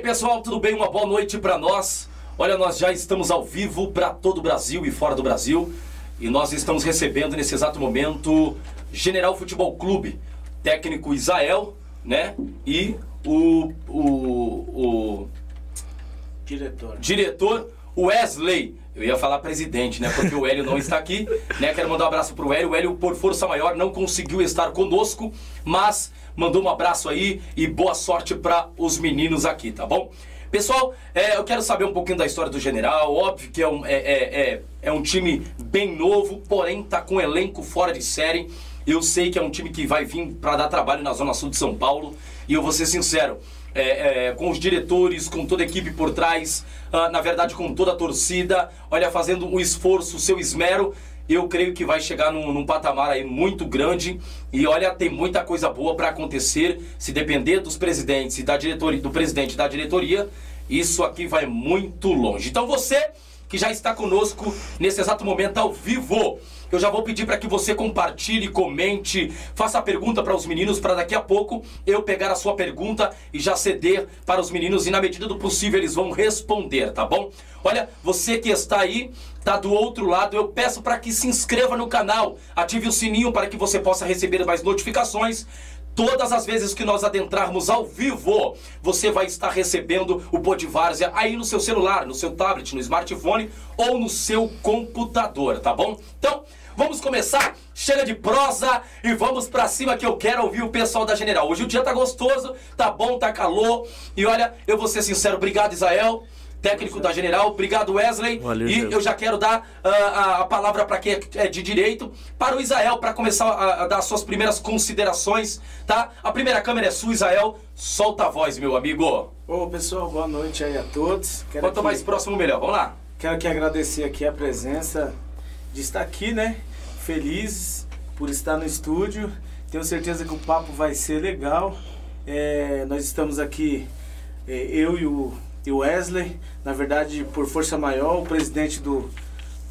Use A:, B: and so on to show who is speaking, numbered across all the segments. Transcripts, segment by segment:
A: pessoal, tudo bem? Uma boa noite para nós. Olha, nós já estamos ao vivo para todo o Brasil e fora do Brasil. E nós estamos recebendo nesse exato momento General Futebol Clube, técnico Isael, né? E o, o, o
B: Diretor.
A: diretor Wesley. Eu ia falar presidente, né? Porque o Hélio não está aqui, né? Quero mandar um abraço pro Hélio. O Hélio, por força maior, não conseguiu estar conosco, mas mandou um abraço aí e boa sorte para os meninos aqui, tá bom? Pessoal, é, eu quero saber um pouquinho da história do General. Óbvio que é um, é, é, é, é um time bem novo, porém tá com um elenco fora de série. Eu sei que é um time que vai vir para dar trabalho na Zona Sul de São Paulo. E eu vou ser sincero, é, é, com os diretores, com toda a equipe por trás, ah, na verdade com toda a torcida, olha, fazendo um esforço, o seu esmero, eu creio que vai chegar num, num patamar aí muito grande. E olha, tem muita coisa boa para acontecer, se depender dos presidentes e da diretoria, do presidente da diretoria, isso aqui vai muito longe. Então você que já está conosco nesse exato momento ao vivo, eu já vou pedir para que você compartilhe, comente, faça a pergunta para os meninos para daqui a pouco eu pegar a sua pergunta e já ceder para os meninos e na medida do possível eles vão responder, tá bom? Olha, você que está aí, tá do outro lado, eu peço para que se inscreva no canal, ative o sininho para que você possa receber mais notificações. Todas as vezes que nós adentrarmos ao vivo, você vai estar recebendo o Podvárzea aí no seu celular, no seu tablet, no smartphone ou no seu computador, tá bom? Então, vamos começar. Chega de prosa e vamos pra cima que eu quero ouvir o pessoal da General. Hoje o dia tá gostoso, tá bom, tá calor. E olha, eu vou ser sincero, obrigado Israel técnico da General. Obrigado, Wesley.
C: Valeu,
A: e
C: Deus.
A: eu já quero dar ah, a, a palavra para quem é de direito, para o Israel, para começar a, a dar suas primeiras considerações, tá? A primeira câmera é sua, Israel. Solta a voz, meu amigo.
B: Ô pessoal, boa noite aí a todos. Quero
A: Quanto
B: aqui-
A: mais próximo, melhor. Vamos lá.
B: Quero aqui agradecer aqui a presença de estar aqui, né? Feliz por estar no estúdio. Tenho certeza que o papo vai ser legal. É, nós estamos aqui, é, eu e o, e o Wesley. Na verdade, por força maior, o presidente do,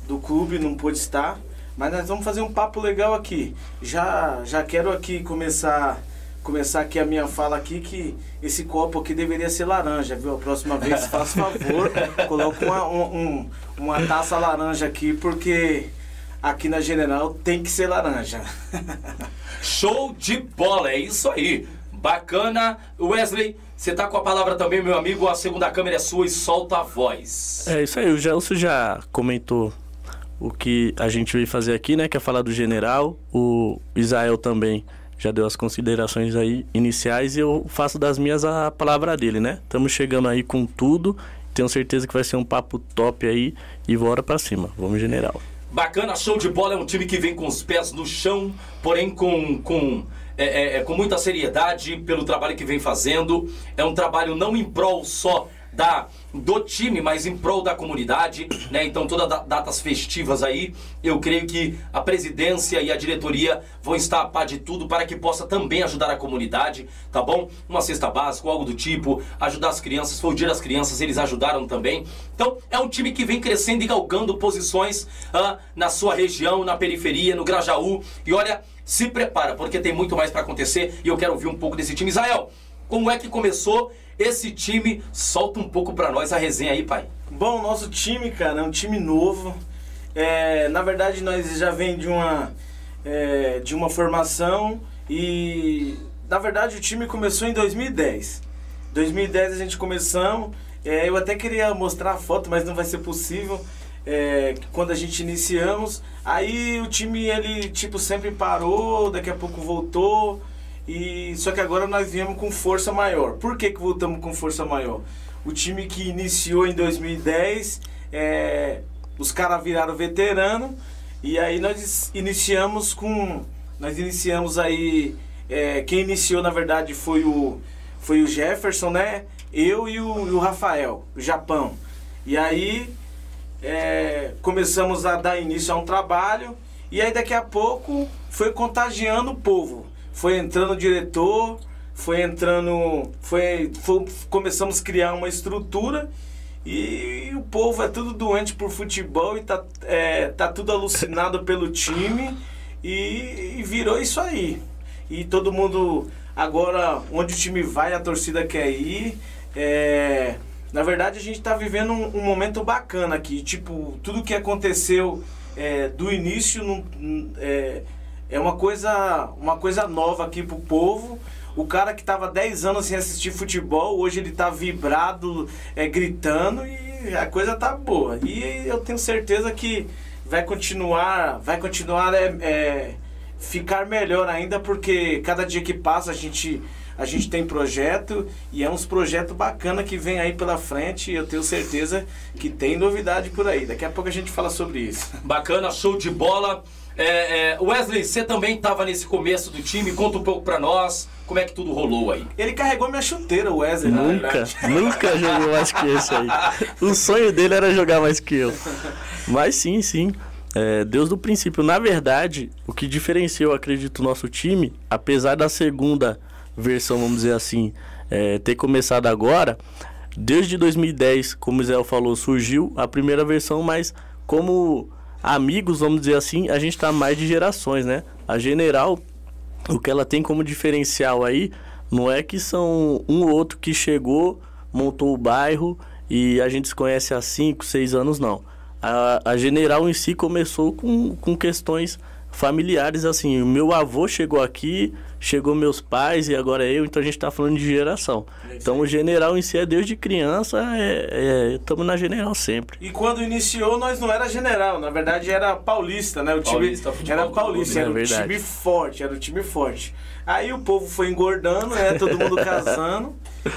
B: do clube não pôde estar. Mas nós vamos fazer um papo legal aqui. Já, já quero aqui começar começar aqui a minha fala aqui que esse copo aqui deveria ser laranja, viu? A próxima vez, faça favor, coloca uma, um- um- uma taça laranja aqui, porque aqui na General tem que ser laranja.
A: Show de bola, é isso aí. Bacana. Wesley, você tá com a palavra também, meu amigo. A segunda câmera é sua e solta a voz.
C: É isso aí, o Gelson já comentou o que a gente veio fazer aqui, né? Que é falar do general. O Israel também já deu as considerações aí iniciais e eu faço das minhas a palavra dele, né? Estamos chegando aí com tudo. Tenho certeza que vai ser um papo top aí e bora pra cima. Vamos, general.
A: Bacana, show de bola. É um time que vem com os pés no chão, porém com, com, é, é, é, com muita seriedade pelo trabalho que vem fazendo. É um trabalho não em prol só da, do time, mas em prol da comunidade. Né? Então, todas as datas festivas aí, eu creio que a presidência e a diretoria vão estar a par de tudo para que possa também ajudar a comunidade, tá bom? Uma cesta básica, algo do tipo, ajudar as crianças. Foi o dia das crianças, eles ajudaram também. Então, é um time que vem crescendo e galgando posições ah, na sua região, na periferia, no Grajaú. E olha, se prepara, porque tem muito mais para acontecer e eu quero ouvir um pouco desse time. Israel, como é que começou esse time? Solta um pouco para nós a resenha aí, pai.
B: Bom, nosso time, cara, é um time novo. É, na verdade, nós já vem de uma, é, de uma formação e, na verdade, o time começou em 2010. 2010 a gente começamos. é, eu até queria mostrar a foto, mas não vai ser possível. é, quando a gente iniciamos, aí o time ele tipo sempre parou, daqui a pouco voltou. E só que agora nós viemos com força maior. Por que, que voltamos com força maior? O time que iniciou em 2010, é, os caras viraram veterano e aí nós iniciamos com, nós iniciamos aí, é, quem iniciou na verdade foi o, foi o Jefferson, né? Eu e o, e o Rafael, o Japão. E aí é, começamos a dar início a um trabalho e aí daqui a pouco foi contagiando o povo. Foi entrando diretor, foi entrando. Foi, foi- começamos a criar uma estrutura e, o povo é tudo doente por futebol e tá, é, tá tudo alucinado pelo time e, e virou isso aí. E todo mundo agora, onde o time vai, a torcida quer ir. É, na verdade, a gente está vivendo um, um, momento bacana aqui. Tipo, tudo que aconteceu é, do início é, é uma coisa, uma coisa nova aqui pro povo. O cara que estava 10 anos sem assistir futebol, hoje ele está vibrado, é, gritando e a coisa tá boa. E eu tenho certeza que vai continuar, vai continuar é, é, ficar melhor ainda, porque cada dia que passa a gente a gente tem projeto e é uns projetos bacana que vem aí pela frente e eu tenho certeza que tem novidade por aí. Daqui a pouco a gente fala sobre isso.
A: Bacana, show de bola. É, é, Wesley, você também estava nesse começo do time, conta um pouco para nós como é que tudo rolou aí.
B: Ele carregou minha chuteira, o Wesley,
C: Nunca, nunca jogou mais que esse aí. O sonho dele era jogar mais que eu. Mas sim, sim. É, Deus do princípio. Na verdade, o que diferenciou, acredito, o nosso time, apesar da segunda versão, vamos dizer assim, é, ter começado agora, desde 2010, como o Israel falou, surgiu a primeira versão, mas como amigos, vamos dizer assim, a gente está mais de gerações, né? A General, o que ela tem como diferencial aí, não é que são um ou outro que chegou, montou o bairro e a gente se conhece há 5, 6 anos, não. A, a General em si começou com, com questões familiares, assim. O meu avô chegou aqui, chegou meus pais e agora eu, então a gente está falando de geração. É então o general em si é desde criança, estamos é, é, na general sempre.
B: E quando iniciou, nós não era general, na verdade era paulista, né? O paulista, time era paulista, era um time forte, era um time forte. Aí o povo foi engordando, né? Todo mundo casando.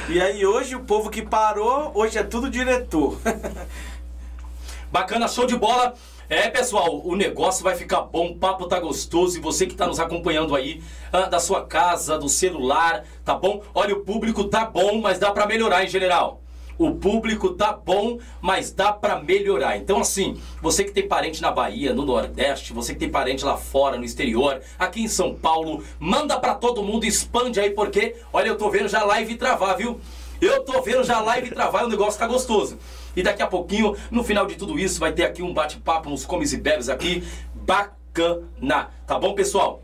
B: e aí hoje o povo que parou, hoje é tudo diretor.
A: Bacana, show de bola. É, pessoal, o negócio vai ficar bom, o papo tá gostoso e você que tá nos acompanhando aí ah, da sua casa, do celular, tá bom? Olha, o público tá bom, mas dá para melhorar em general. O público tá bom, mas dá para melhorar. Então, assim, você que tem parente na Bahia, no Nordeste, você que tem parente lá fora, no exterior, aqui em São Paulo, manda para todo mundo, expande aí, porque, olha, eu tô vendo já live travar, viu? Eu tô vendo já live travar o negócio tá gostoso. E daqui a pouquinho, no final de tudo isso, vai ter aqui um bate-papo, uns comes e bebes aqui, bacana. Tá bom, pessoal?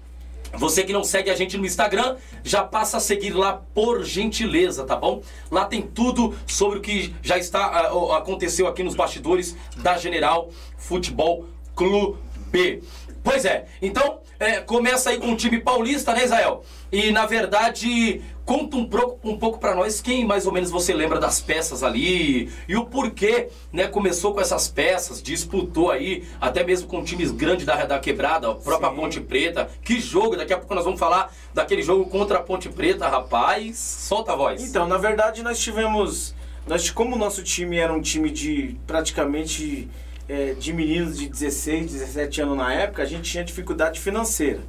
A: Você que não segue a gente no Instagram, já passa a seguir lá por gentileza, tá bom? Lá tem tudo sobre o que já está uh, aconteceu aqui nos bastidores da General Futebol Clube. Pois é, então é, começa aí com o time paulista, né, Israel? E na verdade, conta um pouco, um pouco para nós quem mais ou menos você lembra das peças ali e o porquê, né? Começou com essas peças, disputou aí, até mesmo com times grandes da, da quebrada, a própria Sim. Ponte Preta. Que jogo, daqui a pouco nós vamos falar daquele jogo contra a Ponte Preta, rapaz. Solta a voz.
B: Então, na verdade, nós tivemos. Nós, como o nosso time era um time de praticamente é, de meninos de 16, 17 anos na época, a gente tinha dificuldade financeira.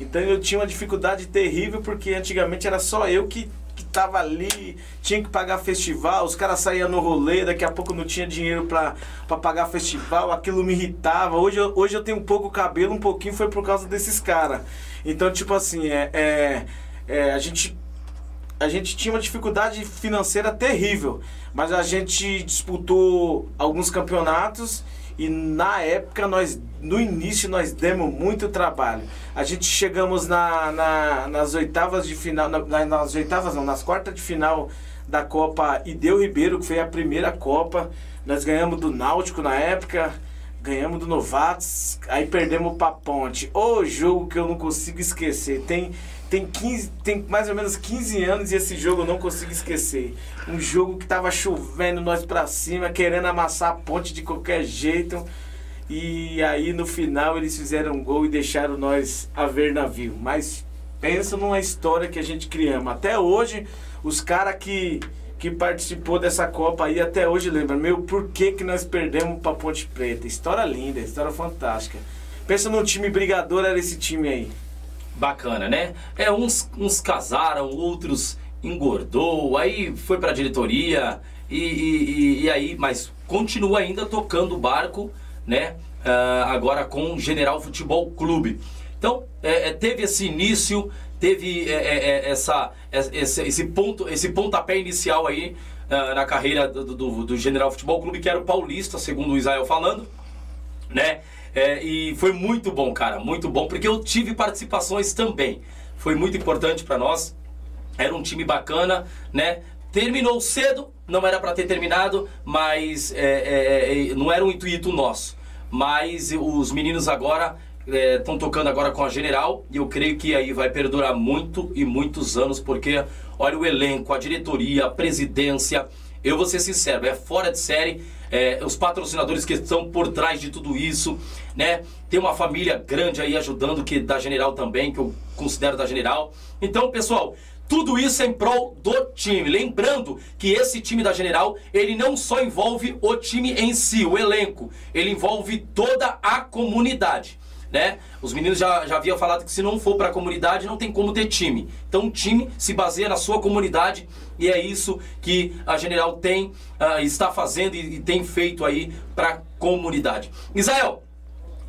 B: Então eu tinha uma dificuldade terrível porque antigamente era só eu que, que tava ali, tinha que pagar festival, os caras saíam no rolê, daqui a pouco não tinha dinheiro para pagar festival, aquilo me irritava. Hoje eu, hoje eu tenho um pouco cabelo, um pouquinho foi por causa desses caras. Então, tipo assim, é, é, é, a gente a gente tinha uma dificuldade financeira terrível, mas a gente disputou alguns campeonatos e na época nós no início nós demos muito trabalho. A gente chegamos na, na nas oitavas de final, na, nas oitavas não, nas quartas de final da Copa Ideu Ribeiro, que foi a primeira Copa. Nós ganhamos do Náutico na época, ganhamos do Novatos, aí perdemos para Ponte. O jogo que eu não consigo esquecer. Tem tem 15, tem mais ou menos 15 anos e esse jogo eu não consigo esquecer. Um jogo que tava chovendo nós para cima, querendo amassar a ponte de qualquer jeito. E aí no final eles fizeram um gol e deixaram nós a ver navio. Mas pensa numa história que a gente criamos. Até hoje, os caras que, que participou dessa Copa aí até hoje lembram, meu, por que, que nós perdemos pra Ponte Preta? História linda, história fantástica. Pensa num time brigador, era esse time aí.
A: Bacana, né? É, uns, uns casaram, outros engordou, aí foi pra diretoria e, e, e aí, mas continua ainda tocando o barco né? Uh, agora com o General Futebol Clube. Então, é, é, teve esse início, teve é, é, é essa, esse, esse, ponto, esse pontapé inicial aí uh, na carreira do, do, do, General Futebol Clube, que era o paulista, segundo o Israel falando, né? e foi muito bom, cara, muito bom, porque eu tive participações também. Foi muito importante para nós. Era um time bacana, né? Terminou cedo, não era para ter terminado, mas é, é, é, não era um intuito nosso. Mas os meninos agora estão é, tocando agora com a General e eu creio que aí vai perdurar muito e muitos anos, porque olha o elenco, a diretoria, a presidência. Eu vou ser sincero, é fora de série. É, os patrocinadores que estão por trás de tudo isso, né? Tem uma família grande aí ajudando, que da General também, que eu considero da General. Então, pessoal, tudo isso em prol do time. Lembrando que esse time da General, ele não só envolve o time em si, o elenco, ele envolve toda a comunidade. Né? Os meninos já, já haviam falado que se não for para a comunidade não tem como ter time. Então o time se baseia na sua comunidade e é isso que a General tem, uh, está fazendo e, e, tem feito aí para a comunidade. Israel,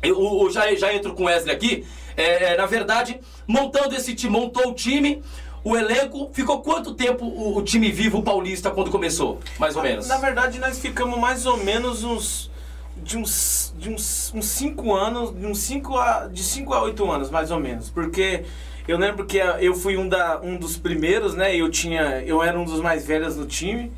A: eu, eu, já, já entro com o Wesley aqui. É, é, na verdade, montando esse time, montou o time, o elenco. Ficou quanto tempo o, o time vivo paulista quando começou? Mais ou menos?
B: Na verdade, nós ficamos mais ou menos uns. De uns, de uns, uns cinco anos, de uns cinco a, de 5 a 8 anos, mais ou menos. Porque eu lembro que eu fui um, da, um dos primeiros, né? Eu tinha. Eu era um dos mais velhos no time.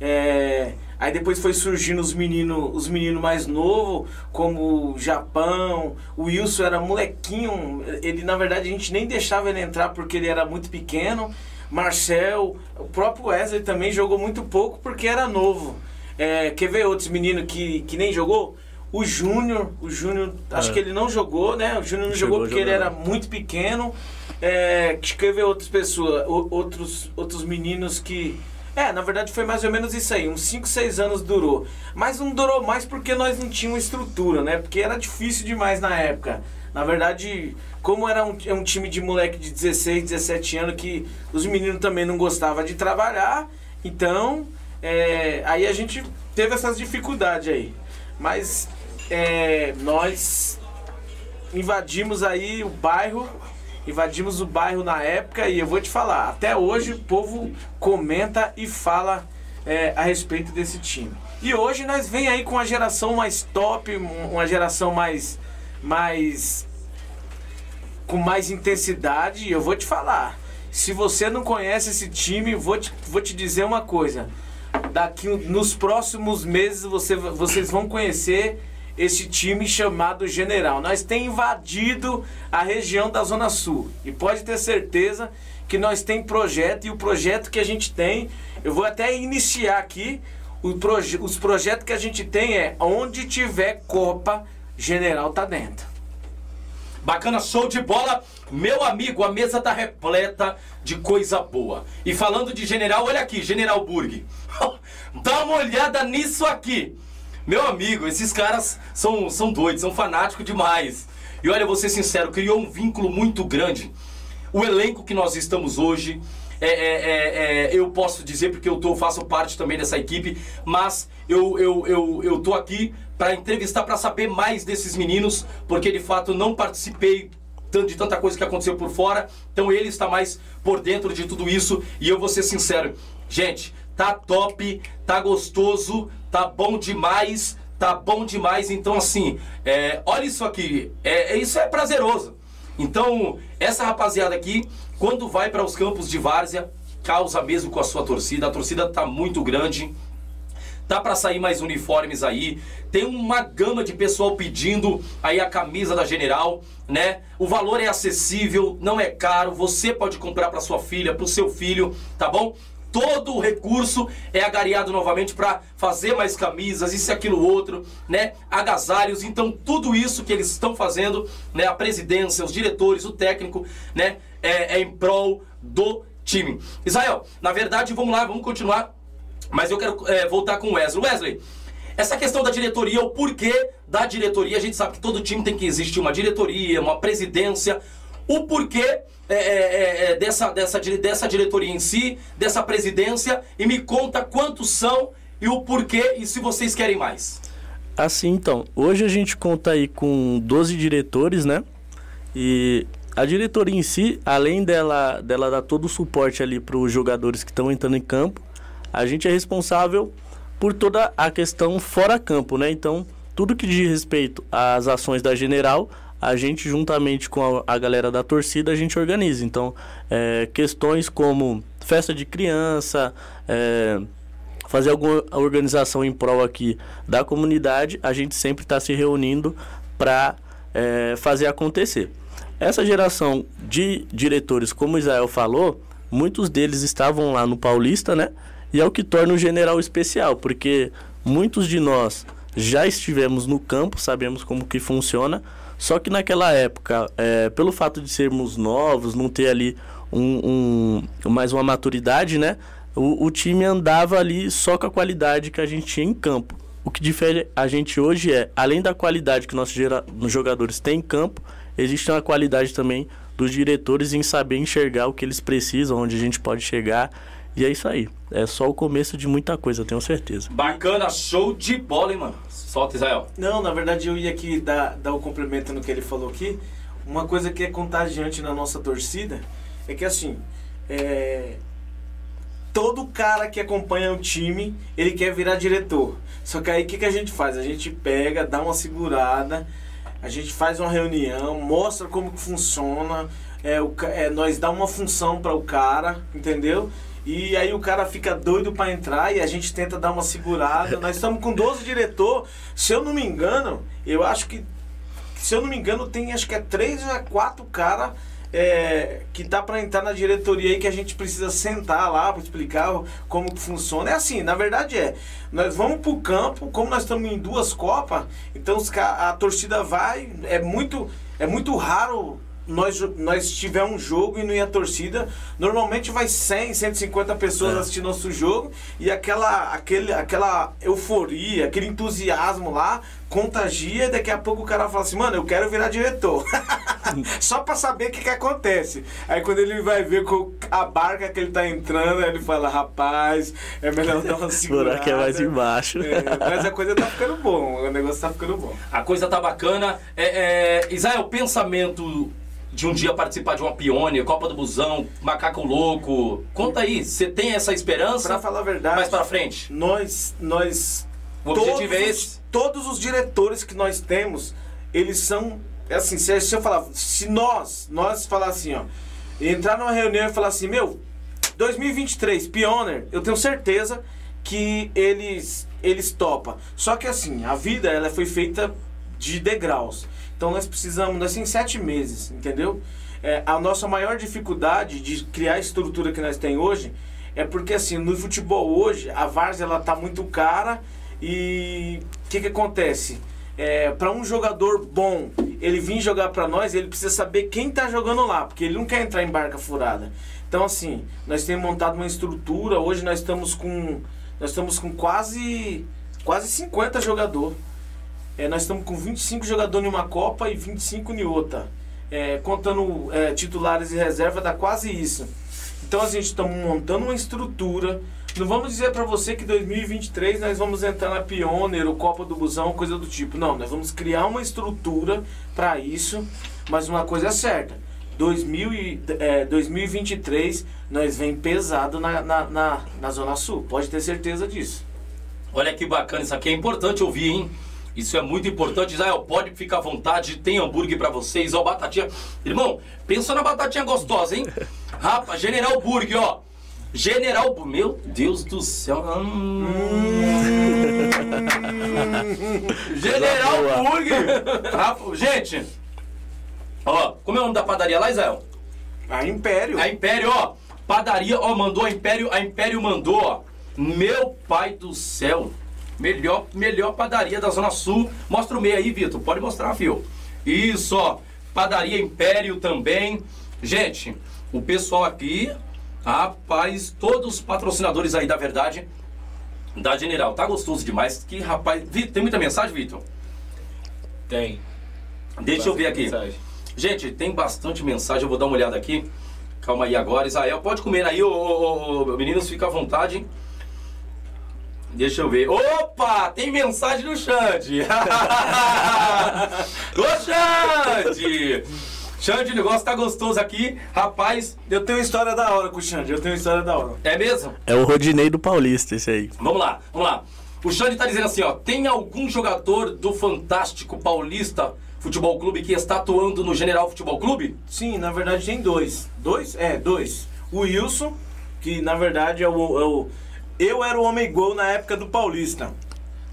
B: É, Aí depois foi surgindo os meninos os menino mais novos, como o Japão, o Wilson era molequinho, ele na verdade a gente nem deixava ele entrar porque ele era muito pequeno. Marcel, o próprio Wesley também jogou muito pouco porque era novo. É, quer ver outros meninos que, que nem jogou? O Júnior, o Júnior, é. acho que ele não jogou, né? O Júnior não Chegou jogou porque ele era muito pequeno. É, quer ver outras pessoas, outros, outros meninos que é, na verdade foi mais ou menos isso aí, uns 5, 6 anos durou. Mas não durou mais porque nós não tínhamos estrutura, né? Porque era difícil demais na época. Na verdade, como era um, é um time de moleque de 16, 17 anos que os meninos também não gostavam de trabalhar, então é, aí a gente teve essas dificuldades aí. Mas é, nós invadimos aí o bairro invadimos o bairro na época e eu vou te falar, até hoje o povo comenta e fala é, a respeito desse time. E hoje nós vem aí com uma geração mais top, uma geração mais mais com mais intensidade, e eu vou te falar. Se você não conhece esse time, vou te, vou te dizer uma coisa. Daqui nos próximos meses você, vocês vão conhecer esse time chamado General. Nós tem invadido a região da Zona Sul e pode ter certeza que nós tem projeto e o projeto que a gente tem, eu vou até iniciar aqui, proje os projetos que a gente tem é onde tiver Copa, General tá dentro.
A: Bacana, show de bola. Meu amigo, a mesa tá repleta de coisa boa. E falando de general, olha aqui, General Burg. Dá uma olhada nisso aqui. Meu amigo, esses caras são, são doidos, são fanáticos demais. E olha, vou ser sincero, criou um vínculo muito grande. O elenco que nós estamos hoje, é, é, é, é eu posso dizer porque eu tô, faço parte também dessa equipe, mas eu, eu, eu, eu tô aqui para entrevistar, para saber mais desses meninos, porque de fato não participei de tanta coisa que aconteceu por fora, então ele está mais por dentro de tudo isso e eu vou ser sincero, gente, tá top, tá gostoso, tá bom demais, tá bom demais. Então, assim, é, olha isso aqui, é, é, isso é prazeroso. Então, essa rapaziada aqui, quando vai para os campos de várzea, causa mesmo com a sua torcida. A torcida tá muito grande. Tá para sair mais uniformes aí. Tem uma gama de pessoal pedindo aí a camisa da General, né? O valor é acessível, não é caro. Você pode comprar para sua filha, para o seu filho, tá bom? todo o recurso é agariado novamente para fazer mais camisas, isso e aquilo outro, né? Agasalhos, então tudo isso que eles estão fazendo, né? A presidência, os diretores, o técnico, né? É, é em prol do time. Israel, na verdade, vamos lá, vamos continuar, mas eu quero é, voltar com o Wesley. Wesley, essa questão da diretoria, o porquê da diretoria, a gente sabe que todo time tem que existir uma diretoria, uma presidência, o porquê é, é, é, é, dessa, dessa, dessa diretoria em si, dessa presidência, e me conta quantos são e o porquê e se vocês querem mais.
C: Assim, então, hoje a gente conta aí com 12 diretores, né? E a diretoria em si, além dela, dela dar todo o suporte ali para os jogadores que estão entrando em campo, a gente é responsável por toda a questão fora campo, né? Então, tudo que diz respeito às ações da General, a gente, juntamente com a, a galera da torcida, a gente organiza. Então, é, questões como festa de criança, é, fazer alguma organização em prol aqui da comunidade, a gente sempre está se reunindo para é, fazer acontecer. Essa geração de diretores, como Israel falou, muitos deles estavam lá no Paulista, né? E é o que torna o general especial, porque muitos de nós já estivemos no campo, sabemos como que funciona, só que naquela época, é, pelo fato de sermos novos, não ter ali um, um mais uma maturidade, né? O, o, time andava ali só com a qualidade que a gente tinha em campo. O que difere a gente hoje é, além da qualidade que nossos jogadores têm em campo, existe uma qualidade também dos diretores em saber enxergar o que eles precisam, onde a gente pode chegar. E é isso aí. É só o começo de muita coisa, tenho certeza.
A: Bacana, show de bola, hein, mano? Solta, Israel.
B: Não, na verdade eu ia aqui dar, dar o complemento no que ele falou aqui. Uma coisa que é contagiante na nossa torcida é que assim, é... todo cara que acompanha o time, ele quer virar diretor. Só que aí o que, que a gente faz? A gente pega, dá uma segurada, a gente faz uma reunião, mostra como que funciona, é, o, é, nós dá uma função para o cara, entendeu? E aí o cara fica doido para entrar e a gente tenta dar uma segurada. Nós estamos com 12 diretor. Se eu não me engano, eu acho que se eu não me engano, tem acho que é três ou é quatro cara é, que tá para entrar na diretoria aí que a gente precisa sentar lá para explicar como funciona. É assim, na verdade é, nós vamos pro campo, como nós estamos em duas copas, então a torcida vai, é muito é muito raro nós, nós tiver um jogo e não ia torcida, normalmente vai 100, 150 pessoas é. assistir nosso jogo e aquela, aquele, aquela euforia, aquele entusiasmo lá contagia e daqui a pouco o cara fala assim, mano, eu quero virar diretor. Só pra saber o que, que acontece. Aí quando ele vai ver com a barca que ele tá entrando, ele fala, rapaz, é melhor dar uma segurada.
C: que é mais embaixo.
B: É, mas a coisa tá ficando bom, o negócio tá ficando bom.
A: A coisa tá bacana. É, é, Israel, pensamento de um dia participar de uma Pione, Copa do Busão, Macaco Louco. Conta aí, você tem essa esperança?
B: Pra falar a verdade.
A: Mais pra frente.
B: Nós. nós
A: o objetivo é esse?
B: Os, todos os diretores que nós temos, eles são. É assim, se, se eu falar. Se nós, nós falar assim, ó. Entrar numa reunião e falar assim, meu, 2023, Pioneer, eu tenho certeza que eles eles topam. Só que assim, a vida ela foi feita de degraus. Então nós precisamos, temos sete meses, entendeu? É, a nossa maior dificuldade de criar a estrutura que nós temos hoje é porque assim, no futebol hoje, a várzea ela tá muito cara e o que que acontece? É, para um jogador bom ele vir jogar para nós, ele precisa saber quem tá jogando lá, porque ele não quer entrar em barca furada. Então assim, nós temos montado uma estrutura, hoje nós estamos com nós estamos com quase quase 50 jogadores. É, nós estamos com 25 jogadores em uma Copa e 25 em outra. É, contando é, titulares e reserva, dá quase isso. Então a gente está montando uma estrutura. Não vamos dizer para você que 2023 nós vamos entrar na Pioneer, Copa do Busão, coisa do tipo. Não, nós vamos criar uma estrutura para isso, mas uma coisa é certa. 2000 e, é, 2023 nós vem pesado na, na, na, na Zona Sul, pode ter certeza disso.
A: Olha que bacana, isso aqui é importante ouvir, hein? Isso é muito importante. Israel, pode ficar à vontade, tem hambúrguer para vocês, ó, batatinha. Irmão, pensa na batatinha gostosa, hein? Rapaz, General Burger, ó. General Meu Deus do céu. Hum. General Burger. Gente, ó, como é o nome da padaria lá, Israel?
B: A Império.
A: A Império, ó. Padaria, ó, mandou a Império, a Império mandou, ó. Meu pai do céu. Melhor, melhor padaria da Zona Sul. Mostra o meio aí, Vitor. Pode mostrar, fio. Isso, ó. Padaria Império também. Gente, o pessoal aqui, rapaz, todos os patrocinadores aí da verdade, da General. Tá gostoso demais. Que rapaz. Vitor, tem muita mensagem, Vitor?
D: Tem.
A: Deixa bastante eu ver aqui. Mensagem. Gente, tem bastante mensagem. Eu vou dar uma olhada aqui. Calma aí agora, Israel. Pode comer aí, ô, ô, ô, meninos, fica à vontade. Deixa eu ver. Opa! Tem mensagem do Xande! Ô Xande! Xande, o negócio tá gostoso aqui. Rapaz.
B: Eu tenho uma história da hora com o Xande, eu tenho uma história da hora.
A: É mesmo?
C: É o Rodinei do Paulista, esse aí.
A: Vamos lá, vamos lá. O Xande tá dizendo assim, ó. Tem algum jogador do Fantástico Paulista Futebol Clube que está atuando no General Futebol Clube?
B: Sim, na verdade tem dois. Dois? É, dois. O Wilson, que na verdade é o, é o- Eu era o homem gol na época do Paulista.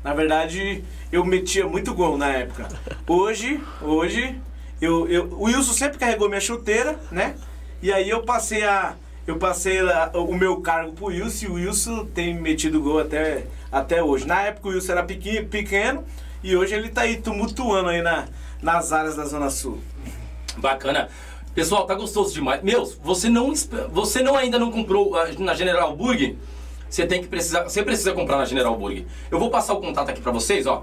B: Na verdade, eu metia muito gol na época. Hoje, hoje, eu, eu, o Wilson sempre carregou minha chuteira, né? E aí eu passei a. Eu passei a- o meu cargo pro Wilson e o Wilson tem metido gol até, até hoje. Na época o Wilson era pequeno, pequeno e hoje ele tá aí tumultuando aí na, nas áreas da Zona Sul.
A: Bacana. Pessoal, tá gostoso demais. Meus, você não, você não ainda não comprou ah, na General Burg? Você tem que precisar, você precisa comprar na General Burg. Eu vou passar o contato aqui pra vocês, ó.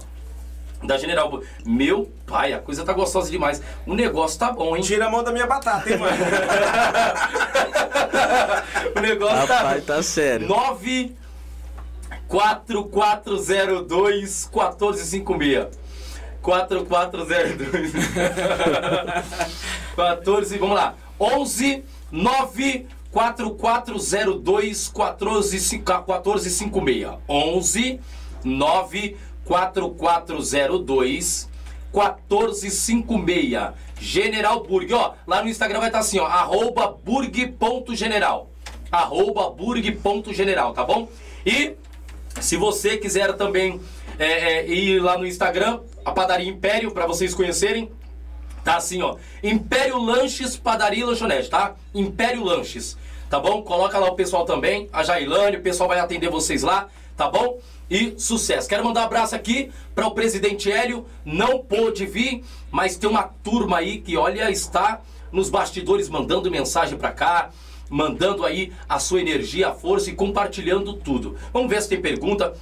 A: Da General Burg. Meu pai, a coisa tá gostosa demais. O negócio tá bom, hein?
B: Tira a mão da minha batata, hein, mano?
A: o negócio tá
C: Rapaz, tá sério.
A: 9 4402 1456. 4402 14, vamos lá. 11 9 4402 1456. 11 9 4402 1456. General Burg, ó, lá no Instagram vai estar assim, ó, arroba burg.general. Arroba burg.general, tá bom? E se você quiser também é, é, ir lá no Instagram, a Padaria Império, para vocês conhecerem, tá assim, ó. Império Lanches, Padaria e Lanchonete, tá? Império Lanches, tá bom? Coloca lá o pessoal também, a Jailane, o pessoal vai atender vocês lá, tá bom? E sucesso. Quero mandar um abraço aqui para o presidente Hélio, não pôde vir, mas tem uma turma aí que, olha, está nos bastidores mandando mensagem para cá, mandando aí a sua energia, a força e compartilhando tudo. Vamos ver se tem pergunta.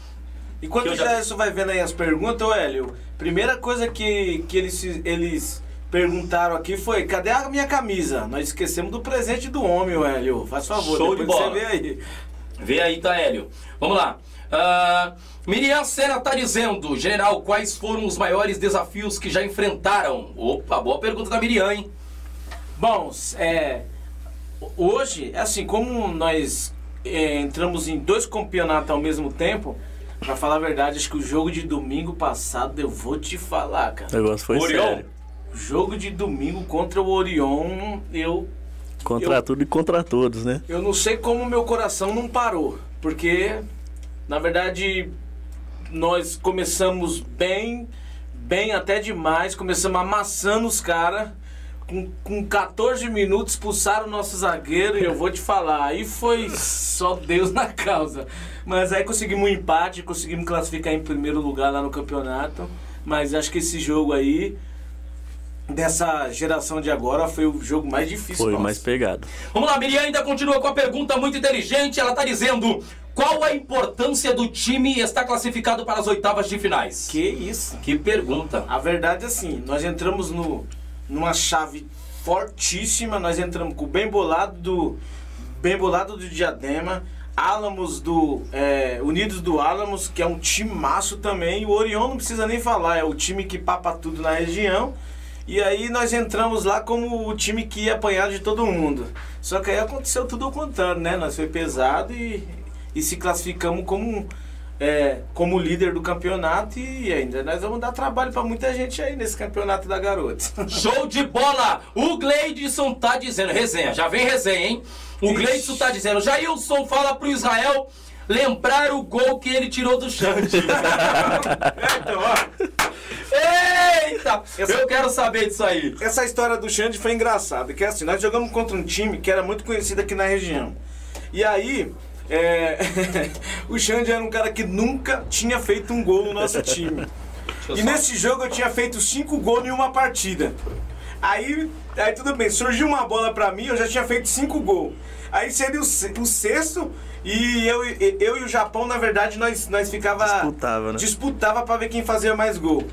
B: Enquanto o
A: já-
B: Gerson vai vendo aí as perguntas, ô Hélio, primeira coisa que, que eles, eles perguntaram aqui foi: cadê a minha camisa? Nós esquecemos do presente do homem, Hélio. Faz favor,
A: Show de bola.
B: você vê aí.
A: Vê aí, tá, Hélio. Vamos lá. Ah, Miriam Sena tá dizendo, general, quais foram os maiores desafios que já enfrentaram? Opa, boa pergunta da Miriam, hein?
B: Bom, é, hoje, é assim, como nós é, entramos em dois campeonatos ao mesmo tempo, pra falar a verdade, acho que o jogo de domingo passado, eu vou te falar, cara.
C: O negócio foi
A: Orion.
C: sério.
B: Jogo de domingo contra o Orion, eu
C: Contra
B: Eu-
C: tudo e contra todos, né?
B: Eu não sei como meu coração não parou, porque na verdade nós começamos bem, bem até demais, começamos amassando os caras. Com, com 14 minutos expulsaram o nosso zagueiro e eu vou te falar, aí foi só Deus na causa. Mas aí conseguimos um empate, conseguimos classificar em primeiro lugar lá no campeonato. Mas acho que esse jogo aí, dessa geração de agora, foi o jogo mais difícil.
C: Foi
B: nosso.
C: mais pegado.
A: Vamos lá, Miriam ainda continua com a pergunta muito inteligente. Ela tá dizendo, qual a importância do time estar classificado para as oitavas de finais?
B: Que isso?
A: Que pergunta.
B: A verdade é assim, nós entramos no, numa chave fortíssima, nós entramos com o bem bolado do bem bolado do Diadema, Álamos do é, Unidos do Álamos, que é um timaço também, o Orion não precisa nem falar, é o time que papa tudo na região. E aí nós entramos lá como o time que ia apanhar de todo mundo. Só que aí aconteceu tudo ao contrário, né? Nós foi pesado e, e se classificamos como é, como líder do campeonato e ainda nós vamos dar trabalho pra muita gente aí nesse campeonato da garota.
A: Show de bola! O Gleidson tá dizendo, resenha, já vem resenha, hein? O
B: Ixi.
A: Gleidson tá dizendo, Jailson fala pro Israel lembrar o gol que ele tirou do Xande.
B: então, ó,
A: Eita!
B: Essa-
A: Eu quero saber disso aí.
B: essa história do Xande foi engraçada, que é assim, nós jogamos contra um time que era muito conhecido aqui na região. E aí, é, o Xande era um cara que nunca tinha feito um gol no nosso time. E nesse jogo eu tinha feito cinco gols em uma partida. Aí, aí tudo bem, surgiu uma bola pra mim, eu já tinha feito cinco gols. Aí seria o, o sexto e eu, e- eu e o Japão, na verdade, nós, nós ficava
C: Disputava, né?
B: disputava pra ver quem fazia mais gol.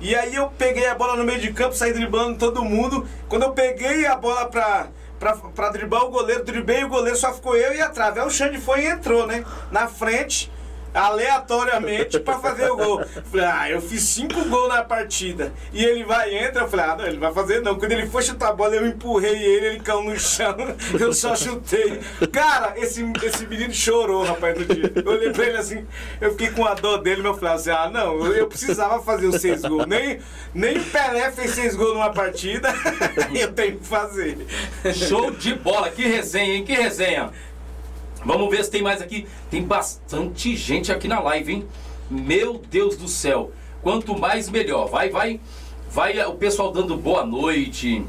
B: E aí eu peguei a bola no meio de campo, saí driblando todo mundo. Quando eu peguei a bola pra, pra, pra driblar o goleiro, driblei o goleiro, só ficou eu e a trave. Aí o Xande foi e entrou, né? Na frente. Aleatoriamente pra fazer o gol. Falei, ah, eu fiz cinco gols na partida. E ele vai e entra, eu falei, ah, não, ele vai fazer não. Quando ele foi chutar a bola, eu empurrei ele, ele caiu no chão, eu só chutei. Cara, esse, esse menino chorou, rapaz, no dia. Eu olhei pra ele assim, eu fiquei com a dor dele, meu falei assim, ah, não, eu precisava fazer os seis gols. Nem, nem Pelé fez seis gols numa partida, eu tenho que fazer.
A: Show de bola, que resenha, hein? Que resenha. Vamos ver se tem mais aqui. Tem bastante gente aqui na live, hein? Meu Deus do céu. Quanto mais melhor. Vai, vai. Vai o pessoal dando boa noite.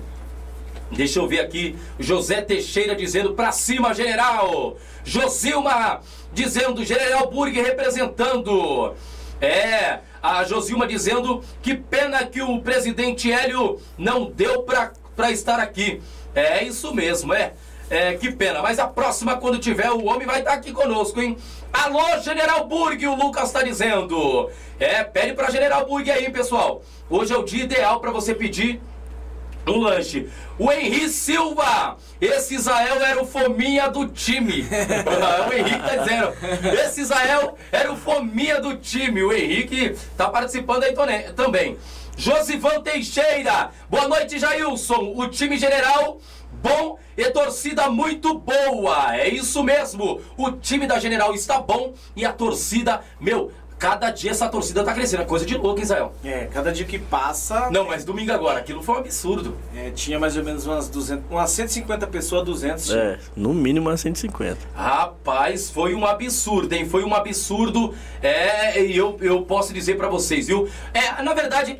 A: Deixa eu ver aqui. José Teixeira dizendo pra cima, general. Josilma dizendo General Burg representando. É, a Josilma dizendo que pena que o presidente Hélio não deu pra, pra estar aqui. É isso mesmo, é. É, que pena. Mas a próxima, quando tiver, o homem vai estar aqui conosco, hein? Alô, General Burg, o Lucas está dizendo. É, pede para General Burg aí, pessoal. Hoje é o dia ideal para você pedir um lanche. O Henrique Silva, esse Israel era o fominha do time. o Henrique tá dizendo. Esse Israel era o fominha do time. O Henrique tá participando aí também. Josivan Teixeira, boa noite, Jailson. O time general bom e torcida muito boa. É isso mesmo. O time da General está bom e a torcida, meu, cada dia essa torcida tá crescendo. É coisa de louco, Israel.
B: É, cada dia que passa.
A: Não, mas domingo agora, aquilo foi um absurdo.
B: É, tinha mais ou menos umas 200, umas 150 pessoas, 200.
C: É, no mínimo umas 150.
A: Rapaz, foi um absurdo, hein? Foi um absurdo. É, e eu, eu posso dizer para vocês, viu? É, na verdade,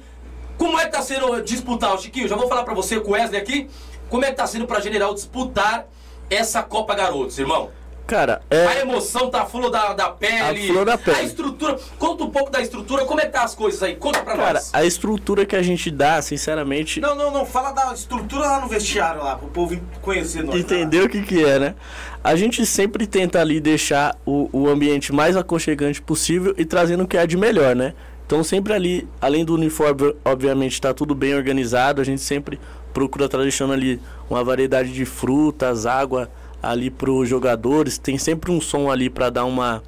A: como é que tá sendo disputar o Chiquinho? Já vou falar para você com o Wesley aqui. Como é que tá sendo pra General disputar essa Copa Garotos, irmão?
C: Cara, é...
A: A emoção tá flor da, da pele.
C: A flor da pele.
A: A estrutura. Conta um pouco da estrutura. Como é que tá as coisas aí? Conta pra
C: Cara,
A: nós.
C: a estrutura que a gente dá, sinceramente...
B: Não, não, não. Fala da estrutura lá no vestiário lá, pro povo conhecer nós.
C: Entender o que que é, né? A gente sempre tenta ali deixar o, o ambiente mais aconchegante possível e trazendo o que é de melhor, né? Então sempre ali, além do uniforme, obviamente, tá tudo bem organizado. A gente sempre procura estar deixando ali uma variedade de frutas, água ali para os jogadores. Tem sempre um som ali para dar uma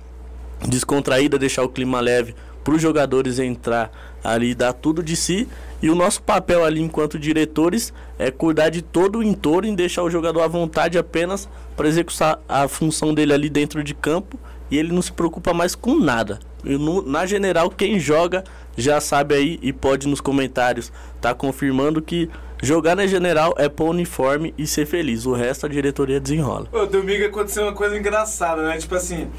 C: descontraída, deixar o clima leve para os jogadores entrar ali, dar tudo de si. E o nosso papel ali enquanto diretores é cuidar de todo o entorno e deixar o jogador à vontade apenas para executar a função dele ali dentro de campo e ele não se preocupa mais com nada. No, na general, quem joga já sabe aí e pode nos comentários tá confirmando que jogar na general é pôr uniforme e ser feliz. O resto a diretoria desenrola.
B: Ô, domingo aconteceu uma coisa engraçada, né? Tipo assim,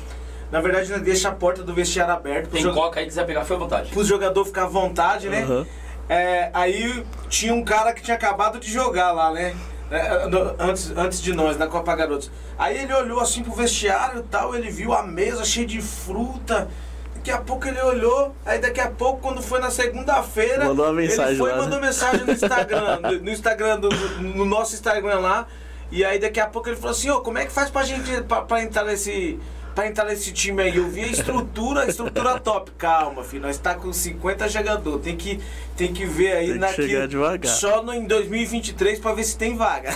B: na verdade, nós deixa a porta do vestiário aberta.
A: Tem coca aí, quiser pegar, foi à vontade.
B: Pro jogador ficar à vontade, né?
C: Uhum.
B: É, aí tinha um cara que tinha acabado de jogar lá, né? É, no- Antes, antes de nós, na Copa Garotos. Aí ele olhou assim pro vestiário e tal, ele viu a mesa cheia de fruta. Daqui a pouco ele olhou, aí daqui a pouco, quando foi na segunda-feira,
C: Mandou uma mensagem
B: ele foi e
C: lá,
B: mandou
C: né?
B: mensagem no Instagram, no, Instagram, do, no nosso Instagram lá. E aí daqui a pouco ele falou assim, ô, como é que faz pra gente, pra, pra entrar nesse... Pra entrar nesse time aí, eu vi a estrutura, a estrutura top. Calma, filho, nós tá com 50 jogadores. Tem que, tem que ver aí
C: Tem que
B: naquilo-
C: devagar.
B: Só no, em 2023 pra ver se tem vaga.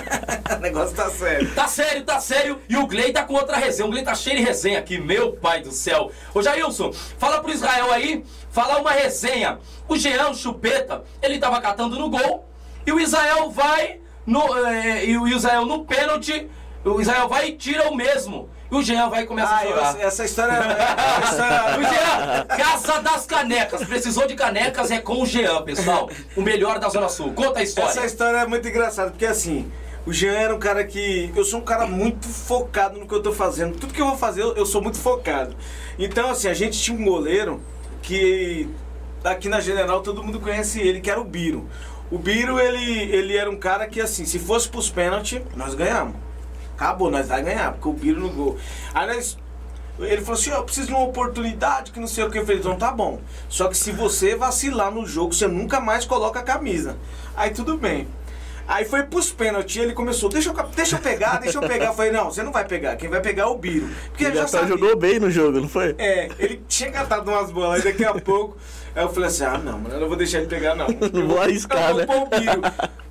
B: o negócio tá sério.
A: Tá sério, tá sério. E o Gley tá com outra resenha. O Gley tá cheio de resenha aqui, meu pai do céu. Ô Jailson, fala pro Israel aí, fala uma resenha. O Jean, o Chupeta, ele tava catando no gol. E o Israel vai no. eh, e o Israel no pênalti. O Israel vai e tira o mesmo. E o Jean vai começar
B: Ah,
A: a
B: eu-
A: chorar.
B: essa história. essa
A: O
B: história
A: Jean, Casa das Canecas. Precisou de canecas é com o Jean, pessoal. O melhor da Zona Sul. Conta a história.
B: Essa história é muito engraçada, porque assim, o Jean era um cara que. Eu sou um cara muito focado no que eu tô fazendo. Tudo que eu vou fazer, eu, eu sou muito focado. Então, assim, a gente tinha um goleiro que aqui na General todo mundo conhece ele, que era o Biro. O Biro, ele, ele era um cara que, assim, se fosse pros pênaltis, nós ganhamos. Acabou, nós vai ganhar, porque o Biro no gol. Aí nós. Ele falou assim, eu preciso de uma oportunidade que não sei o que. Eu falei, então tá bom. Só que se você vacilar no jogo, você nunca mais coloca a camisa. Aí tudo bem. Aí foi pros pênaltis, ele começou, deixa eu, deixa eu pegar, deixa eu pegar. Eu falei, não, você não vai pegar, quem vai pegar é o Biro. Porque
C: Ele
B: já sabia.
C: jogou bem no jogo, não foi?
B: É, ele tinha catado umas bolas, aí daqui a pouco. Aí eu falei assim: ah, não, mano, eu não vou deixar ele pegar, não.
C: Não vou arriscar,
B: eu
C: né?
B: vou pôr o Biro.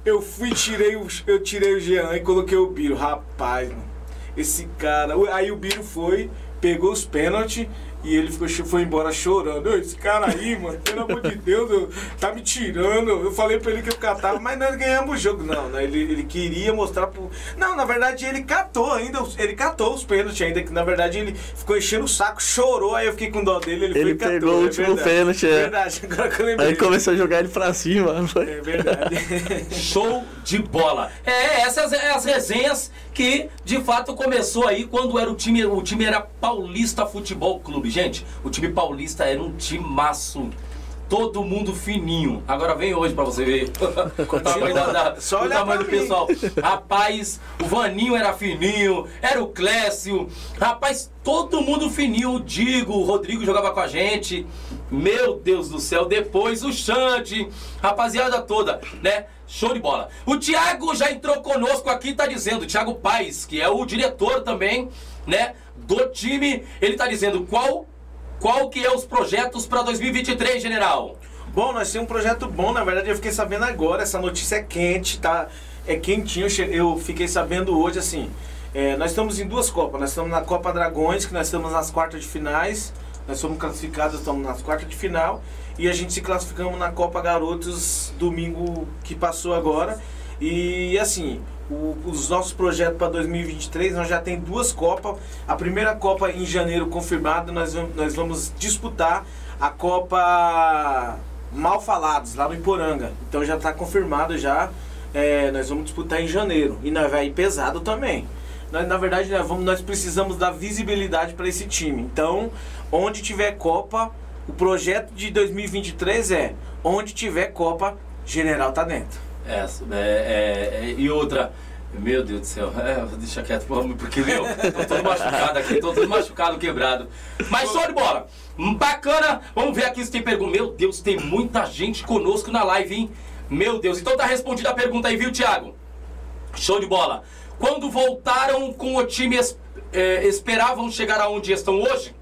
B: Eu fui, tirei o, eu tirei o Jean e coloquei o Biro. Rapaz, mano, esse cara. Aí o Biro foi, pegou os pênaltis E ele ficou, foi embora chorando. "Ô, Esse cara aí, mano, pelo amor de Deus, eu- tá me tirando. Eu falei pra ele que eu catava, mas nós ganhamos o jogo. Não, né? ele, ele queria mostrar pro. Não, na verdade ele catou ainda, os- ele catou os pênaltis ainda, que na verdade ele ficou enchendo o saco, chorou, aí eu fiquei com dó dele, ele, foi
C: Ele
B: e catou.
C: pegou o
B: é
C: último
B: verdade.
C: pênalti, é.
B: Verdade, agora que eu lembrei.
C: Aí começou a jogar ele pra cima. foi?
B: É verdade.
A: Show de bola. É, essas é as resenhas que de fato começou aí quando era o time, o time era Paulista Futebol Clube. Gente, o time paulista era um timaço. Todo mundo fininho. Agora vem hoje pra você ver o tamanho, da- da-
B: Só
A: o tamanho do pessoal. Rapaz, o Vaninho era fininho, era o Clécio. Rapaz, todo mundo fininho. O Digo, o Rodrigo jogava com a gente. Meu Deus do céu. Depois o Xande, rapaziada toda, né? Show de bola. O Thiago já entrou conosco aqui, tá dizendo, Thiago Paes, que é o diretor também, né, do time. Ele tá dizendo qual qual que é os projetos para 2023, general.
B: Bom, nós temos um projeto bom, na verdade eu fiquei sabendo agora, essa notícia é quente, tá? É quentinho, eu fiquei sabendo hoje, assim. é, nós estamos em duas Copas, nós estamos na Copa Dragões, que nós estamos nas quartas de finais, nós somos classificados, estamos nas quartas de final, e a gente se classificamos na Copa Garotos domingo que passou agora. E assim, o- os nossos projetos para 2023, nós já tem duas Copas. A primeira Copa em janeiro confirmada, nós vamos, nós vamos disputar a Copa Mal Falados, lá no Iporanga. Então já está confirmado já. É, nós vamos disputar em janeiro. E nós vai ir pesado também. Nós, na verdade, nós, vamos, nós precisamos dar visibilidade para esse time. Então, onde tiver Copa, o projeto de 2023 é onde tiver Copa, General tá dentro.
A: É, é, é, é, e outra, meu Deus do céu, é, deixa quieto, porque meu, tô todo machucado aqui, tô todo machucado, quebrado. Mas show de bola, Hum, bacana, vamos ver aqui se tem pergunta. Meu Deus, tem muita gente conosco na live, hein? Meu Deus, então tá respondida a pergunta aí, viu, Thiago? Show de bola. Quando voltaram com o time, eh, esperavam chegar aonde estão hoje?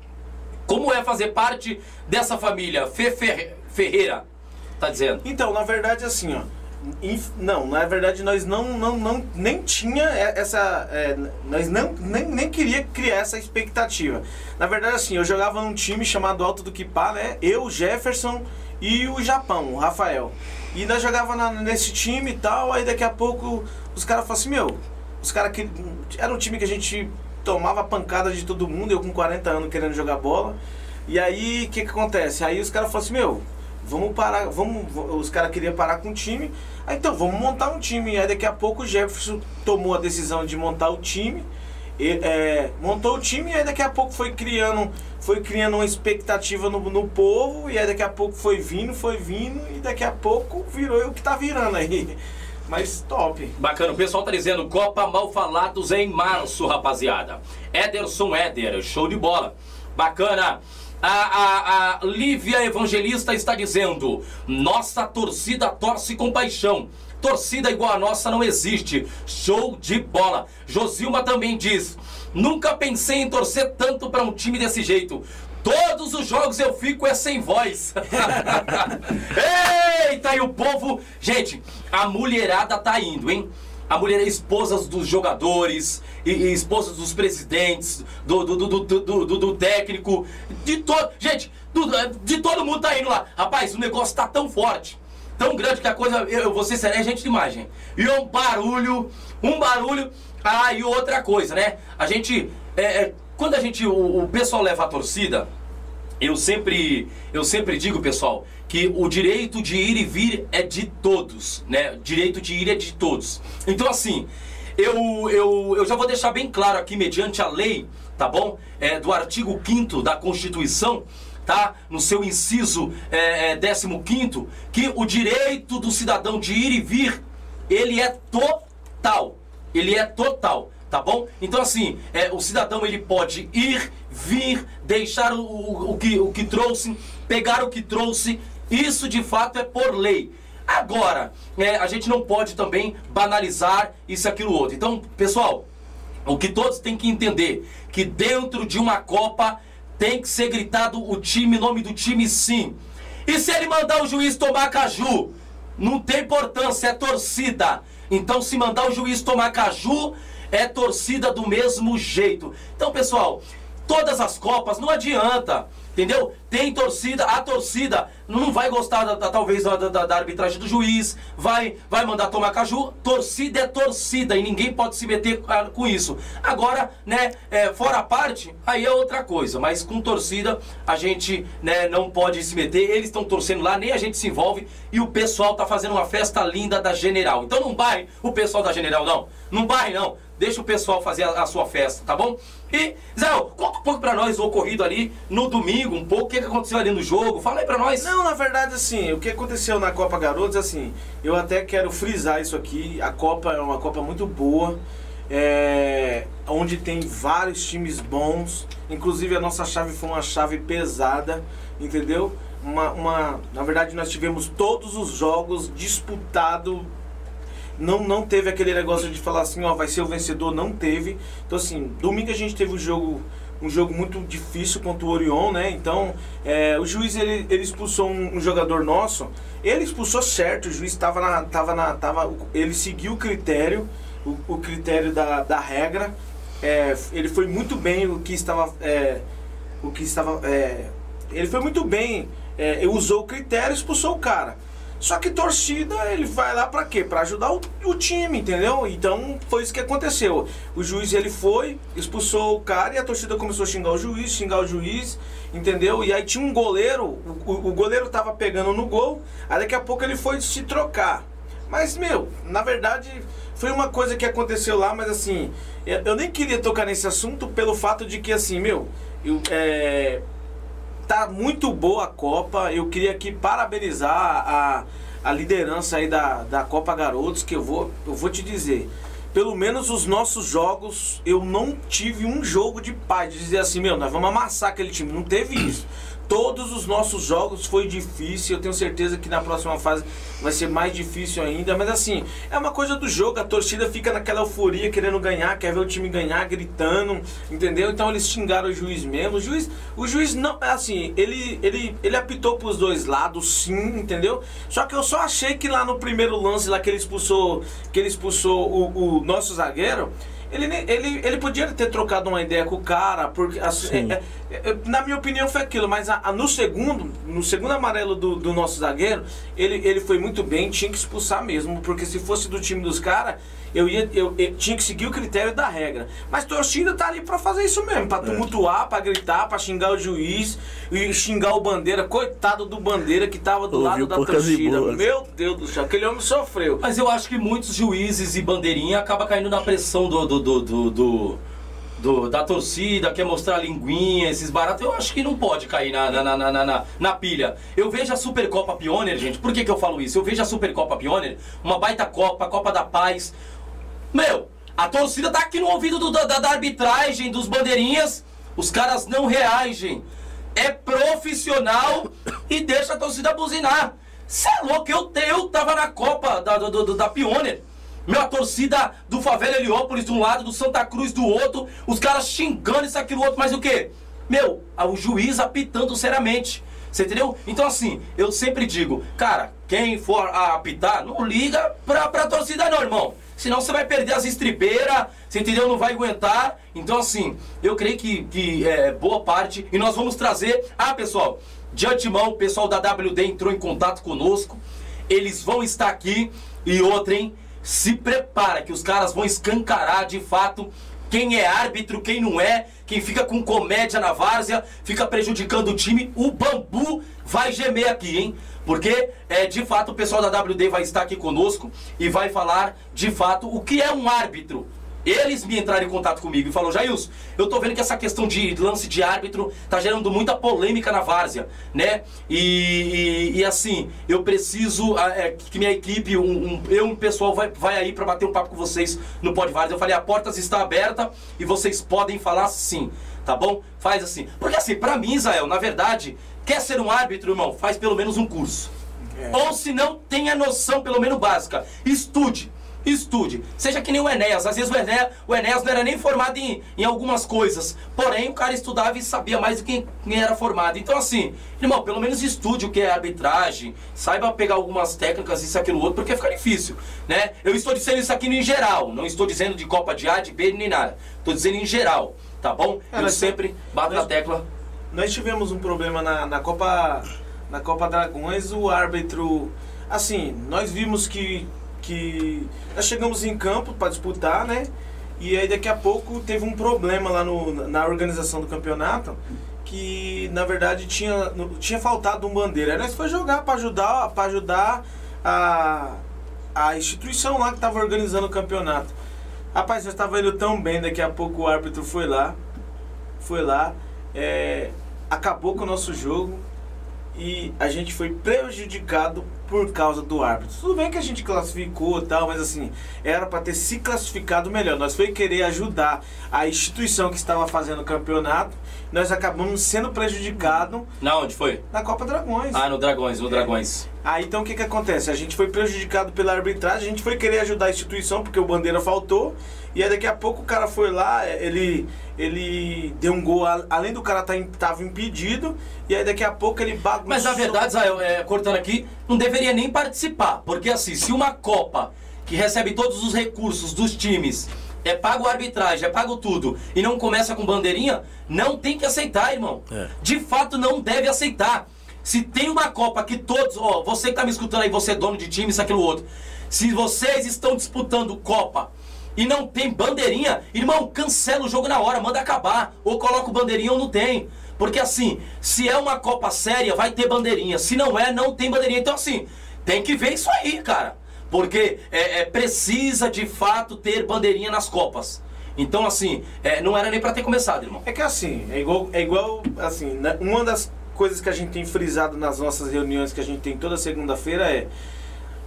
A: Como é fazer parte dessa família? Fê Ferre- Ferreira, tá dizendo.
B: Então, na verdade, assim, ó. Não, na verdade nós não, não, não nem tinha essa. é, nós não, nem, nem queria criar essa expectativa. Na verdade, assim, eu jogava num time chamado Alto do Quipá, né? Eu, Jefferson e o Japão, o Rafael. E nós jogava na- nesse time e tal, aí daqui a pouco os caras falaram assim, meu, os caras que. Era um time que a gente tomava pancada de todo mundo, eu com 40 anos querendo jogar bola. E aí, o que que acontece? Aí os caras falaram assim, meu, vamos parar, vamos. Os caras queriam parar com o time. Aí então, vamos montar um time. Aí daqui a pouco o Jefferson tomou a decisão de montar o time. E, é, montou o time e aí daqui a pouco foi criando, foi criando uma expectativa no, no povo, e aí daqui a pouco foi vindo, foi vindo, e daqui a pouco virou o que tá virando aí. Mas top.
A: Bacana, o pessoal tá dizendo Copa Mal Falados em março, rapaziada. Ederson Éder, show de bola. Bacana. A, a, a Lívia Evangelista está dizendo: Nossa torcida torce com paixão. Torcida igual a nossa não existe. Show de bola. Josilma também diz: Nunca pensei em torcer tanto para um time desse jeito. Todos os jogos eu fico é sem voz. Eita, e o povo. Gente, a mulherada tá indo, hein? A mulher é esposas dos jogadores, e, e esposas dos presidentes, do, do, do, do, do, do- técnico, de todo. Gente, do- de todo mundo tá indo lá. Rapaz, o negócio tá tão forte, tão grande que a coisa. Eu, eu vou é gente demais, gente. E é um barulho, um barulho. Ah, e outra coisa, né? A gente. é, é, quando a gente. O, o pessoal leva a torcida, eu sempre, eu sempre digo, pessoal, que o direito de ir e vir é de todos, né? Direito de ir é de todos. Então, assim, eu, eu, eu já vou deixar bem claro aqui, mediante a lei, tá bom? É, do artigo 5 da Constituição, tá? No seu inciso é, é, 15, que o direito do cidadão de ir e vir, ele é total. Ele é total tá bom? Então assim, é, o cidadão ele pode ir, vir, deixar o, o, o que, o que trouxe, pegar o que trouxe, isso de fato é por lei. Agora, é, a gente não pode também banalizar isso, aquilo, outro. Então, pessoal, o que todos têm que entender, que dentro de uma Copa tem que ser gritado o time, nome do time sim. E se ele mandar o juiz tomar caju, não tem importância, é torcida. Então se mandar o juiz tomar caju, é torcida do mesmo jeito. Então, pessoal, Todas as Copas, não adianta. Entendeu? Tem torcida, a torcida não vai gostar da, da- talvez da, da- da arbitragem do juiz, vai, vai mandar tomar caju. Torcida é torcida e ninguém pode se meter com isso. Agora, né, é, fora a parte, aí é outra coisa. Mas com torcida a gente né, não pode se meter. Eles estão torcendo lá, nem a gente se envolve e o pessoal tá fazendo uma festa linda da General. Então não barre o pessoal da General, não. Não barre, não. Deixa o pessoal fazer a, a sua festa, tá bom? E, Zé, conta um pouco pra nós o ocorrido ali no domingo, um pouco, o que, que aconteceu ali no jogo. Fala aí pra nós.
B: Não, na verdade, assim, o que aconteceu na Copa Garotos, assim, eu até quero frisar isso aqui. A Copa é uma Copa muito boa, é, onde tem vários times bons. Inclusive, a nossa chave foi uma chave pesada, entendeu? Uma, uma, na verdade, nós tivemos todos os jogos disputados não, não teve aquele negócio de falar assim, ó, vai ser o vencedor, não teve. Então assim, domingo a gente teve um jogo, um jogo muito difícil contra o Orion, né? Então, é, o juiz ele, ele expulsou um, um jogador nosso. Ele expulsou certo, o juiz estava na, tava na, tava, ele seguiu o critério, o, o critério da, da regra. É, ele foi muito bem o que estava, é, o que estava, é, ele foi muito bem, é, usou o critério, expulsou o cara. Só que torcida, ele vai lá pra quê? Pra ajudar o, o time, entendeu? Então foi isso que aconteceu. O juiz ele foi, expulsou o cara e a torcida começou a xingar o juiz, xingar o juiz, entendeu? E aí tinha um goleiro, o, o- goleiro tava pegando no gol, aí daqui a pouco ele foi se trocar. Mas, meu, na verdade, foi uma coisa que aconteceu lá, mas assim, eu, eu nem queria tocar nesse assunto pelo fato de que, assim, meu, eu, é, tá muito boa a Copa. Eu queria aqui parabenizar a, a liderança aí da, da Copa Garotos, que eu vou, eu vou te dizer. Pelo menos os nossos jogos, eu não tive um jogo de paz, de dizer assim, meu, nós vamos amassar aquele time. Não teve isso. Todos os nossos jogos foi difícil. Eu tenho certeza que na próxima fase vai ser mais difícil ainda. Mas assim, é uma coisa do jogo. A torcida fica naquela euforia querendo ganhar, quer ver o time ganhar, gritando, entendeu? Então eles xingaram o juiz mesmo. O juiz, o juiz não, assim, ele, ele, ele apitou pros dois lados, sim, entendeu? Só que eu só achei que lá no primeiro lance lá que ele expulsou, que ele expulsou o, o nosso zagueiro. Ele, ele, ele podia ter trocado uma ideia com o cara, porque assim,
C: Sim.
B: é- é- na minha opinião foi aquilo, mas a- a- no segundo, no segundo amarelo do, do nosso zagueiro, ele, ele foi muito bem, tinha que expulsar mesmo, porque se fosse do time dos caras, eu ia eu, eu tinha que seguir o critério da regra. Mas torcida tá ali pra fazer isso mesmo,
C: É.
B: pra tumultuar, pra gritar, pra xingar o juiz e xingar o bandeira, coitado do bandeira que tava do
C: Ouviu
B: lado da torcida. Meu Deus do céu, aquele homem sofreu.
A: Mas eu acho que muitos juízes e bandeirinha acabam caindo na pressão do, do, do, do, do- do- da torcida, quer mostrar linguinha, esses baratos. Eu acho que não pode cair na, na, na, na, na, na pilha. Eu vejo a Supercopa Pioneer, gente. Por que, que eu falo isso? Eu vejo a Supercopa Pioneer, uma baita Copa, Copa da Paz. Meu, a torcida tá aqui no ouvido do- da, da arbitragem, dos bandeirinhas. Os caras não reagem. É profissional e deixa a torcida buzinar. Cê é louco, eu, eu tava na Copa da, do, do- da Pioneer. Meu, a torcida do Favela Heliópolis de um lado, do Santa Cruz do outro, os caras xingando isso, aquilo, outro, mas o quê? Meu, o juiz apitando seriamente. Você entendeu? Então assim, eu sempre digo, cara, quem for apitar, não liga pra, pra torcida não, irmão. Senão você vai perder as estripeiras, você entendeu? Não vai aguentar. Então assim, eu creio que, que é boa parte. E nós vamos trazer. Ah, pessoal, de antemão, o pessoal da WD entrou em contato conosco. Eles vão estar aqui. E outra, hein? Se prepara que os caras vão escancarar de fato quem é árbitro, quem não é, quem fica com comédia na várzea, fica prejudicando o time, o bambu vai gemer aqui, hein? Porque, é, de fato, o pessoal da WD vai estar aqui conosco e vai falar, de fato, o que é um árbitro. Eles me entraram em contato comigo e falaram, Jailson, eu tô vendo que essa questão de lance de árbitro tá gerando muita polêmica na várzea, né? E, e- e, assim, eu preciso é, que minha equipe, um, um- eu um pessoal vai, vai aí pra bater um papo com vocês no Pod Várzea. Eu falei, a porta está aberta e vocês podem falar sim, tá bom? Faz assim. Porque assim, pra mim, Israel, na verdade, quer ser um árbitro, irmão, faz pelo menos um curso. Ou se não, tenha noção, pelo menos básica. Estude. Estude. Seja que nem o Enéas. Às vezes o Enéas, o Enéas não era nem formado em, em algumas coisas. Porém, o cara estudava e sabia mais do que quem era formado. Então, assim, irmão, pelo menos estude o que é arbitragem. Saiba pegar algumas técnicas, isso, aquilo, outro, porque fica difícil, né? Eu estou dizendo isso aqui no em geral. Não estou dizendo de Copa de A, de B, nem nada. Estou dizendo em geral. tá bom?
B: É,
A: Eu sempre bato
B: nós-
A: na tecla.
B: Nós tivemos um problema na, na Copa na Copa Dragões, o árbitro, assim, nós vimos que que nós chegamos em campo para disputar, né? E aí daqui a pouco teve um problema lá no, na organização do campeonato que na verdade tinha tinha faltado um bandeira. Aí nós foi jogar para ajudar para ajudar a a instituição lá que estava organizando o campeonato. Rapaz, nós estava indo tão bem, daqui a pouco o árbitro foi lá, foi lá, é, acabou com o nosso jogo e a gente foi prejudicado por causa do árbitro. Tudo bem que a gente classificou tal, mas assim, era para ter se classificado melhor. Nós foi querer ajudar a instituição que estava fazendo o campeonato, nós acabamos sendo prejudicados
A: Na onde foi?
B: na Copa Dragões.
A: Ah, no Dragões, no Dragões.
B: Aí então o que que acontece? A gente foi prejudicado pela arbitragem, a gente foi querer ajudar a instituição porque o bandeira faltou. E aí daqui a pouco o cara foi lá, ele ele deu um gol, além do cara tá, tava impedido, e aí daqui a pouco ele bagunçou.
A: Mas na verdade, Israel, é, cortando aqui, não deveria nem participar. Porque assim, se uma Copa que recebe todos os recursos dos times, é pago a arbitragem, é pago tudo, e não começa com bandeirinha, não tem que aceitar, irmão.
C: É.
A: De fato, não deve aceitar. Se tem uma Copa que todos, ó, você que tá me escutando aí, você é dono de time, isso, aquilo, outro. Se vocês estão disputando Copa e não tem bandeirinha, irmão, cancela o jogo na hora, manda acabar. Ou coloca o bandeirinha ou não tem. Porque assim, se é uma Copa séria, vai ter bandeirinha. Se não é, não tem bandeirinha. Então assim, tem que ver isso aí, cara. Porque é, é, precisa de fato ter bandeirinha nas Copas. Então assim, é, não era nem pra ter começado, irmão.
B: É que assim, é igual, é igual assim, né? uma das coisas que a gente tem frisado nas nossas reuniões que a gente tem toda segunda-feira é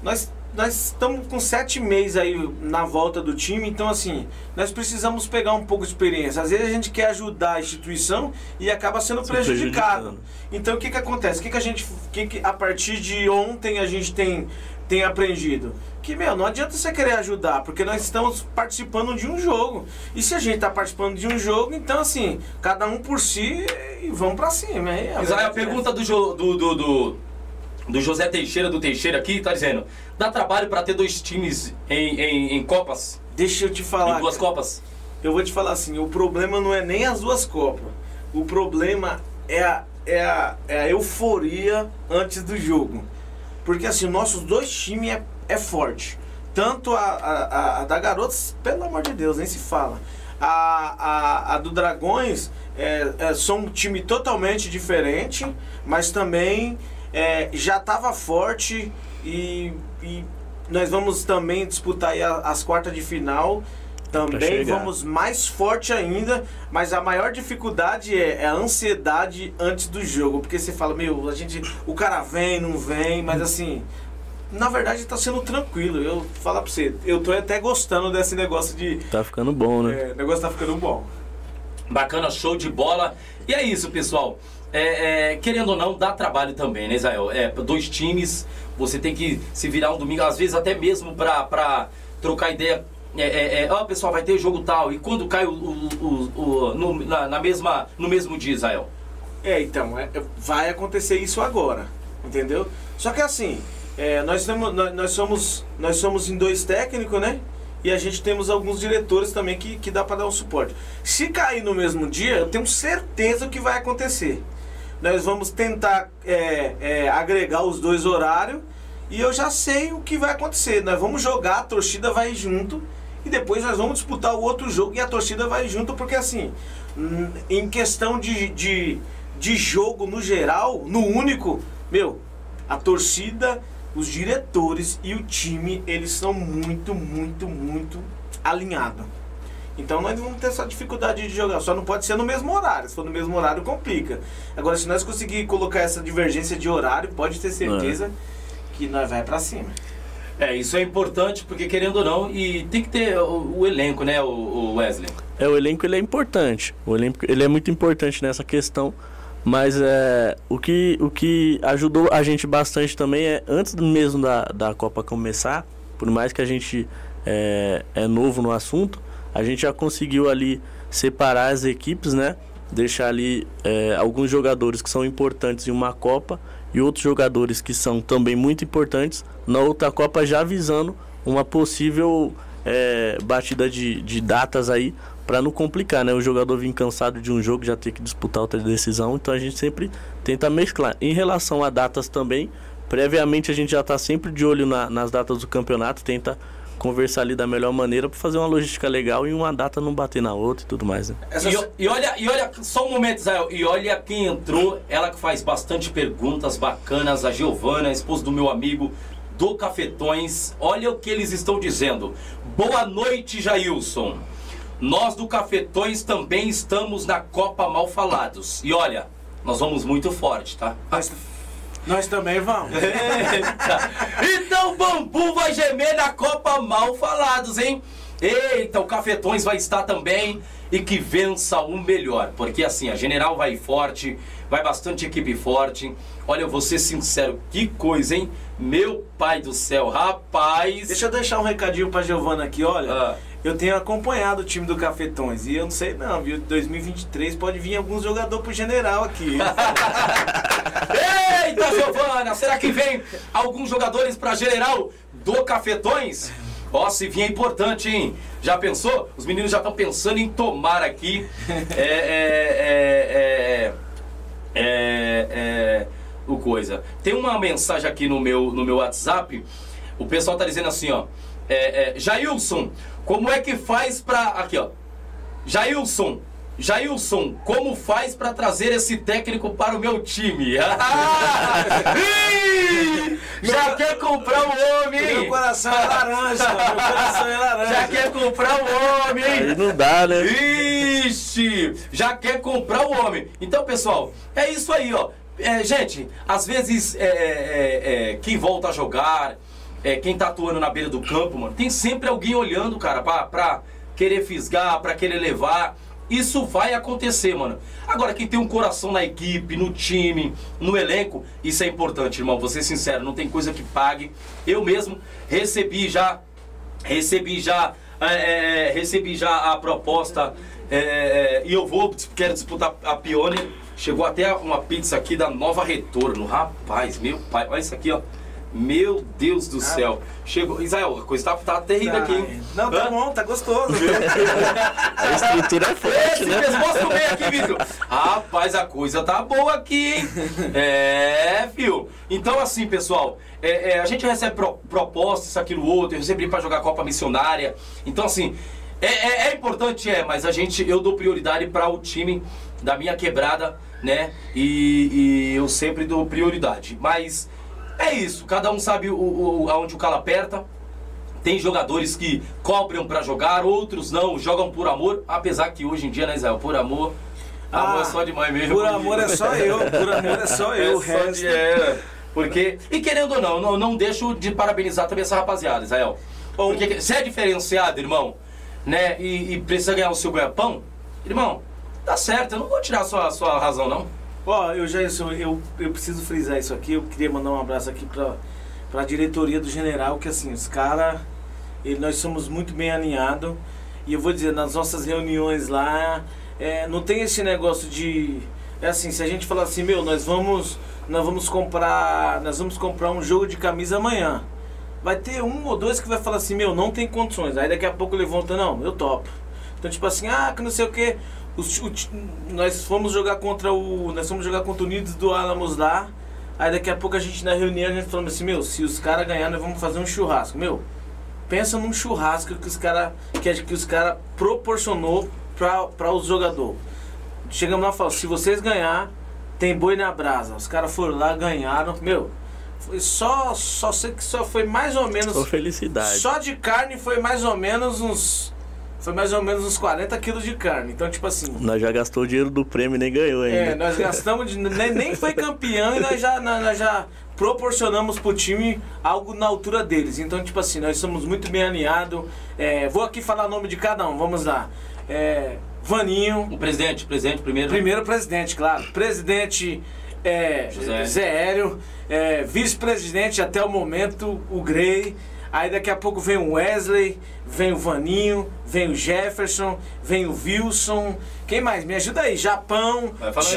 B: nós nós estamos com sete meses aí na volta do time, então assim, nós precisamos pegar um pouco de experiência. Às vezes a gente quer ajudar a instituição e acaba sendo
C: Se
B: prejudicado. Então o que que acontece? O que que a gente, o que que a partir de ontem a gente tem tem aprendido? Que, meu, não adianta você querer ajudar, porque nós estamos participando de um jogo. E se a gente está participando de um jogo, então assim, cada um por si e vamos pra cima. Aí, a
A: a
B: é
A: pergunta do, Jo- do, do, do, do José Teixeira, do Teixeira aqui, tá dizendo: dá trabalho pra ter dois times em, em, em Copas?
B: Deixa eu te falar.
A: em duas
B: cara.
A: Copas?
B: Eu vou te falar assim, o problema não é nem as duas Copas. O problema é a, é a, é a euforia antes do jogo. Porque assim, nossos dois times é, é forte. Tanto a, a, a- da Garotos, pelo amor de Deus, nem se fala. A, a, a do Dragões é, é, são um time totalmente diferente, mas também é, já estava forte e, e nós vamos também disputar as quartas de final. Também vamos mais forte ainda, mas a maior dificuldade é, é a ansiedade antes do jogo, porque você fala, meu, a gente, o cara vem, não vem, mas assim, na verdade tá sendo tranquilo. Eu falar pra você, eu tô até gostando desse negócio de,
C: Tá ficando bom, né?
B: é, o negócio tá ficando bom.
A: Bacana, show de bola. E é isso, pessoal. É, é, querendo ou não, dá trabalho também, né, Israel? É, dois times, você tem que se virar um domingo, às vezes até mesmo pra, pra trocar ideia. É, é, é, ó, pessoal, vai ter jogo tal. E quando cai o, o- o- o- no, na, na mesma, no mesmo dia, Israel?
B: É, então, é- é- vai acontecer isso agora, entendeu? Só que assim, é, nós, temos, nós, somos, nós somos em dois técnicos, né? E a gente temos alguns diretores também que, que dá para dar um suporte. Se cair no mesmo dia, eu tenho certeza que vai acontecer. Nós vamos tentar é, agregar os dois horários e eu já sei o que vai acontecer. Nós vamos jogar, a torcida vai junto e depois nós vamos disputar o outro jogo e a torcida vai junto, porque assim, hum, em questão de, de, de jogo no geral, no único, meu, a torcida, os diretores e o time, eles são muito, muito, muito alinhados. Então nós vamos ter essa dificuldade de jogar. Só não pode ser no mesmo horário. Se for no mesmo horário, complica. Agora, se nós conseguir colocar essa divergência de horário, pode ter certeza que nós vai pra cima.
A: É, isso é importante, porque querendo ou não, e tem que ter o, o elenco, né, o, o Wesley?
C: É, o elenco ele é importante. O elenco ele é muito importante nessa questão. Mas é, o, que, o que ajudou a gente bastante também é, antes mesmo da, da Copa começar, por mais que a gente é, é novo no assunto, a gente já conseguiu ali separar as equipes, né? Deixar ali é, alguns jogadores que são importantes em uma Copa e outros jogadores que são também muito importantes na outra Copa, já visando uma possível é, batida de, de datas aí para não complicar, né? O jogador vir cansado de um jogo já ter que disputar outra decisão, então a gente sempre tenta mesclar. Em relação a datas também, previamente a gente já está sempre de olho na, nas datas do campeonato, tenta conversar ali da melhor maneira para fazer uma logística legal e uma data não bater na outra e tudo mais. Né?
A: E, e, olha, e olha, só um momento, Israel, e olha quem entrou, ela que faz bastante perguntas bacanas, a Giovana, a esposa do meu amigo do Cafetões. Olha o que eles estão dizendo. Boa noite, Jailson. Nós do Cafetões também estamos na Copa Mal Falados. E olha, nós vamos muito forte, tá?
B: Nós, nós também vamos.
A: Então o Bambu vai gemer na Copa Mal Falados, hein? Eita, o Cafetões vai estar também e que vença o melhor. Porque assim, a General vai forte, vai bastante equipe forte. Olha, eu vou ser sincero, que coisa, hein? Meu pai do céu, rapaz.
B: Deixa eu deixar um recadinho pra Giovana aqui, olha.
A: Ah.
B: Eu tenho acompanhado o time do Cafetões e eu não sei não, viu? 2023 pode vir alguns jogadores pro general aqui.
A: Eita, Giovana, será que vem alguns jogadores pra General do Cafetões? Ó, se vinha é importante, hein? Já pensou? Os meninos já estão pensando em tomar aqui. É, é, é, é, é, é, o coisa. Tem uma mensagem aqui no meu, no meu WhatsApp. O pessoal tá dizendo assim, ó. É, é, Jailson, como é que faz pra. Aqui, ó. Jailson, Jailson, como faz pra trazer esse técnico para o meu time? Já quer comprar o homem!
B: Meu coração é laranja, meu coração é laranja.
A: Já quer comprar o homem!
C: Aí não dá, né?
A: Ixi! Já quer comprar o homem. Então, pessoal, é isso aí, ó. É, gente, às vezes é, é, é, quem volta a jogar, é, quem tá atuando na beira do campo, mano, tem sempre alguém olhando, cara, pra, pra querer fisgar, pra querer levar. Isso vai acontecer, mano. Agora, quem tem um coração na equipe, no time, no elenco, isso é importante, irmão. Vou ser sincero, não tem coisa que pague. Eu mesmo recebi já, recebi já, é, é, recebi já a proposta é, é, e eu vou, quero disputar a Pione. Chegou até uma pizza aqui da Nova Retorno. Rapaz, meu pai, olha isso aqui, ó. Meu Deus do céu. Chegou. Israel, a coisa tá, tá terrível aqui, hein?
B: Não, tá
A: Hã?
B: bom, tá gostoso.
C: A estrutura é forte,
A: Esse
C: né?
A: pescoço bem aqui, Vitor. Rapaz, a coisa tá boa aqui, hein? É, fio. Então, assim, pessoal, é, é, a gente recebe pro- propostas, isso, aquilo, outro. Eu recebi pra jogar Copa Missionária. Então, assim, é, é- é importante, é, mas a gente, eu dou prioridade para o time da minha quebrada, né? E, e eu sempre dou prioridade. Mas é isso, cada um sabe o, o, aonde o calo aperta. Tem jogadores que cobram pra jogar, outros não, jogam por amor. Apesar que hoje em dia, né, Israel, por amor, amor
B: Ah,
A: é só de mãe mesmo.
B: Por amor é só eu, por amor é só eu. o
A: É só
B: resto-
A: de é. Porque, e querendo ou não, não, não deixo de parabenizar também essa rapaziada, Israel. Porque se é diferenciado, irmão, né, e, e precisa ganhar o seu ganha-pão, irmão, tá certo, eu não vou tirar a sua, sua razão, não.
B: Ó, eu já isso, eu, eu preciso frisar isso aqui. Eu queria mandar um abraço aqui pra, pra diretoria do General, que assim, os caras, nós somos muito bem alinhados. E eu vou dizer, nas nossas reuniões lá, é, não tem esse negócio de. É assim, se a gente falar assim, meu, nós vamos. Nós vamos comprar. Nós vamos comprar um jogo de camisa amanhã. Vai ter um ou dois que vai falar assim, meu, não tem condições. Aí daqui a pouco levanta, não, eu topo. Então, tipo assim, ah, que não sei o que. nós fomos jogar contra o. Nós fomos jogar contra o Unidos do Alamos lá. Aí daqui a pouco a gente na reunião a gente falando assim, meu, se os caras ganharem, nós vamos fazer um churrasco. Meu, pensa num churrasco que os caras que, que os cara proporcionou para os jogadores. Chegamos lá e falamos, se vocês ganhar, tem boi na brasa. Os caras foram lá, ganharam. Meu, foi só, só sei que só foi mais ou menos.
C: Só felicidade.
B: Só de carne foi mais ou menos uns. Foi mais ou menos uns 40 quilos de carne. Então, tipo assim.
C: Nós já gastou o dinheiro do prêmio e nem ganhou ainda.
B: É, nós gastamos de. Nem, nem foi campeão e nós já, nós, nós já proporcionamos pro time algo na altura deles. Então, tipo assim, nós somos muito bem alinhados. É, vou aqui falar o nome de cada um, vamos lá. É, Vaninho,
A: O presidente, o presidente primeiro.
B: primeiro presidente, claro. Presidente é,
A: José.
B: Zé Hélio. É, Vice-presidente até o momento, o Grey. Aí daqui a pouco vem o Wesley, vem o Vaninho, vem o Jefferson, vem o Wilson. Quem mais? Me ajuda aí. Japão,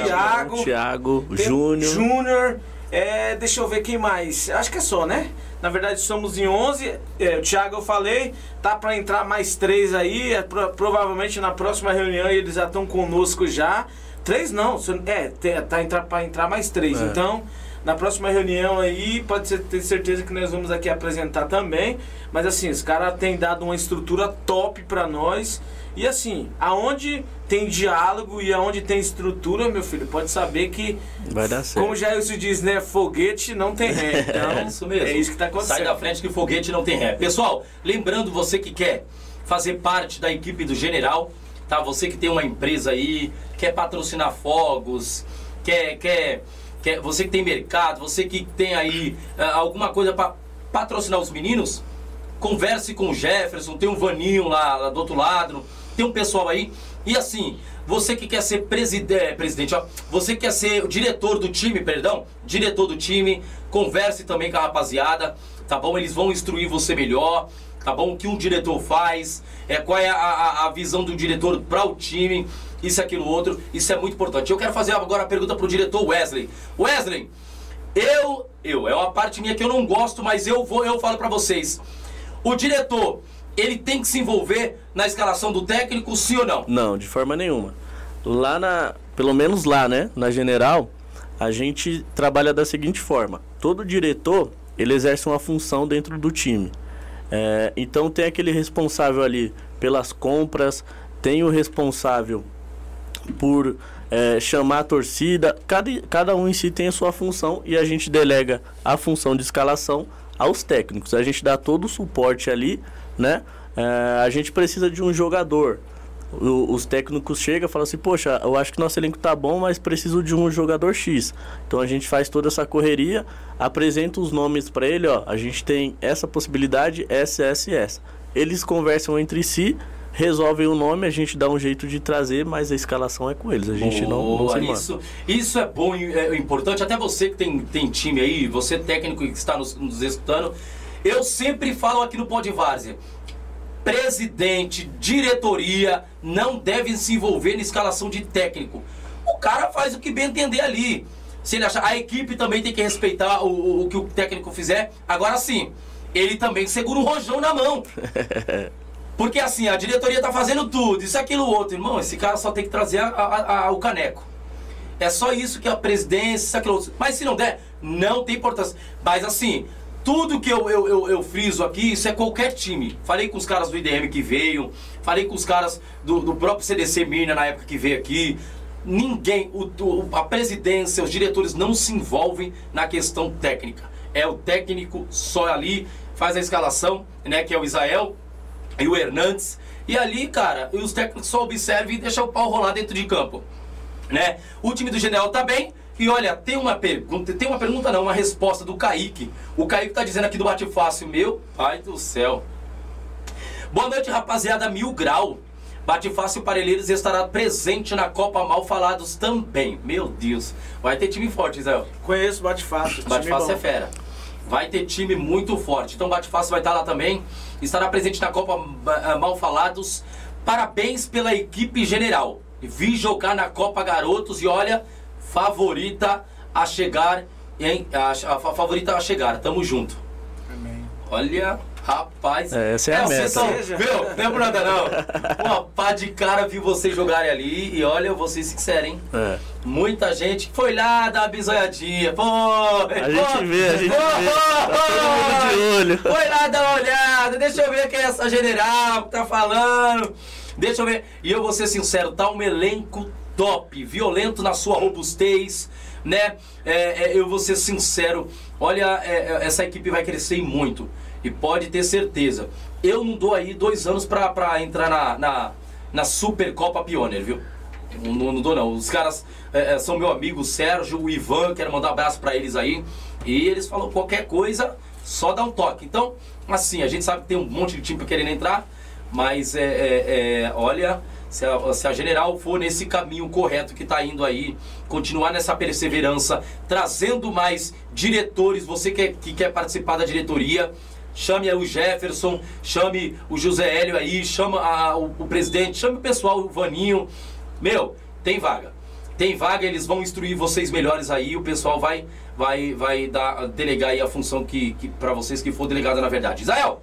B: Thiago.
C: Thiago, Júnior.
B: Júnior. É, deixa eu ver quem mais. Acho que é só, né? Na verdade, somos em 11. É, o Thiago, eu falei, tá para entrar mais três aí. É, pro- provavelmente na próxima reunião eles já estão conosco já. Três não, é, tá entrar, para entrar mais três.
C: É.
B: Então, na próxima reunião aí, pode ser, ter certeza que nós vamos aqui apresentar também. Mas assim, os caras têm dado uma estrutura top para nós. E assim, aonde tem diálogo e aonde tem estrutura, meu filho, pode saber que
C: Vai dar certo.
B: como já se diz, né? Foguete não tem ré. Então,
A: É isso mesmo.
B: É isso que tá acontecendo.
A: Sai da frente que o foguete não tem ré. Pessoal, lembrando você que quer fazer parte da equipe do General, tá? Você que tem uma empresa aí, quer patrocinar fogos, quer, quer, quer você que tem mercado, você que tem aí ah, alguma coisa para patrocinar os meninos, converse com o Jefferson, tem um Vaninho lá, lá do outro lado, tem um pessoal aí. E assim, você que quer ser preside presidente, ó, você que quer ser o diretor do time, perdão, diretor do time, converse também com a rapaziada, tá bom? Eles vão instruir você melhor, tá bom? O que um diretor faz, é, qual é a, a, a visão do diretor para o time, isso, aquilo, outro, isso é muito importante. Eu quero fazer agora a pergunta pro diretor Wesley. Wesley, eu, eu, é uma parte minha que eu não gosto, mas eu vou, eu falo pra vocês. O diretor, ele tem que se envolver na escalação do técnico, sim ou não?
C: Não, de forma nenhuma. Lá na, pelo menos lá, né, na General, a gente trabalha da seguinte forma: todo diretor ele exerce uma função dentro do time. É, então tem aquele responsável ali pelas compras, tem o responsável por é, chamar a torcida. Cada, cada um em si tem a sua função e a gente delega a função de escalação aos técnicos. A gente dá todo o suporte ali, né? É, a gente precisa de um jogador. O- os técnicos chegam e falam assim, poxa, eu acho que nosso elenco tá bom, mas preciso de um jogador X. Então a gente faz toda essa correria, apresenta os nomes para ele, ó. A gente tem essa possibilidade, essa, essa essa. Eles conversam entre si, resolvem o nome, a gente dá um jeito de trazer, mas a escalação é com eles. A gente não, não
A: Boa,
C: se manda.
A: isso, isso é bom e é importante. Até você que tem, tem time aí, você técnico que está nos, nos escutando, eu sempre falo aqui no Pode Várzea. Presidente, diretoria não devem se envolver na escalação de técnico. O cara faz o que bem entender ali. Se ele achar, a equipe também tem que respeitar o, o- o que o técnico fizer. Agora sim, ele também segura um rojão na mão. Porque assim, a diretoria tá fazendo tudo, isso, aquilo, outro. Irmão, esse cara só tem que trazer a- a- a- o caneco. É só isso que a presidência, isso, aquilo, outro. Mas se não der, não tem importância. Mas assim, tudo que eu, eu, eu, eu friso aqui, isso é qualquer time. Falei com os caras do IDM que veio, falei com os caras do, do próprio CDC Mirna na época que veio aqui. Ninguém, o, o- a presidência, os diretores não se envolvem na questão técnica. É o técnico só ali, faz a escalação, né, que é o Israel, e o Hernandes. E ali, cara, os técnicos só observam e deixam o pau rolar dentro de campo. Né? O time do General tá bem. E olha, tem uma pergunta, tem uma pergunta não, uma resposta do Kaique. O Kaique tá dizendo aqui do Bate Fácil, meu pai do céu. Boa noite, rapaziada, mil grau. Bate Fácil Parelheiros estará presente na Copa Mal Falados também. Meu Deus. Vai ter time forte, Israel.
B: Conheço Bate Fácil.
A: Bate Fácil é fera. Vai ter time muito forte. Então Bate Fácil vai estar lá também. Estará presente na Copa ah, Mal Falados. Parabéns pela equipe general. Vi jogar na Copa Garotos e olha, favorita a chegar. Hein? A, a fa- favorita a chegar. Tamo junto.
B: Amém.
A: Olha, rapaz.
C: É, essa é a
A: vocês
C: meta.
A: são- Viu? Não é por nada não. Uma pá de cara vi vocês jogarem ali. E olha, eu vou ser sincero, hein?
C: É.
A: Muita gente foi lá dar uma bisoiadinha. Pô,
C: A gente vê, a gente vê. Tá todo mundo de olho.
A: Foi lá dar uma olhada. Deixa eu ver quem é essa general que tá falando. Deixa eu ver. E eu vou ser sincero, tá um elenco top, violento na sua robustez, né? É, é, eu vou ser sincero. Olha, é, é, essa equipe vai crescer muito. E pode ter certeza. Eu não dou aí dois anos pra, pra entrar na, na, na Supercopa Pioneer, viu? Não, não, dou não. Os caras é, é, são meu amigo, Sérgio, o Ivan, quero mandar um abraço pra eles aí. E eles falam qualquer coisa, só dá um toque. Então, assim, a gente sabe que tem um monte de time querendo entrar, mas é, é, é, olha, se a, se a General for nesse caminho correto que tá indo aí, continuar nessa perseverança, trazendo mais diretores, você que, que quer participar da diretoria, chame aí o Jefferson, chame o José Hélio aí, chama a- o, o presidente, chame o pessoal, o Vaninho. Meu, tem vaga. Tem vaga, eles vão instruir vocês melhores aí. O pessoal vai vai vai dar delegar aí a função que, que para vocês que for delegada na verdade. Israel,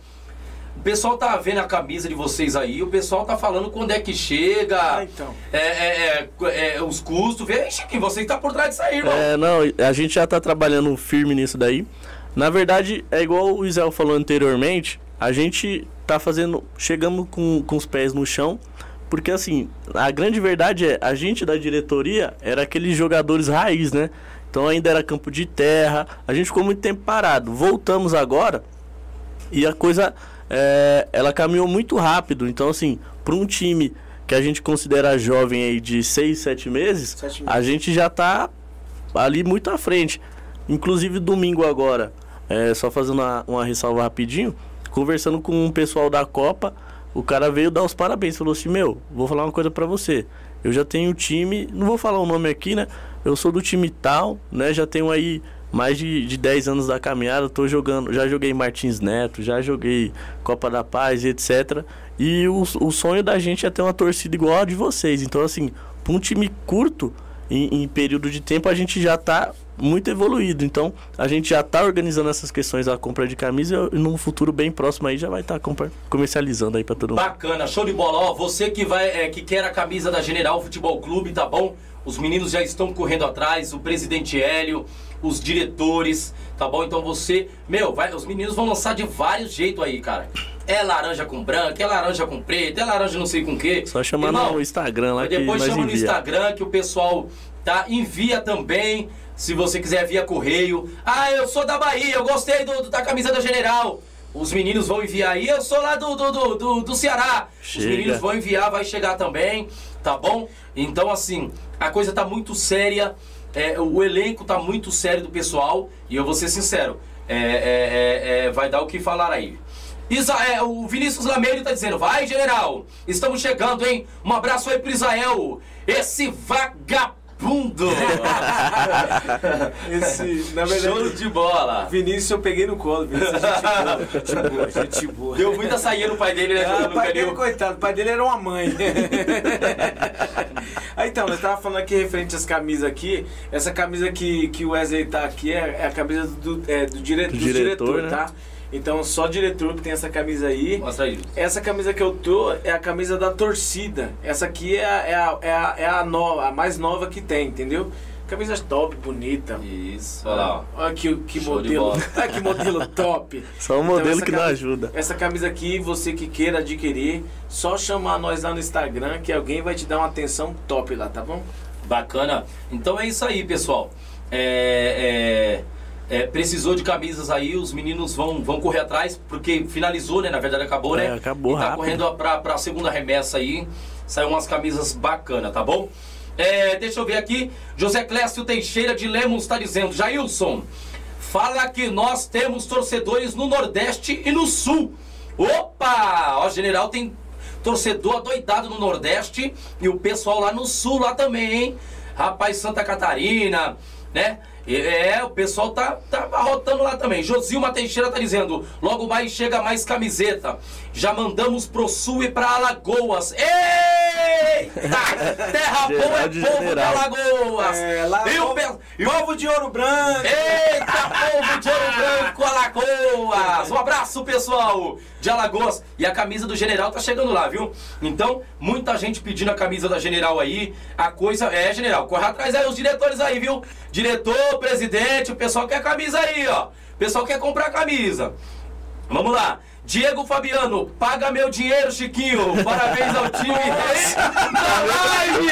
A: o pessoal tá vendo a camisa de vocês aí, o pessoal tá falando quando é que chega.
B: Ah, então.
A: É, é, é, é, os custos. Vê, Chiquinho, você que tá por trás disso aí, irmão.
C: É, não, a gente já tá trabalhando firme nisso daí. Na verdade, é igual o Israel falou anteriormente, a gente tá fazendo. Chegamos com, com os pés no chão. Porque assim, a grande verdade é, a gente da diretoria era aqueles jogadores raiz, né? Então ainda era campo de terra, a gente ficou muito tempo parado. Voltamos agora e a coisa é, ela caminhou muito rápido. Então, assim, para um time que a gente considera jovem aí de 6, 7 meses,
B: Sete
C: a
B: meses.
C: gente já tá ali muito à frente. Inclusive domingo agora, é, só fazendo uma, uma ressalva rapidinho, conversando com o pessoal da Copa, o cara veio dar os parabéns, falou assim, meu, vou falar uma coisa pra você. Eu já tenho time, não vou falar o nome aqui, né? Eu sou do time tal, né? Já tenho aí mais de, de 10 anos da caminhada, tô jogando, já joguei Martins Neto, já joguei Copa da Paz, etc. E o, o sonho da gente é ter uma torcida igual a de vocês. Então, assim, pra um time curto, em, em período de tempo, a gente já tá muito evoluído. Então, a gente já tá organizando essas questões da compra de camisa e num futuro bem próximo aí já vai estar comercializando aí pra todo mundo.
A: Bacana, show de bola. Ó, você que vai, é, que quer a camisa da General Futebol Clube, tá bom? Os meninos já estão correndo atrás, o presidente Hélio, os diretores, tá bom? Então você, meu, vai, os meninos vão lançar de vários jeitos aí, cara. É laranja com branco, é laranja com preto, é laranja não sei com o quê.
C: Só chamar no Instagram lá que
A: depois chama no
C: envia.
A: Instagram que o pessoal tá envia também. Se você quiser via correio. Ah, eu sou da Bahia, eu gostei do, do- da camisa da General. Os meninos vão enviar aí, eu sou lá do, do, do, do, Ceará.
C: Chega.
A: Os meninos vão enviar, vai chegar também, tá bom? Então, assim, a coisa tá muito séria. é, o elenco tá muito sério do pessoal. E eu vou ser sincero, é, é, é, é, vai dar o que falar aí. Isa, é, o Vinícius Lameiro tá dizendo, vai general, estamos chegando, hein? Um abraço aí pro Israel, esse vagabundo!
B: Esse, na
A: Show
B: verdade,
A: de bola!
B: Vinícius eu peguei no colo. Vinícius, gente boa, gente boa, gente boa.
A: Deu muita saída no pai dele, né?
B: Ah, o pai dele, coitado, o pai dele era uma mãe. Aí então, nós tava falando aqui referente às camisas aqui. Essa camisa que, que o Wesley tá aqui é, é a camisa do, é, do, dire,
C: Do
B: do
C: diretor,
B: diretor,
C: né?
B: tá? Então só diretor que tem essa camisa aí.
A: Mostra aí.
B: Essa camisa que eu tô é a camisa da torcida. Essa aqui é a, é a, é a, é a nova, a mais nova que tem, entendeu? Camisa top, bonita.
A: Isso, olha lá, ó.
B: Olha que, que
A: Show de
B: modelo. Olha que modelo top.
C: Só o
B: Então,
C: modelo
B: essa
C: que não
B: cami-
C: ajuda.
B: Essa camisa aqui, você que queira adquirir, só chamar nós lá no Instagram que alguém vai te dar uma atenção top lá, tá bom?
A: Bacana. Então é isso aí, pessoal. É, é, é, precisou de camisas aí, os meninos vão, vão correr atrás, porque finalizou, né? Na verdade acabou,
C: É,
A: né?
C: acabou
A: e tá
C: rápido.
A: correndo pra, pra segunda remessa aí. Saiu umas camisas bacanas, tá bom? É, deixa eu ver aqui. José Clécio Teixeira de Lemos está dizendo, Jailson, fala que nós temos torcedores no Nordeste e no Sul. Opa! Ó, general tem torcedor adoidado no Nordeste e o pessoal lá no Sul lá também, hein? Rapaz, Santa Catarina, né? É, o pessoal tá, tá arrotando lá também. Josilma Teixeira tá dizendo, logo mais chega mais camiseta. Já mandamos pro Sul e pra Alagoas. Eita! Terra boa é povo de. Alagoas!
B: É, lá,
A: e o
B: povo,
A: e
B: de ouro branco!
A: Eita, povo de Ouro Branco, Alagoas! Um abraço, pessoal de Alagoas. E a camisa do General tá chegando lá, viu? Então, muita gente pedindo a camisa da General aí. A coisa é, General, corre atrás aí, os diretores aí, viu? Diretor, presidente, o pessoal quer camisa aí, ó. O pessoal quer comprar camisa. Vamos lá. Diego Fabiano, paga meu dinheiro, Chiquinho. Parabéns ao time. Na live!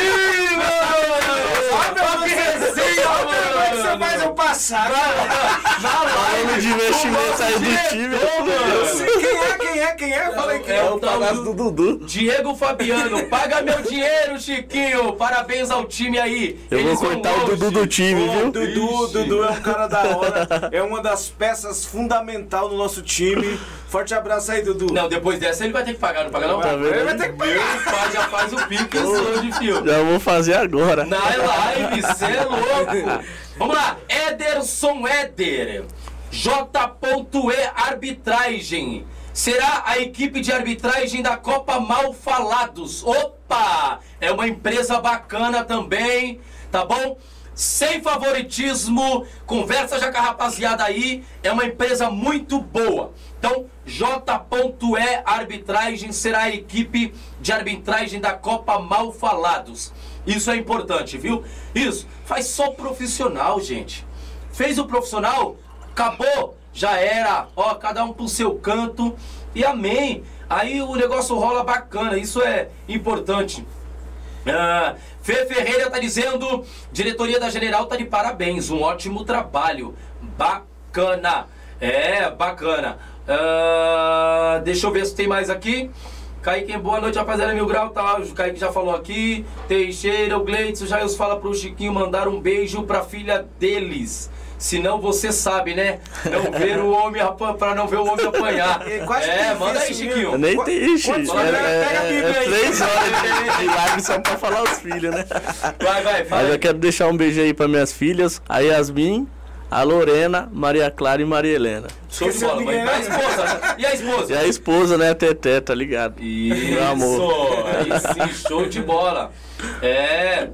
A: Ih, mano! Ó, que resenha, mano!
B: Você faz eu passar!
C: Falando de investimento aí do time.
B: Eu sei quem é, quem é, quem é? Falei que
A: É
B: é.
A: o tal
C: Palhaço
A: do
C: Dudu.
A: Diego Fabiano, paga meu dinheiro, Chiquinho. Parabéns ao time aí.
C: Eu
A: Eles
C: vou cortar o. Dudu do time, viu?
B: Dudu. Dudu é um cara da hora, é uma das peças fundamental do nosso time. Forte abraço aí, Dudu.
A: Não, depois dessa ele vai ter que pagar, não paga não?
C: Tá vendo?
B: Ele vai ter que
A: Meu pai já faz o pique sou de fio.
C: Já vou fazer agora.
A: Na live, cê é louco. Vamos lá, Ederson Éder. J.E Arbitragem. será a equipe de arbitragem da Copa Mal Falados. Opa! É uma empresa bacana também, tá bom? Sem favoritismo, conversa já com a rapaziada aí, é uma empresa muito boa. Então, J.E Arbitragem será a equipe de arbitragem da Copa Mal Falados. Isso é importante, viu? Isso. Faz só profissional, gente. Fez o profissional, acabou, já era. Ó, cada um pro seu canto. E amém. Aí o negócio rola bacana, isso é importante. Ah, Fê Ferreira tá dizendo, diretoria da General tá de parabéns, um ótimo trabalho, bacana, é, bacana. Ah, deixa eu ver se tem mais aqui. Kaique, boa noite, rapaziada Mil Grau, tá? O Kaique já falou aqui. Teixeira, o Gleitson, já os fala pro Chiquinho mandar um beijo pra filha deles. Senão você sabe, né? Não ver o homem pra não ver o homem apanhar.
B: É quase
A: É, manda aí. Chiquinho.
C: Nem
B: Qu-
C: tem, é, é-
B: Pega a Bíblia
C: é
B: aí.
C: três horas de, live só pra falar os filhos, né?
A: Vai, vai,
C: Mas
A: vai.
C: eu quero deixar um beijo aí pra minhas filhas, a Yasmin, a Lorena, Maria Clara e Maria Helena.
A: Show de bola. Mas a
B: né?
A: esposa? E a
C: E
A: esposa?
C: a esposa, né, a Teté, tá ligado?
A: Isso,
C: Meu amor.
A: aí sim, show de bola. É.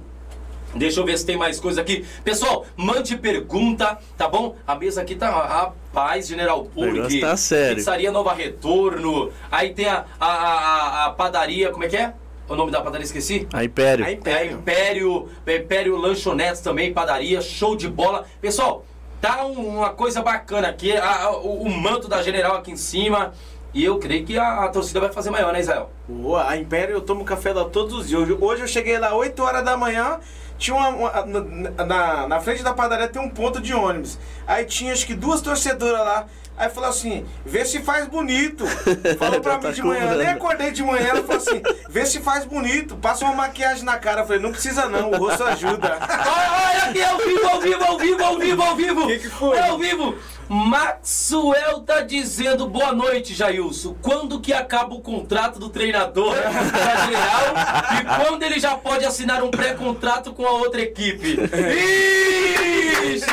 A: Deixa eu ver se tem mais coisa aqui. Pessoal, mande pergunta, tá bom? A mesa aqui tá, rapaz, General
C: negócio tá sério.
A: Pizzaria Nova Retorno. Aí tem a, a, a, a padaria, como é que é? O nome da padaria, esqueci?
C: A Império.
B: A Império.
A: Império, Império Lanchonetes também, padaria, show de bola. Pessoal, tá um- uma coisa bacana aqui, a- a- o, o manto da General aqui em cima. E eu creio que a, a torcida vai fazer maior, né, Israel?
B: Boa, a Império eu tomo café lá todos os dias. Hoje, hoje eu cheguei lá 8 horas da manhã, tinha uma, uma- na, na, na frente da padaria tem um ponto de ônibus. Aí tinha acho que duas torcedoras lá. Aí falou assim, vê se faz bonito. Falou pra mim
C: tá
B: de manhã,
C: cobrando.
B: nem acordei de manhã, ela falou assim, vê se faz bonito, passa uma maquiagem na cara. Eu falei, não precisa não, o rosto ajuda.
A: Olha, olha aqui, ao vivo, ao vivo, ao vivo, ao vivo, ao vivo.
B: Que que foi?
A: É ao vivo. Maxwell tá dizendo boa noite, Jailson. Quando que acaba o contrato do treinador geral e quando ele já pode assinar um pré-contrato com a outra equipe? Ixi!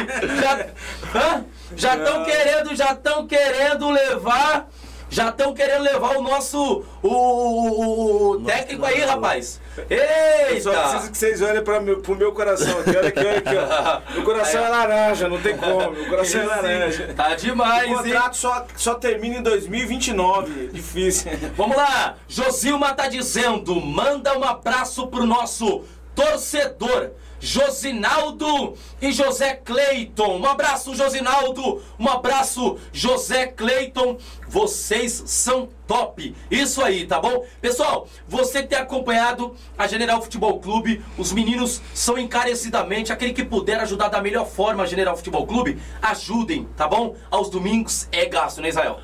A: Já estão querendo, já estão querendo levar, já estão querendo levar o nosso o, o- o técnico aí, rapaz.
B: Eu só
A: Eita!
B: preciso que vocês olhem pra meu, pro meu coração aqui. Olha aqui, olha aqui, ó. Meu coração é laranja, não tem como. Meu coração é laranja.
A: Tá
B: O
A: demais, hein?
B: contrato só, só termina em 2029. Difícil.
A: Vamos lá, Josilma tá dizendo, manda um abraço pro nosso torcedor. Josinaldo e José Cleiton. Um abraço, Josinaldo. Um abraço, José Cleiton. Vocês são top. Isso aí, tá bom? Pessoal, você que tem acompanhado a General Futebol Clube, os meninos são encarecidamente, aquele que puder ajudar da melhor forma a General Futebol Clube, ajudem, tá bom? Aos domingos é gasto, né, Israel?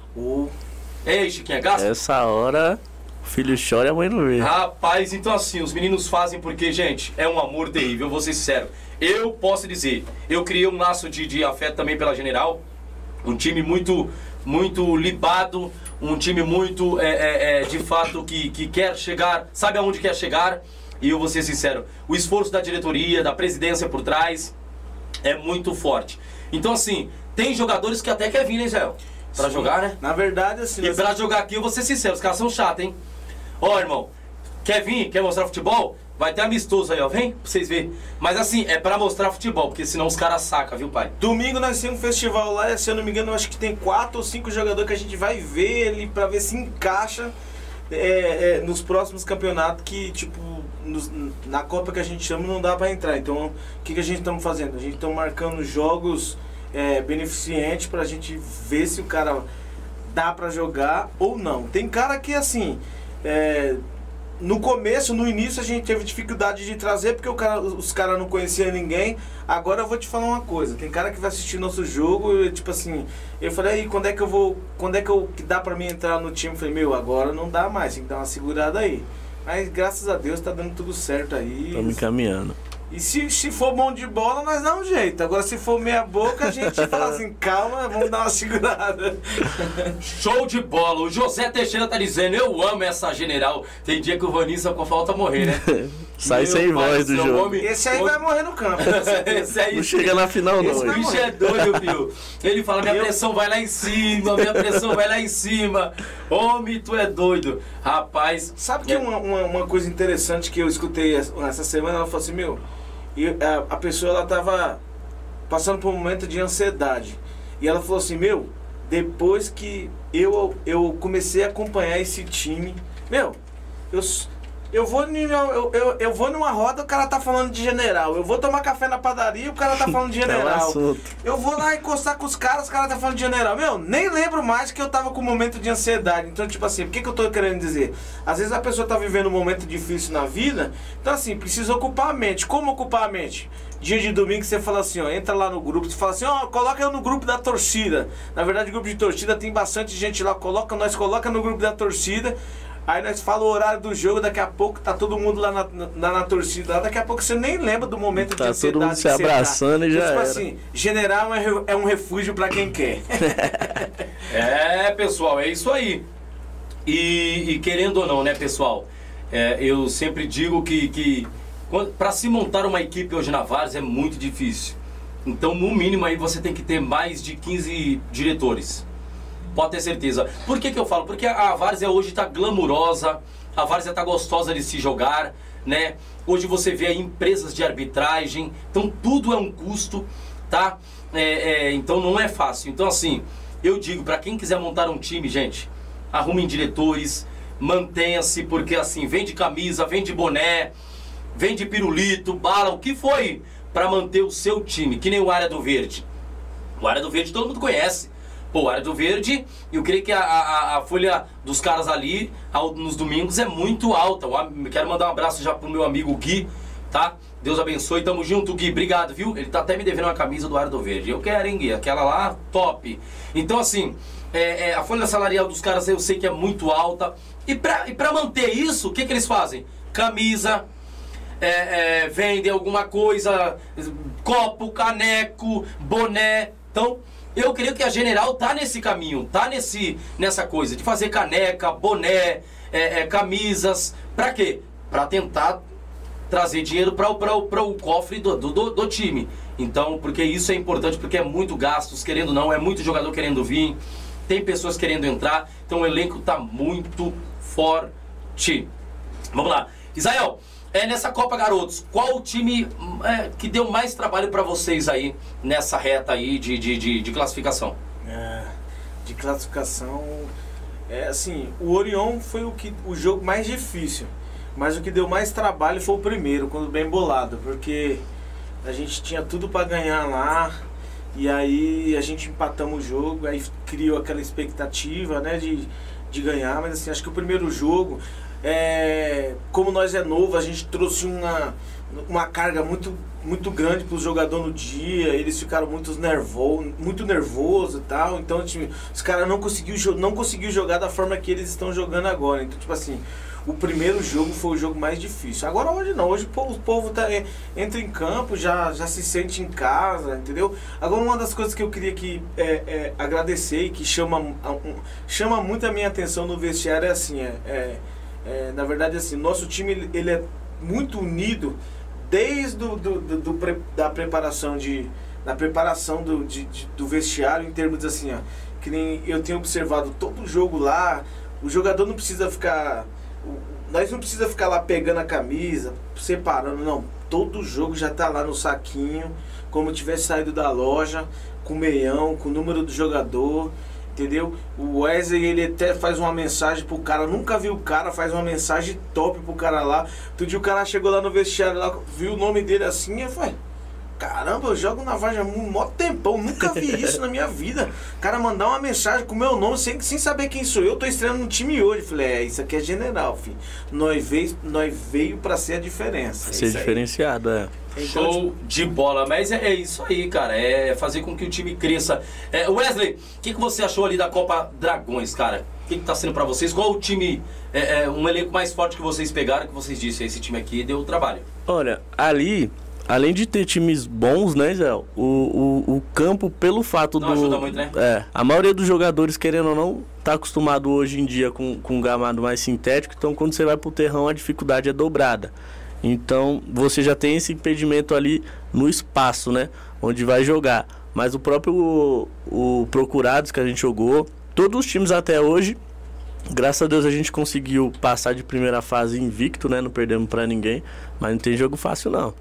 A: Ei, Chiquinho, é gasto?
C: Essa hora, filho chora e a mãe não vê.
A: Rapaz, então assim, os meninos fazem porque, gente, é um amor terrível, eu vou ser sincero. Eu posso dizer, eu criei um laço de, de afeto também pela General, um time muito, muito libado, um time muito, é, é, é, de fato, que, que quer chegar, sabe aonde quer chegar, e eu vou ser sincero, o esforço da diretoria, da presidência por trás, é muito forte. Então assim, tem jogadores que até quer vir, né, Israel? Pra
B: Sim.
A: jogar, né?
B: Na verdade, assim.
A: E
B: nós-
A: pra jogar aqui, eu vou ser sincero, os caras são chatos, hein? Ó, irmão, quer vir, quer mostrar futebol? Vai ter amistoso aí, ó, vem pra vocês verem. Mas assim, é pra mostrar futebol, porque senão os caras sacam, viu, pai?
B: Domingo nós temos um festival lá, se eu não me engano, eu acho que tem quatro ou cinco jogadores que a gente vai ver ele pra ver se encaixa é, é, nos próximos campeonatos que, tipo, nos- na Copa que a gente chama não dá pra entrar. Então, o que, que a gente estamos fazendo? A gente está marcando jogos é, beneficentes pra gente ver se o cara dá pra jogar ou não. Tem cara que, assim, é, no começo, no início, a gente teve dificuldade de trazer porque cara, os caras não conheciam ninguém. Agora eu vou te falar uma coisa: tem cara que vai assistir nosso jogo e, tipo assim, eu falei, aí, quando é que eu vou. Quando é que, eu, que dá pra mim entrar no time? Eu falei, meu, agora não dá mais, tem que dar uma segurada aí. Mas graças a Deus tá dando tudo certo aí.
C: Estamos encaminhando.
B: E se, se for bom de bola, nós dá um jeito. Agora, se for meia boca, a gente fala assim, calma, vamos dar uma segurada.
A: Show de bola! O José Teixeira tá dizendo, eu amo essa general. Tem dia que o Vanissa com falta morrer, né?
C: Sai
A: Meu
C: sem
A: pai
C: voz do jogo.
A: homem-
B: Esse aí
A: homem-
B: vai morrer no campo.
A: Esse aí
C: Não chega na final, não.
A: Esse bicho é doido, filho. Ele fala, minha pressão vai lá em cima, minha pressão vai lá em cima. Homem, tu é doido. Rapaz.
B: Sabe que
A: é-
B: uma, uma, uma coisa interessante que eu escutei essa essa semana, ela falou assim, meu, e a, a pessoa ela tava passando por um momento de ansiedade. E ela falou assim, meu, depois que eu, eu comecei a acompanhar esse time, meu, eu, eu vou eu, eu, eu vou numa roda, o cara tá falando de general. Eu vou tomar café na padaria, o cara tá falando de
C: É
B: general. Eu vou lá encostar com os caras, os caras tá falando de general. Meu, nem lembro mais que eu tava com um momento de ansiedade. Então, tipo assim, o que, que eu tô querendo dizer? Às vezes a pessoa tá vivendo um momento difícil na vida, então assim, precisa ocupar a mente. Como ocupar a mente? Dia de domingo você fala assim, ó, entra lá no grupo, você fala assim, ó, coloca eu no grupo da torcida. Na verdade, o grupo de torcida tem bastante gente lá, coloca, nós coloca no grupo da torcida. Aí nós fala o horário do jogo, daqui a pouco tá todo mundo lá na, na, na torcida, lá, daqui a pouco você nem lembra do momento
C: Tá
B: de
C: todo mundo se
B: tá.
C: abraçando e já
B: Então, tipo
C: era.
B: assim, general é, é um refúgio pra quem quer.
A: É, pessoal, é isso aí. E, e querendo ou não, né, pessoal? é, eu sempre digo que, que para se montar uma equipe hoje na Vars é muito difícil. Então, no mínimo, aí você tem que ter mais de 15 diretores. Pode ter certeza. Por que, que eu falo? Porque a Várzea hoje está glamurosa, a Várzea está gostosa de se jogar, né? Hoje você vê empresas de arbitragem, então tudo é um custo, tá? É, é, então não é fácil. Então assim, eu digo para quem quiser montar um time, gente, arrumem diretores, mantenha-se, porque assim, vende camisa, vende boné, vende pirulito, bala, o que foi para manter o seu time, que nem o Área do Verde. O Área do Verde todo mundo conhece. Pô, Área do Verde, eu creio que a, a, a folha dos caras ali ao- nos domingos é muito alta. Eu quero mandar um abraço já pro meu amigo Gui, tá? Deus abençoe, tamo junto, Gui. Obrigado, viu? Ele tá até me devendo uma camisa do Área do Verde. Eu quero, hein, Gui? Aquela lá, top. Então, assim, é, é, a folha salarial dos caras eu sei que é muito alta. E pra, e pra manter isso, o que, que eles fazem? Camisa, é, é, vendem alguma coisa, copo, caneco, boné. Então, eu creio que a General tá nesse caminho, tá nesse, nessa coisa de fazer caneca, boné, é, é, camisas. Pra quê? Pra tentar trazer dinheiro para o, cofre do, do, do- time. Então, porque isso é importante, porque é muito gastos, querendo não, é muito jogador querendo vir, tem pessoas querendo entrar, então o elenco tá muito forte. Vamos lá. Isael, é, nessa Copa Garotos, qual o time é, que deu mais trabalho para vocês aí nessa reta aí de, de, de, de classificação?
B: É, de classificação. É assim, o Orion foi o, que, o jogo mais difícil. Mas o que deu mais trabalho foi o primeiro, quando bem bolado, porque a gente tinha tudo para ganhar lá. E aí a gente empatamos o jogo, aí criou aquela expectativa, né, de, de ganhar, mas assim, acho que o primeiro jogo, é, como nós é novo, a gente trouxe uma, uma carga muito, muito grande para o jogador no dia, eles ficaram muito nervosos, muito nervoso e tal, então tipo, os caras não conseguiu não conseguiu jogar da forma que eles estão jogando agora. Então, tipo assim, o primeiro jogo foi o jogo mais difícil. Agora hoje não, hoje o povo, tá, é, entra em campo, já, já se sente em casa, entendeu? Agora uma das coisas que eu queria que é, é, agradecer e que chama, chama muito a minha atenção no vestiário é assim, é, é, na verdade assim, nosso time ele, é muito unido desde do, do, do- do pre- da preparação de da preparação do, de- de- do vestiário em termos assim, ó, que nem eu tenho observado todo jogo lá, o jogador não precisa ficar nós não precisa ficar lá pegando a camisa, separando, não. Todo jogo já tá lá no saquinho, como tivesse saído da loja, com o meião, com o número do jogador, entendeu? O Wesley, ele até faz uma mensagem pro cara, nunca viu o cara, faz uma mensagem top pro cara lá. Outro dia o cara chegou lá no vestiário, lá, viu o nome dele assim, e foi. Caramba, eu jogo na Varja um mó tempão, nunca vi isso na minha vida. O cara mandar uma mensagem com o meu nome sem, sem saber quem sou eu, tô estreando no time hoje. Falei, é, isso aqui é general, filho. Nós veio, nós veio pra ser a diferença. É
C: Ser
B: isso aí.
C: diferenciado, é.
B: Então,
A: Show de bola, mas é, é isso aí, cara. É fazer com que o time cresça. É, Wesley, o que, que você achou ali da Copa Dragões, cara? O que, que tá sendo pra vocês? Qual o time, é, é, um elenco mais forte que vocês pegaram, que vocês disseram, esse time aqui deu trabalho?
C: Olha, ali, além de ter times bons, né, Zé? O, o, o campo, pelo fato
A: Não
C: do.
A: ajuda muito, né?
C: É. A maioria dos jogadores, querendo ou não, tá acostumado hoje em dia com, com um gramado mais sintético. Então, quando você vai pro terrão, a dificuldade é dobrada. Então você já tem esse impedimento ali no espaço, né? Onde vai jogar. Mas o próprio o, o Procurados que a gente jogou, todos os times até hoje, graças a Deus a gente conseguiu passar de primeira fase invicto, né? Não perdemos pra ninguém. Mas não tem jogo fácil não.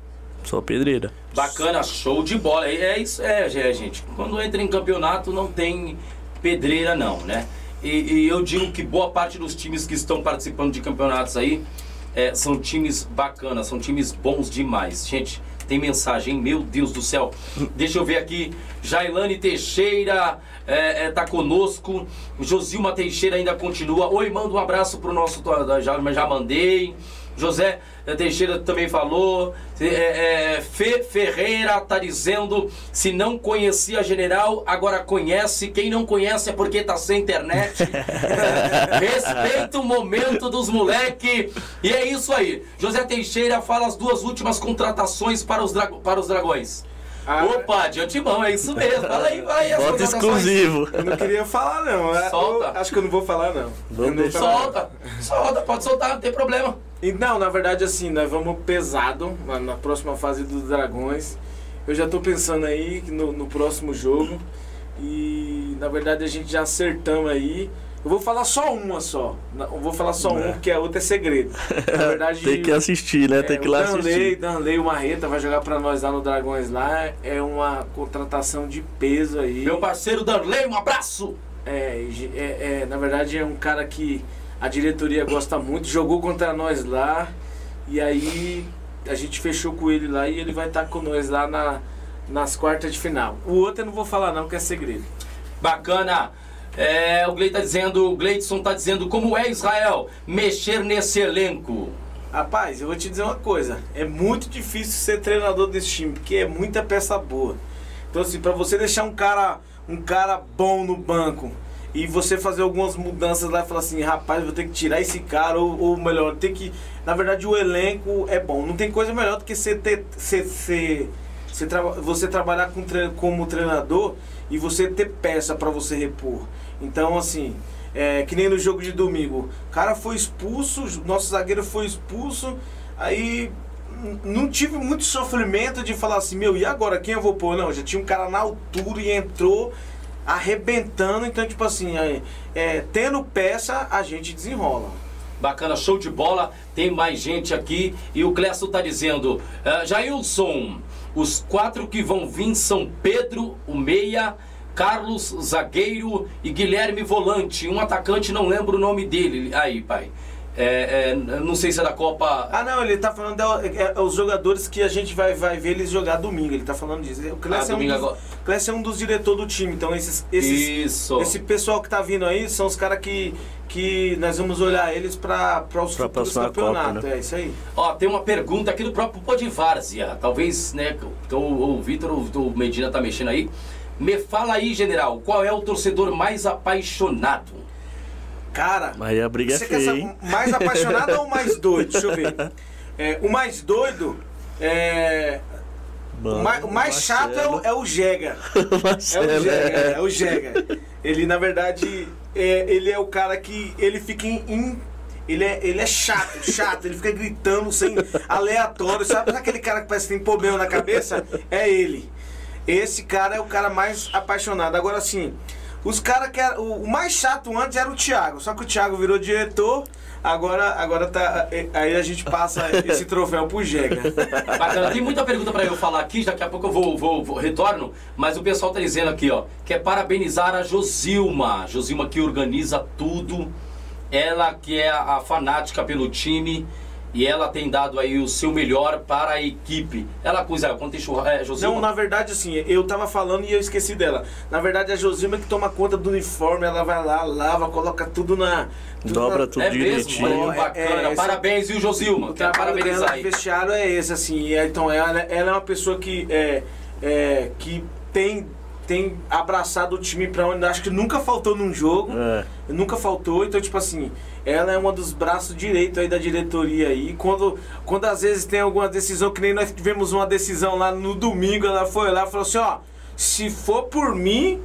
C: Só pedreira.
A: Bacana, show de bola. É é isso, é, é, gente. Quando entra em campeonato não tem pedreira não, né? E, e eu digo que boa parte dos times que estão participando de campeonatos aí é, são times bacanas, são times bons demais. Gente, tem mensagem, meu Deus do céu. Deixa eu ver aqui. Jailane Teixeira é, é, tá conosco. Josilma Teixeira ainda continua. Oi, manda um abraço pro nosso. Já, já mandei. José Teixeira também falou. É, é, Fê Ferreira tá dizendo: se não conhecia General, agora conhece. Quem não conhece é porque tá sem internet. Respeita o momento dos moleque. E é isso aí. José Teixeira fala as duas últimas contratações para os, para os dragões. Ah, Opa, de antemão, é isso mesmo. Fala aí, vai aí.
C: Bota exclusivo.
B: Eu não queria falar, não. Solta. Eu acho que eu não vou falar, não.
A: Vamos solta, solta, pode soltar, não tem problema.
B: E, não, na verdade, assim, nós vamos pesado na, na próxima fase dos Dragões. Eu já tô pensando aí no, no próximo jogo. E na verdade a gente já acertamos aí. Eu vou falar só uma só. Eu vou falar só é. uma, porque a outra é segredo.
C: Na verdade. Tem que assistir, né? É, Tem que ir lá Danley, assistir.
B: Danley, o Marreta vai jogar pra nós lá no Dragões lá. É uma contratação de peso aí.
A: Meu parceiro Danley, um abraço!
B: É, é, é, na verdade é um cara que a diretoria gosta muito, jogou contra nós lá. E aí a gente fechou com ele lá e ele vai estar com nós lá na, nas quartas de final. O outro eu não vou falar não, que é segredo.
A: Bacana! É, o Gleidson tá dizendo, o Gleidson tá dizendo como é Israel mexer nesse elenco.
B: Rapaz, eu vou te dizer uma coisa, é muito difícil ser treinador desse time, porque é muita peça boa. Então assim, para você deixar um cara, um cara bom no banco e você fazer algumas mudanças lá e falar assim, rapaz, vou ter que tirar esse cara ou, ou melhor, tem que, na verdade o elenco é bom. Não tem coisa melhor do que você ter, você, você trabalhar com, como treinador e você ter peça para você repor. Então, assim, é, que nem no jogo de domingo. O cara foi expulso, nosso zagueiro foi expulso, aí não tive muito sofrimento de falar assim, meu, e agora quem eu vou pôr? Não, já tinha um cara na altura e entrou arrebentando, então tipo assim, é, é, tendo peça, a gente desenrola.
A: Bacana, show de bola. Tem mais gente aqui. E o Clécio tá dizendo: uh, Jailson, os quatro que vão vir são Pedro, o Meia, Carlos, zagueiro e Guilherme Volante. Um atacante, não lembro o nome dele. Aí, pai. É, é, não sei se é da Copa.
B: Ah, não, ele tá falando de, é, é, os jogadores que a gente vai, vai ver eles jogar domingo. Ele tá falando disso. O Clécio, ah, é, um dos, Clécio é um dos diretores do time. Então, esses, esses, Isso. esse pessoal que tá vindo aí são os caras que, que nós vamos olhar eles para os pra futuros campeonatos. Né? É isso aí.
A: Ó, tem uma pergunta aqui do próprio Podivárzia. Talvez, né, o, o Vitor, o Medina tá mexendo aí. Me fala aí, general, qual é o torcedor mais apaixonado?
B: Cara,
C: aí a briga é você feia, quer
B: mais apaixonado ou mais doido? Deixa eu ver. É, o mais doido é. Mano, o mais, o mais chato é o, é o Jega. Marcelo, é o Jega, é. é o Jega. Ele, na verdade, é, ele é o cara que ele fica em, em ele é, ele é chato, chato, ele fica gritando sem aleatório. Sabe aquele cara que parece que tem problema na cabeça? É ele. Esse cara é o cara mais apaixonado. Agora sim, os caras que era, o, mais chato antes era o Thiago, só que o Thiago virou diretor. Agora, agora tá. Aí a gente passa esse troféu pro Jega.
A: Bacana, tem muita pergunta para eu falar aqui, daqui a pouco eu vou, vou, vou, retorno, mas o pessoal tá dizendo aqui, ó, quer parabenizar a Josilma. Josilma que organiza tudo. Ela que é a fanática pelo time e ela tem dado aí o seu melhor para a equipe. Ela coisa, quando tem churrasco, é, Josilma?
B: Não, na verdade assim, eu tava falando e eu esqueci dela. Na verdade a Josilma que toma conta do uniforme, ela vai lá, lava, coloca tudo na...
C: Tudo Dobra na... tudo
A: é
C: direitinho.
A: Mesmo, bacana, é, é, parabéns viu Josilma?
B: O trabalho dela no vestiário é esse, assim, é, então ela, ela é uma pessoa que, é, é, que tem tem abraçado o time para onde acho que nunca faltou num jogo. É. Nunca faltou, então tipo assim, ela é uma dos braços direitos aí da diretoria aí. Quando, quando às vezes tem alguma decisão, que nem nós tivemos uma decisão lá no domingo, ela foi lá e falou assim, ó, se for por mim,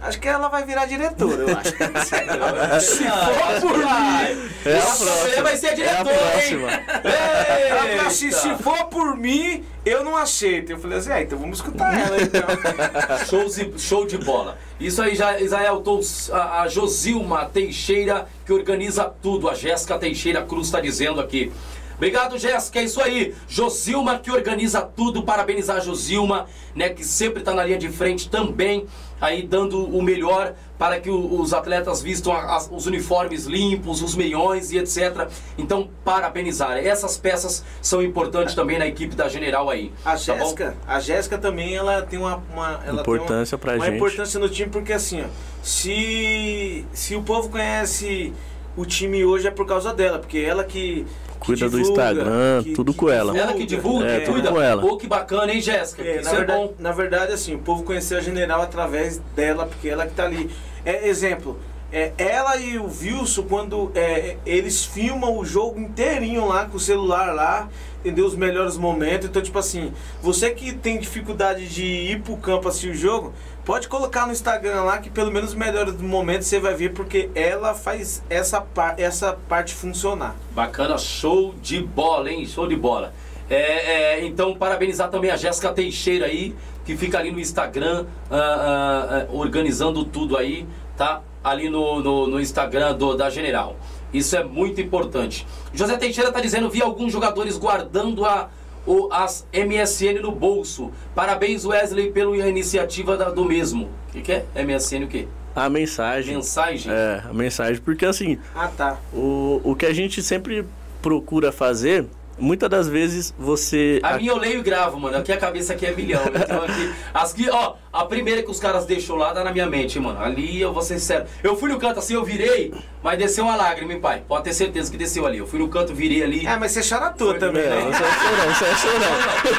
B: Acho que ela vai virar diretora, eu acho.
A: Se for por mim,
C: É próxima.
A: vai ser
C: É a
A: diretora, hein?
C: próxima.
B: Ela assim,
A: Eita.
B: se for por mim, eu não aceito. Eu falei assim, ah, então vamos escutar ela então.
A: Show de, show de bola. Isso aí, já, Israel, tô, a, a Josilma Teixeira, que organiza tudo. A Jéssica Teixeira Cruz está dizendo aqui. Obrigado, Jéssica, é isso aí. Josilma que organiza tudo. Parabenizar a Josilma, né, que sempre está na linha de frente também, aí dando o melhor para que os atletas vistam as- os uniformes limpos, os meiões e etc. Então, parabenizar. Essas peças são importantes também na equipe da General aí.
B: A
A: tá?
B: Jéssica, a Jéssica também, ela tem uma, uma- ela
C: Importância
B: uma,
C: pra
B: uma
C: gente.
B: importância no time porque assim, ó, se se o povo conhece o time hoje é por causa dela, porque ela que que
C: Cuida do Instagram, tudo com ela.
A: Ela que divulga,
C: É,
A: que
C: tudo
A: cuida.
C: com ela.
A: Pô, que bacana, hein, Jéssica?
B: É,
A: Isso
B: na,
A: é
B: verdade,
A: bom.
B: na verdade, assim, o povo conheceu a General através dela, porque ela que tá ali. É, exemplo, é, ela e o Wilson, quando é, eles filmam o jogo inteirinho lá com o celular lá, entendeu? Os melhores momentos. Então, tipo assim, você que tem dificuldade de ir pro campo assistir o jogo, pode colocar no Instagram lá que pelo menos os melhores momentos você vai ver, porque ela faz essa, par essa parte funcionar.
A: Bacana, show de bola, hein? Show de bola. É, é, então, parabenizar também a Jéssica Teixeira aí, que fica ali no Instagram, ah, ah, ah, organizando tudo aí, tá? Ali no, no, no Instagram do, da General. Isso é muito importante. José Teixeira tá dizendo, vi alguns jogadores guardando a, o, as MSN no bolso. Parabéns, Wesley, pela iniciativa da- do mesmo. O que, que é? MSN o quê?
C: A mensagem.
A: Mensagem?
C: É, a mensagem. Porque assim,
B: Ah, tá.
C: o, o que a gente sempre procura fazer, muitas das vezes você.
A: A minha eu leio e gravo, mano. Aqui a cabeça aqui é milhão. Então aqui. As que, ó, a primeira que os caras deixou lá tá na minha mente, mano. Ali eu vou ser sincero. Eu fui no canto assim, eu virei, mas desceu uma lágrima, hein, pai? Pode ter certeza que desceu ali. Eu fui no canto, virei ali.
B: É, mas você chora
A: Foi-
B: também, né?
C: você é chorão, você é chorão.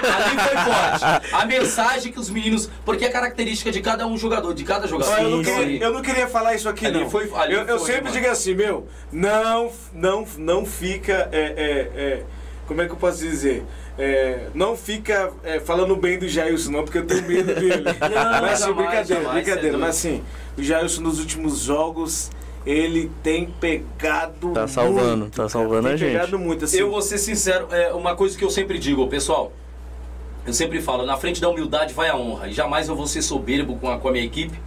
A: Não, ali foi forte. A mensagem que os meninos. Porque é característica de cada um jogador, de cada jogador.
B: Ó, eu, não queria, eu não queria falar isso aqui,
A: Ali
B: não.
A: foi- ali
B: eu, eu
A: foi,
B: sempre
A: mano.
B: digo assim, meu, não, não, não fica. é, é, é, como é que eu posso dizer? É, não fica é, falando bem do Jailson, não, porque eu tenho medo dele. mas assim, brincadeira,
A: jamais,
B: brincadeira.
A: é
B: Mas assim, o Jailson nos últimos jogos, ele tem pegado.
C: Tá salvando,
B: muito,
C: tá
B: cara,
C: salvando
B: tem
C: a gente.
B: pegado muito, assim.
A: Eu vou ser sincero, é uma coisa que eu sempre digo, pessoal. Eu sempre falo, na frente da humildade vai a honra. E jamais eu vou ser soberbo com a, com a minha equipe,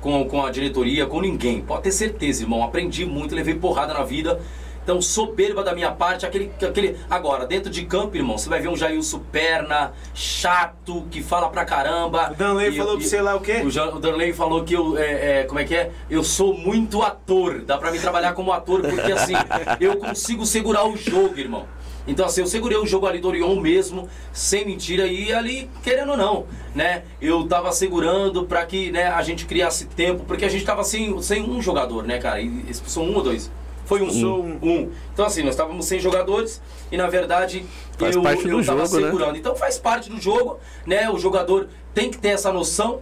A: com, com a diretoria, com ninguém. Pode ter certeza, irmão. Aprendi muito, levei porrada na vida. Então, soberba da minha parte, aquele, aquele. Agora, dentro de campo, irmão, você vai ver um Jailson perna, chato, que fala pra caramba.
B: O Danley falou
A: e-
B: pra você lá o quê?
A: o, Jan- o Danley falou que eu, é, é, como é que é? Eu sou muito ator. Dá pra mim trabalhar como ator, porque assim, eu consigo segurar o jogo, irmão. Então assim, eu segurei o jogo ali do Orion mesmo, sem mentira, e ali, querendo ou não, né? Eu tava segurando pra que né, a gente criasse tempo, porque a gente tava sem, sem um jogador, né, cara? E expulsou um ou dois? Foi um.
B: Expulsou
A: um. um. Então assim, nós estávamos sem jogadores e na verdade
C: Faz
A: eu,
C: parte
A: eu
C: do
A: tava
C: jogo, né?
A: segurando. Então faz parte do jogo, né? O jogador tem que ter essa noção,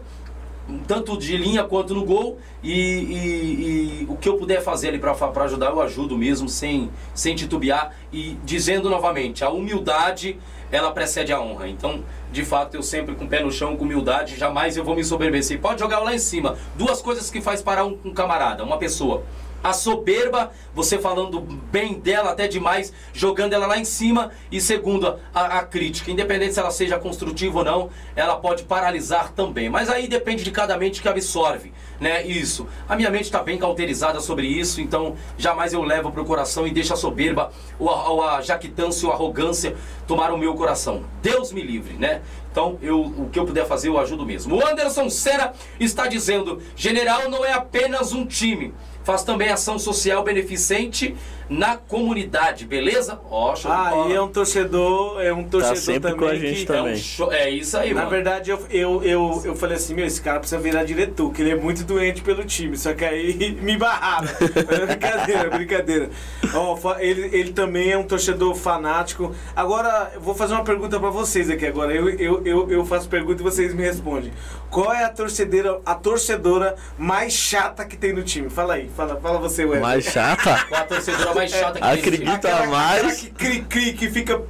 A: tanto de linha quanto no gol. E, e- e o que eu puder fazer ali para ajudar, eu ajudo mesmo, sem, sem titubear. E dizendo novamente, a humildade ela precede a honra. Então, de fato, eu sempre com o pé no chão, com humildade, jamais eu vou me soberbecer. Pode jogar lá em cima. Duas coisas que faz parar um, um camarada, uma pessoa. A soberba, você falando bem dela até demais, jogando ela lá em cima. E segundo, a, a crítica, independente se ela seja construtiva ou não, ela pode paralisar também. Mas aí depende de cada mente que absorve, né? Isso. A minha mente está bem cauterizada sobre isso, então jamais eu levo para o coração e deixo a soberba ou a, ou a jactância ou a arrogância tomar o meu coração. Deus me livre, né? Então, eu, o que eu puder fazer, eu ajudo mesmo. O Anderson Senna está dizendo: General não é apenas um time, faz também ação social beneficente na comunidade, beleza? Ó, show de
B: Ah,
A: bola.
B: e é um torcedor, é um torcedor
C: sempre
B: também
C: com a gente
B: que,
C: também.
A: É, um show- é isso aí,
B: Na
A: mano.
B: verdade, eu, eu, eu, eu falei assim, meu, esse cara precisa virar diretor, que ele é muito doente pelo time. Só que aí me barraram. É brincadeira, brincadeira. Ó, ele, ele também é um torcedor fanático. Agora, eu vou fazer uma pergunta pra vocês aqui agora. Eu, eu, eu, eu faço pergunta e vocês me respondem. Qual é a torcedora, a torcedora mais chata que tem no time? Fala aí, fala, fala você, Wesley.
C: Mais chata?
A: Qual a torcedora mais chata que tem no time?
C: Acredita mais?
B: aquela que cri, cri, que fica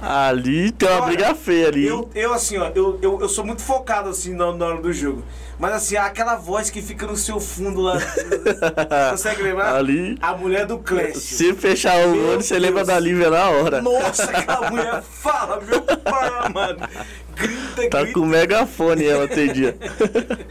C: Ali tem uma
B: Olha,
C: briga feia ali.
B: Eu, eu assim, ó, eu, eu, eu sou muito focado assim na, na hora do jogo. Mas assim, aquela voz que fica no seu fundo lá. consegue lembrar?
C: Ali.
B: A mulher do Clécio.
C: Se fechar o
B: Meu
C: olho, você lembra da Lívia na hora.
B: Nossa, aquela mulher fala, meu pai amado. Grita,
C: Tá
B: grita.
C: com megafone ela tem dia.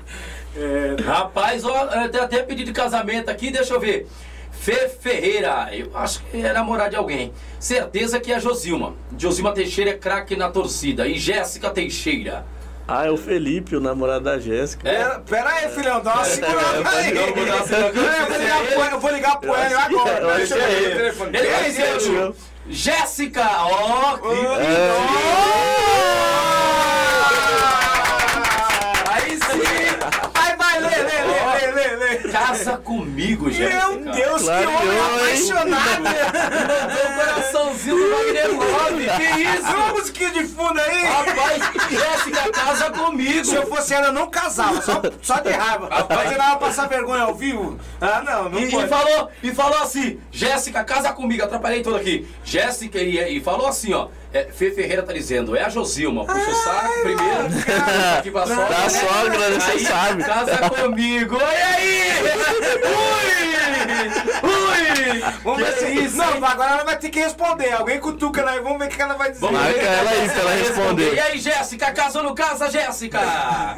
B: É,
A: Rapaz, ó, tem até pedido de casamento aqui, deixa eu ver. Fê Ferreira, eu acho que é namorada de alguém. Certeza que é a Josilma. Josilma Teixeira é craque na torcida. E Jéssica Teixeira.
C: Ah, é o Felipe, o namorado da Jéssica.
A: É?
B: Pera, aí, filhão, dá uma segurada aí.
A: eu vou
B: ligar pro- Eu vou ligar pro Hélio agora.
C: eu
B: Deixa eu ver
C: é
B: o telefone.
A: Ele vai Jéssica, ó, que Casa comigo, Jéssica.
B: Meu Deus, que
C: Claro,
B: homem
C: hein?
B: apaixonado.
A: Mandou um coraçãozinho do Wagner Love. Que
B: Uma
A: isso?
B: musiquinha de fundo aí.
A: Rapaz, Jéssica, casa comigo.
B: Se eu fosse ela, eu não casava, só, só de raiva. Mas ela vai passar vergonha ao vivo? Ah, não, não
A: E,
B: pode.
A: e falou, e falou assim, Jéssica, casa comigo, atrapalhei tudo aqui. Jéssica, e, e falou assim, ó. É, Fê Ferreira tá dizendo, é a Josilma, puxa o saco primeiro,
B: cara.
A: aqui pra
B: Não.
A: sogra.
C: Da
A: né?
C: sogra, né? Você
A: Aí,
C: sabe.
A: Casa comigo, oi aí! Ui! Ui!
B: Vamos ver
A: Que
B: se
A: isso,
B: Não, agora ela vai ter que responder. Alguém cutuca lá e vamos ver o que ela vai dizer.
A: Vamos
C: Marca
A: ver.
C: ela aí pra ela responder.
A: E aí, Jéssica, casou no casa, Jéssica?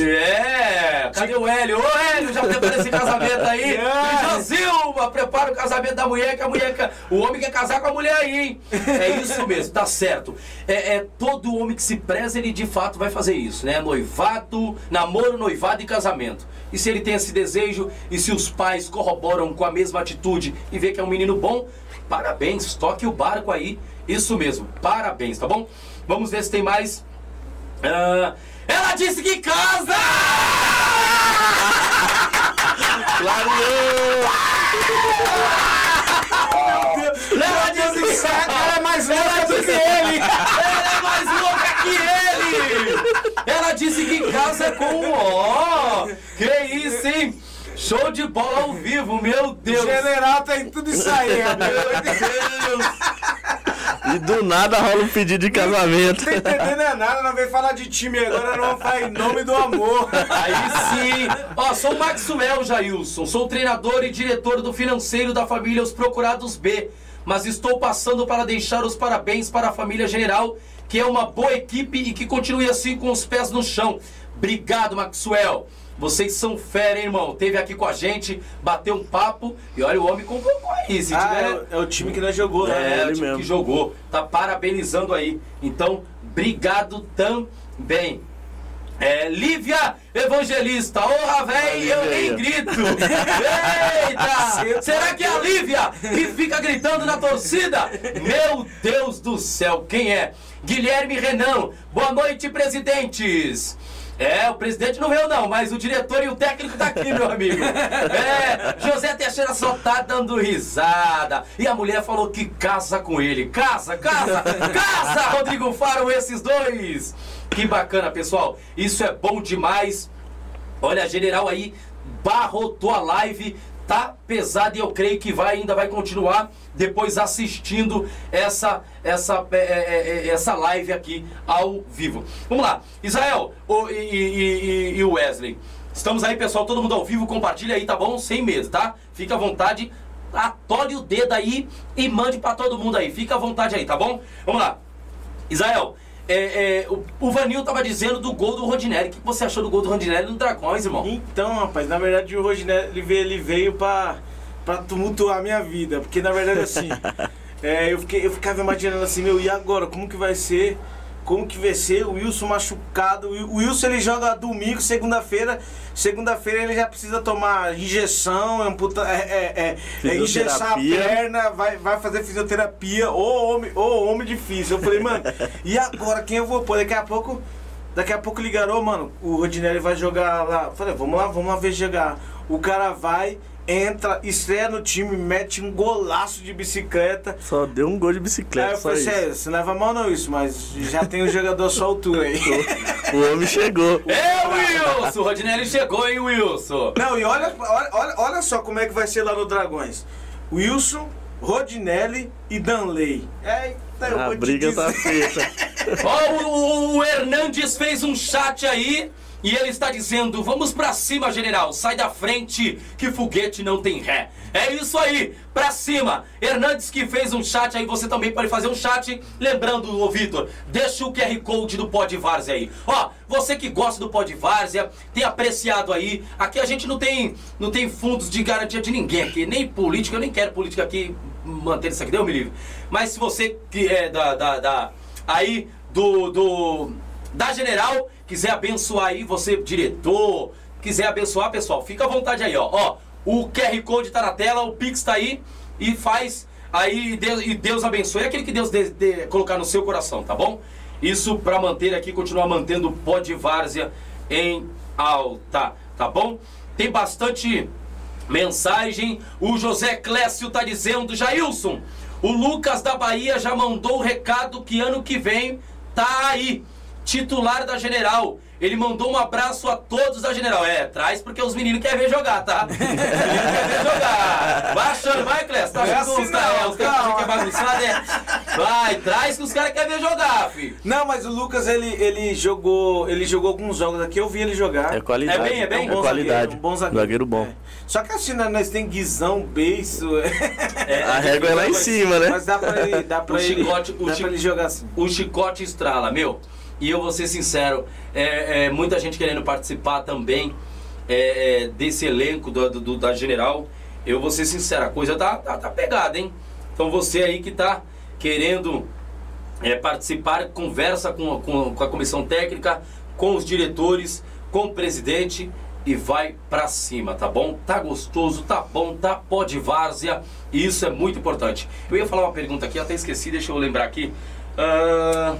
A: É, cadê o Hélio? Ô, Hélio, já prepara esse casamento aí.
B: É.
A: Josilma, prepara o casamento da mulher, que a mulher, quer- o homem quer casar com a mulher aí, hein? É isso mesmo, tá certo. É, é todo homem que se preza, ele de fato vai fazer isso, né? Noivado, namoro, noivado e casamento. E se ele tem esse desejo, e se os pais corroboram com a mesma atitude e vê que é um menino bom, parabéns, toque o barco aí. Isso mesmo, parabéns, tá bom? Vamos ver se tem mais. Ah, ela disse que casa! Ela disse que
B: Ela é mais louca do que ele.
A: Ela é mais louca que ele! Ela disse que casa com o ó! Que isso, hein? Show de bola ao vivo, meu
B: O
A: Deus!
B: general tem tudo isso aí, amigo.
A: Meu Deus!
C: E do nada rola um pedido de casamento.
B: Não tá entendendo é nada, não veio falar de time agora, não vamos falar em nome do amor.
A: Aí sim! Ó, sou o Maxwell Jailson, sou treinador e diretor do financeiro da família Os Procurados B, mas estou passando para deixar os parabéns para a família General, que é uma boa equipe e que continue assim com os pés no chão. Obrigado, Maxwell! Vocês são fera, hein, irmão? Teve aqui com a gente, bateu um papo e olha, o homem convocou aí. Se
B: Ah,
A: tiver.
B: é, o- é o time que nós jogou, né?
A: É,
C: ele
A: o time
C: mesmo.
A: que jogou. Tá parabenizando aí. Então, obrigado também. É, Lívia Evangelista. Ô, véi, eu nem grito. Eita! Será que é a Lívia que fica gritando na torcida? Meu Deus do céu, quem é? Guilherme Renan. Boa noite, presidentes. É, o presidente não veio não, mas o diretor e o técnico tá aqui, meu amigo. É, José Teixeira só tá dando risada. E a mulher falou que casa com ele. Casa, casa, casa, Rodrigo Faro, esses dois. Que bacana, pessoal. Isso é bom demais. Olha, a general aí barrotou a live, tá pesado e eu creio que vai ainda vai continuar depois assistindo essa essa é, é, é, essa live aqui ao vivo. Vamos lá, Israel o- e, e- e- Wesley. Estamos aí, pessoal, todo mundo ao vivo, compartilha aí, tá bom? Sem medo, tá? Fica à vontade, atole o dedo aí e mande pra todo mundo aí. Fica à vontade aí, tá bom? Vamos lá. Israel, é, é, o, o Vanil tava dizendo do gol do Rodinelli. O que você achou do gol do Rodinelli no Dragões, irmão?
B: Então, rapaz, na verdade o Rodinelli ele veio, ele veio pra, pra tumultuar a minha vida. Porque na verdade assim, é, eu, fiquei, eu ficava imaginando assim, meu, e agora? Como que vai ser? Como que vai ser? O Wilson machucado. O Wilson ele joga domingo, segunda-feira. Segunda-feira ele já precisa tomar injeção, amputa, é, é, é, é, engessar a perna, vai, vai fazer fisioterapia. Ô homem, ô homem difícil. Eu falei, mano, e agora quem eu vou pôr? Daqui a pouco. Daqui a pouco ligaram, mano, o Rodinelli vai jogar lá. Eu Falei, vamos lá, vamos lá ver jogar. O cara vai, entra, estreia no time, mete um golaço de bicicleta.
C: Só deu um gol de
B: Aí
C: bicicleta,
B: eu
C: só
B: falei, sério, você leva mal não isso, mas já tem um jogador à sua altura aí.
C: O homem chegou.
A: É, Wilson! O Rodinelli chegou, hein, Wilson?
B: Não, e olha, olha, olha, só como é que vai ser lá no Dragões. Wilson, Rodinelli e Danley. É, Eu
C: A
B: vou te
C: briga tá
B: dizer.
C: feita.
A: Ó, o, o Hernandes fez um chat aí e ele está dizendo: Vamos pra cima, general, sai da frente que foguete não tem ré. É isso aí, pra cima. Hernandes que fez um chat aí, você também pode fazer um chat. Lembrando, ô Vitor, deixa o QR Code do Pod Várzea aí. Ó, você que gosta do Pod Várzea, tem apreciado aí. Aqui a gente não tem, não tem fundos de garantia de ninguém aqui, nem política, eu nem quero política aqui manter isso aqui, deu me livre. Mas se você que é da, da, da aí do, do da General, quiser abençoar aí, você diretor, quiser abençoar, pessoal, fica à vontade aí, ó. Ó, o QR Code tá na tela, o Pix tá aí e faz aí Deus, e Deus abençoe. É aquele que Deus de, de- colocar no seu coração, tá bom? Isso pra manter aqui, continuar mantendo o pó de várzea em alta, tá bom? Tem bastante Mensagem, o José Clécio tá dizendo, Jailson, o Lucas da Bahia já mandou o recado que ano que vem tá aí, titular da General. Ele mandou um abraço a todos da General. É, traz porque os meninos querem ver jogar, tá? Os meninos querem ver jogar. Vai achando, vai, Clécio. Tá
B: é
A: achando que
B: assim
A: os caras
B: não,
A: os caras
B: calma.
A: que é bagunçado, é? Vai, traz que os caras querem ver jogar, filho.
B: Não, mas o Lucas, ele, ele jogou. Ele jogou alguns jogos aqui, eu vi ele jogar.
C: É qualidade.
A: É bem, é bem?
C: É qualidade.
B: um bom zagueiro.
C: Zagueiro bom.
B: É. Só que assim, né, nós tem Guizão, Beiço.
A: É,
C: A régua é lá em cima, né?
B: Mas dá pra ele, dá pra
A: O
B: ele,
A: chicote-
B: dá pra ele jogar assim.
A: o chicote estrala, meu. E eu vou ser sincero, é, é, muita gente querendo participar também é, é, desse elenco do, do- da General. Eu vou ser sincero, a coisa tá, tá, tá pegada, hein? Então você aí que tá querendo é, participar, conversa com, com, com a comissão técnica, com os diretores, com o presidente e vai pra cima, tá bom? Tá gostoso, tá bom, tá pó de várzea e isso é muito importante. Eu ia falar uma pergunta aqui, até esqueci, deixa eu lembrar aqui. Ah,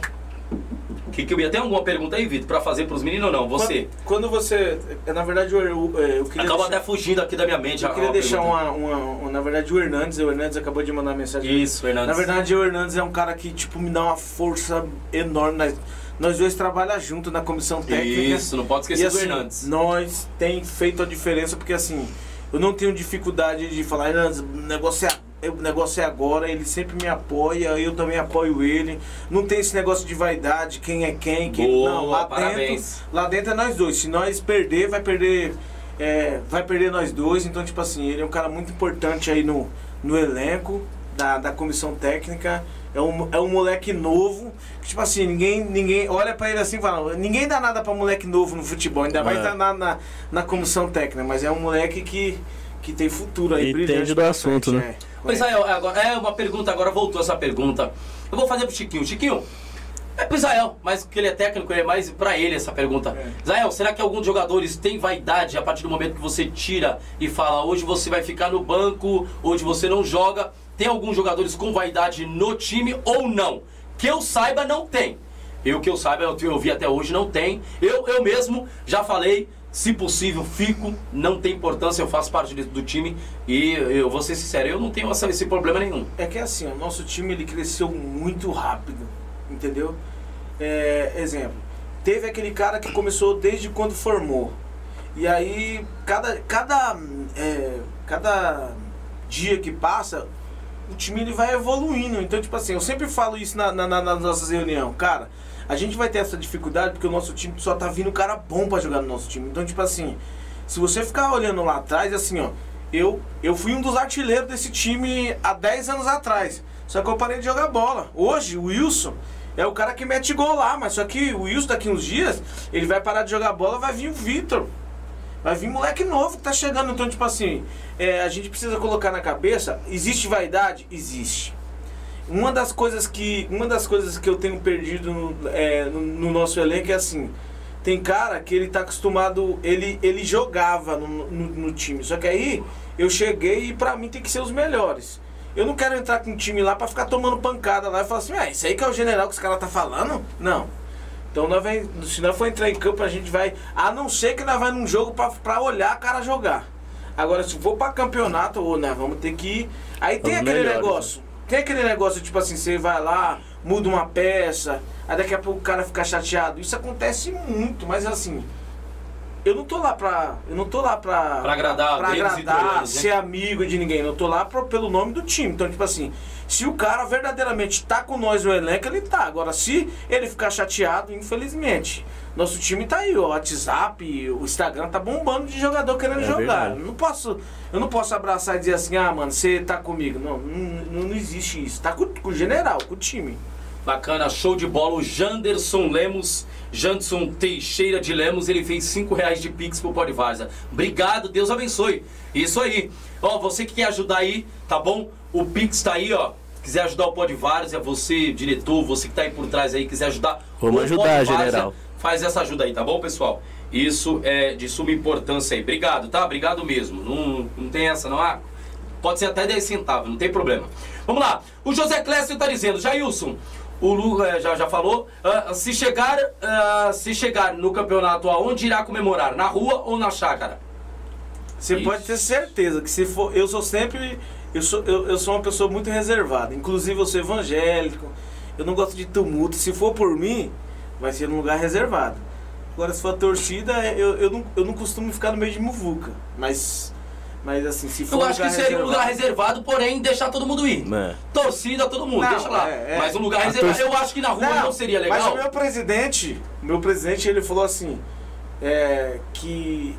A: que, que eu ia ter alguma pergunta aí, Vitor, pra fazer pros meninos ou não? Você.
B: Quando, quando você. é, Na verdade, eu, eu, eu queria.
A: Acaba
B: deixar-
A: até fugindo aqui da minha mente.
B: Eu queria deixar uma, uma, uma- Na verdade, o Hernandes, o Hernandes acabou de mandar mensagem.
A: Isso, Fernandes.
B: Na verdade, o Hernandes é um cara que, tipo, me dá uma força enorme. Nós, nós dois trabalhamos junto na comissão técnica.
A: Isso, não pode esquecer
B: E,
A: do
B: assim,
A: Hernandes.
B: Nós tem feito a diferença porque assim, eu não tenho dificuldade de falar, Hernandes, o negócio é o negócio é agora, ele sempre me apoia, eu também apoio ele. Não tem esse negócio de vaidade, quem é quem, quem
A: Boa,
B: não. Lá
A: parabéns.
B: dentro, lá dentro é nós dois. Se nós perder, vai perder, é, vai perder nós dois. Então, tipo assim, ele é um cara muito importante aí no, no elenco da, da comissão técnica. É um, é um moleque novo. Que, tipo assim, ninguém, ninguém olha pra ele assim e fala: ninguém dá nada pra moleque novo no futebol, ainda mais
C: É.
B: na, na, na comissão técnica. Mas é um moleque que, que tem futuro aí,
C: Entende
B: brilhante
C: do assunto,
B: frente,
C: né?
B: é.
A: Ô, Israel, agora, é uma pergunta, agora voltou essa pergunta. Eu vou fazer pro Chiquinho. Chiquinho, é pro Israel, mas porque ele é técnico, é mais pra ele essa pergunta.
B: É.
A: Israel, será que alguns jogadores têm vaidade a partir do momento que você tira e fala hoje você vai ficar no banco, hoje você não joga? Tem alguns jogadores com vaidade no time ou não? Que eu saiba, não tem. Eu que eu saiba, eu, eu vi até hoje, não tem. Eu, eu mesmo já falei, se possível, fico, não tem importância, eu faço parte do time e eu vou ser sincero, eu não tenho essa- esse problema nenhum.
B: É que assim, o nosso time ele cresceu muito rápido, entendeu? É, exemplo, teve aquele cara que começou desde quando formou. E aí, cada, cada, é, cada dia que passa, o time ele vai evoluindo. Então, tipo assim, eu sempre falo isso na, na, na- nas nossas reuniões. Cara, a gente vai ter essa dificuldade porque o nosso time só tá vindo cara bom pra jogar no nosso time. Então, tipo assim, se você ficar olhando lá atrás, assim, ó, eu, eu fui um dos artilheiros desse time há 10 anos atrás. Só que eu parei de jogar bola. Hoje, o Wilson é o cara que mete gol lá, mas só que o Wilson daqui uns dias, ele vai parar de jogar bola, vai vir o Vitor. Vai vir moleque novo que tá chegando. Então, tipo assim, é, a gente precisa colocar na cabeça, existe vaidade? Existe. Uma das coisas que, uma das coisas que eu tenho perdido no, é, no, no nosso elenco é assim. Tem cara que ele tá acostumado, ele, ele jogava no, no, time. Só que aí eu cheguei e pra mim tem que ser os melhores. Eu não quero entrar com um time lá pra ficar tomando pancada lá e falar assim, ah, isso aí que é o general que os caras tá falando? Não. Então nós vai, se nós for entrar em campo, a gente vai. A não ser que nós vai num jogo pra olhar a cara jogar. Agora, se for pra campeonato, ou nós vamos ter que ir. Aí tem
C: Os
B: aquele
C: melhores.
B: negócio. Tem aquele negócio, tipo assim, você vai lá, muda uma peça, aí daqui a pouco o cara fica chateado. Isso acontece muito, mas assim. eu não tô lá pra. Eu não tô lá pra.
A: Pra agradar
B: pra agradar,
A: né?
B: ser amigo de ninguém. Eu tô lá pro- pelo nome do time. Então, tipo assim, se o cara verdadeiramente tá com nós no elenco, ele tá. Agora, se ele ficar chateado, infelizmente. Nosso time tá aí, o WhatsApp, o Instagram tá bombando de jogador querendo
C: É
B: jogar. Eu não posso, eu não posso abraçar e dizer assim, ah, mano, você tá comigo. Não, não, não existe isso. Tá com, com o general, com o time.
A: Bacana, show de bola. O Janderson Lemos, Janderson Teixeira de Lemos, ele fez 5 reais de Pix pro Pode Varza. Obrigado, Deus abençoe. Isso aí. Ó, você que quer ajudar aí, tá bom? O Pix tá aí, ó. Quiser ajudar o Pode Várzea, você, diretor, você que tá aí por trás aí, quiser ajudar
C: Vamos
A: o
C: ajudar,
A: Pode Várzea,
C: general.
A: Faz essa ajuda aí, tá bom, pessoal? Isso é de suma importância aí. Obrigado, tá? Obrigado mesmo. Não, não tem essa, não. Ah, pode ser até 10 centavos, não tem problema. Vamos lá. O José Clécio tá dizendo, Jailson, o Lu eh, já, já falou, ah, se, chegar, ah, se chegar no campeonato aonde irá comemorar? Na rua ou na chácara?
B: Você
A: Isso.
B: pode ter certeza que se for. Eu sou sempre. Eu sou, eu, eu sou uma pessoa muito reservada. Inclusive eu sou evangélico. Eu não gosto de tumulto. Se for por mim, vai ser num lugar reservado. Agora se for a torcida, eu, eu, não, eu não costumo ficar no meio de muvuca. Mas. Mas assim, se for
A: Eu
B: um
A: acho que seria um lugar reservado, porém deixar todo mundo ir.
C: É.
A: Torcida, todo mundo,
B: Não,
A: deixa lá.
B: é, é.
A: Mas um lugar
C: A
A: reservado.
C: torcida-
A: Eu acho que na rua não, seria
B: Mas
A: legal.
B: o meu presidente, o meu presidente, ele falou assim, é, que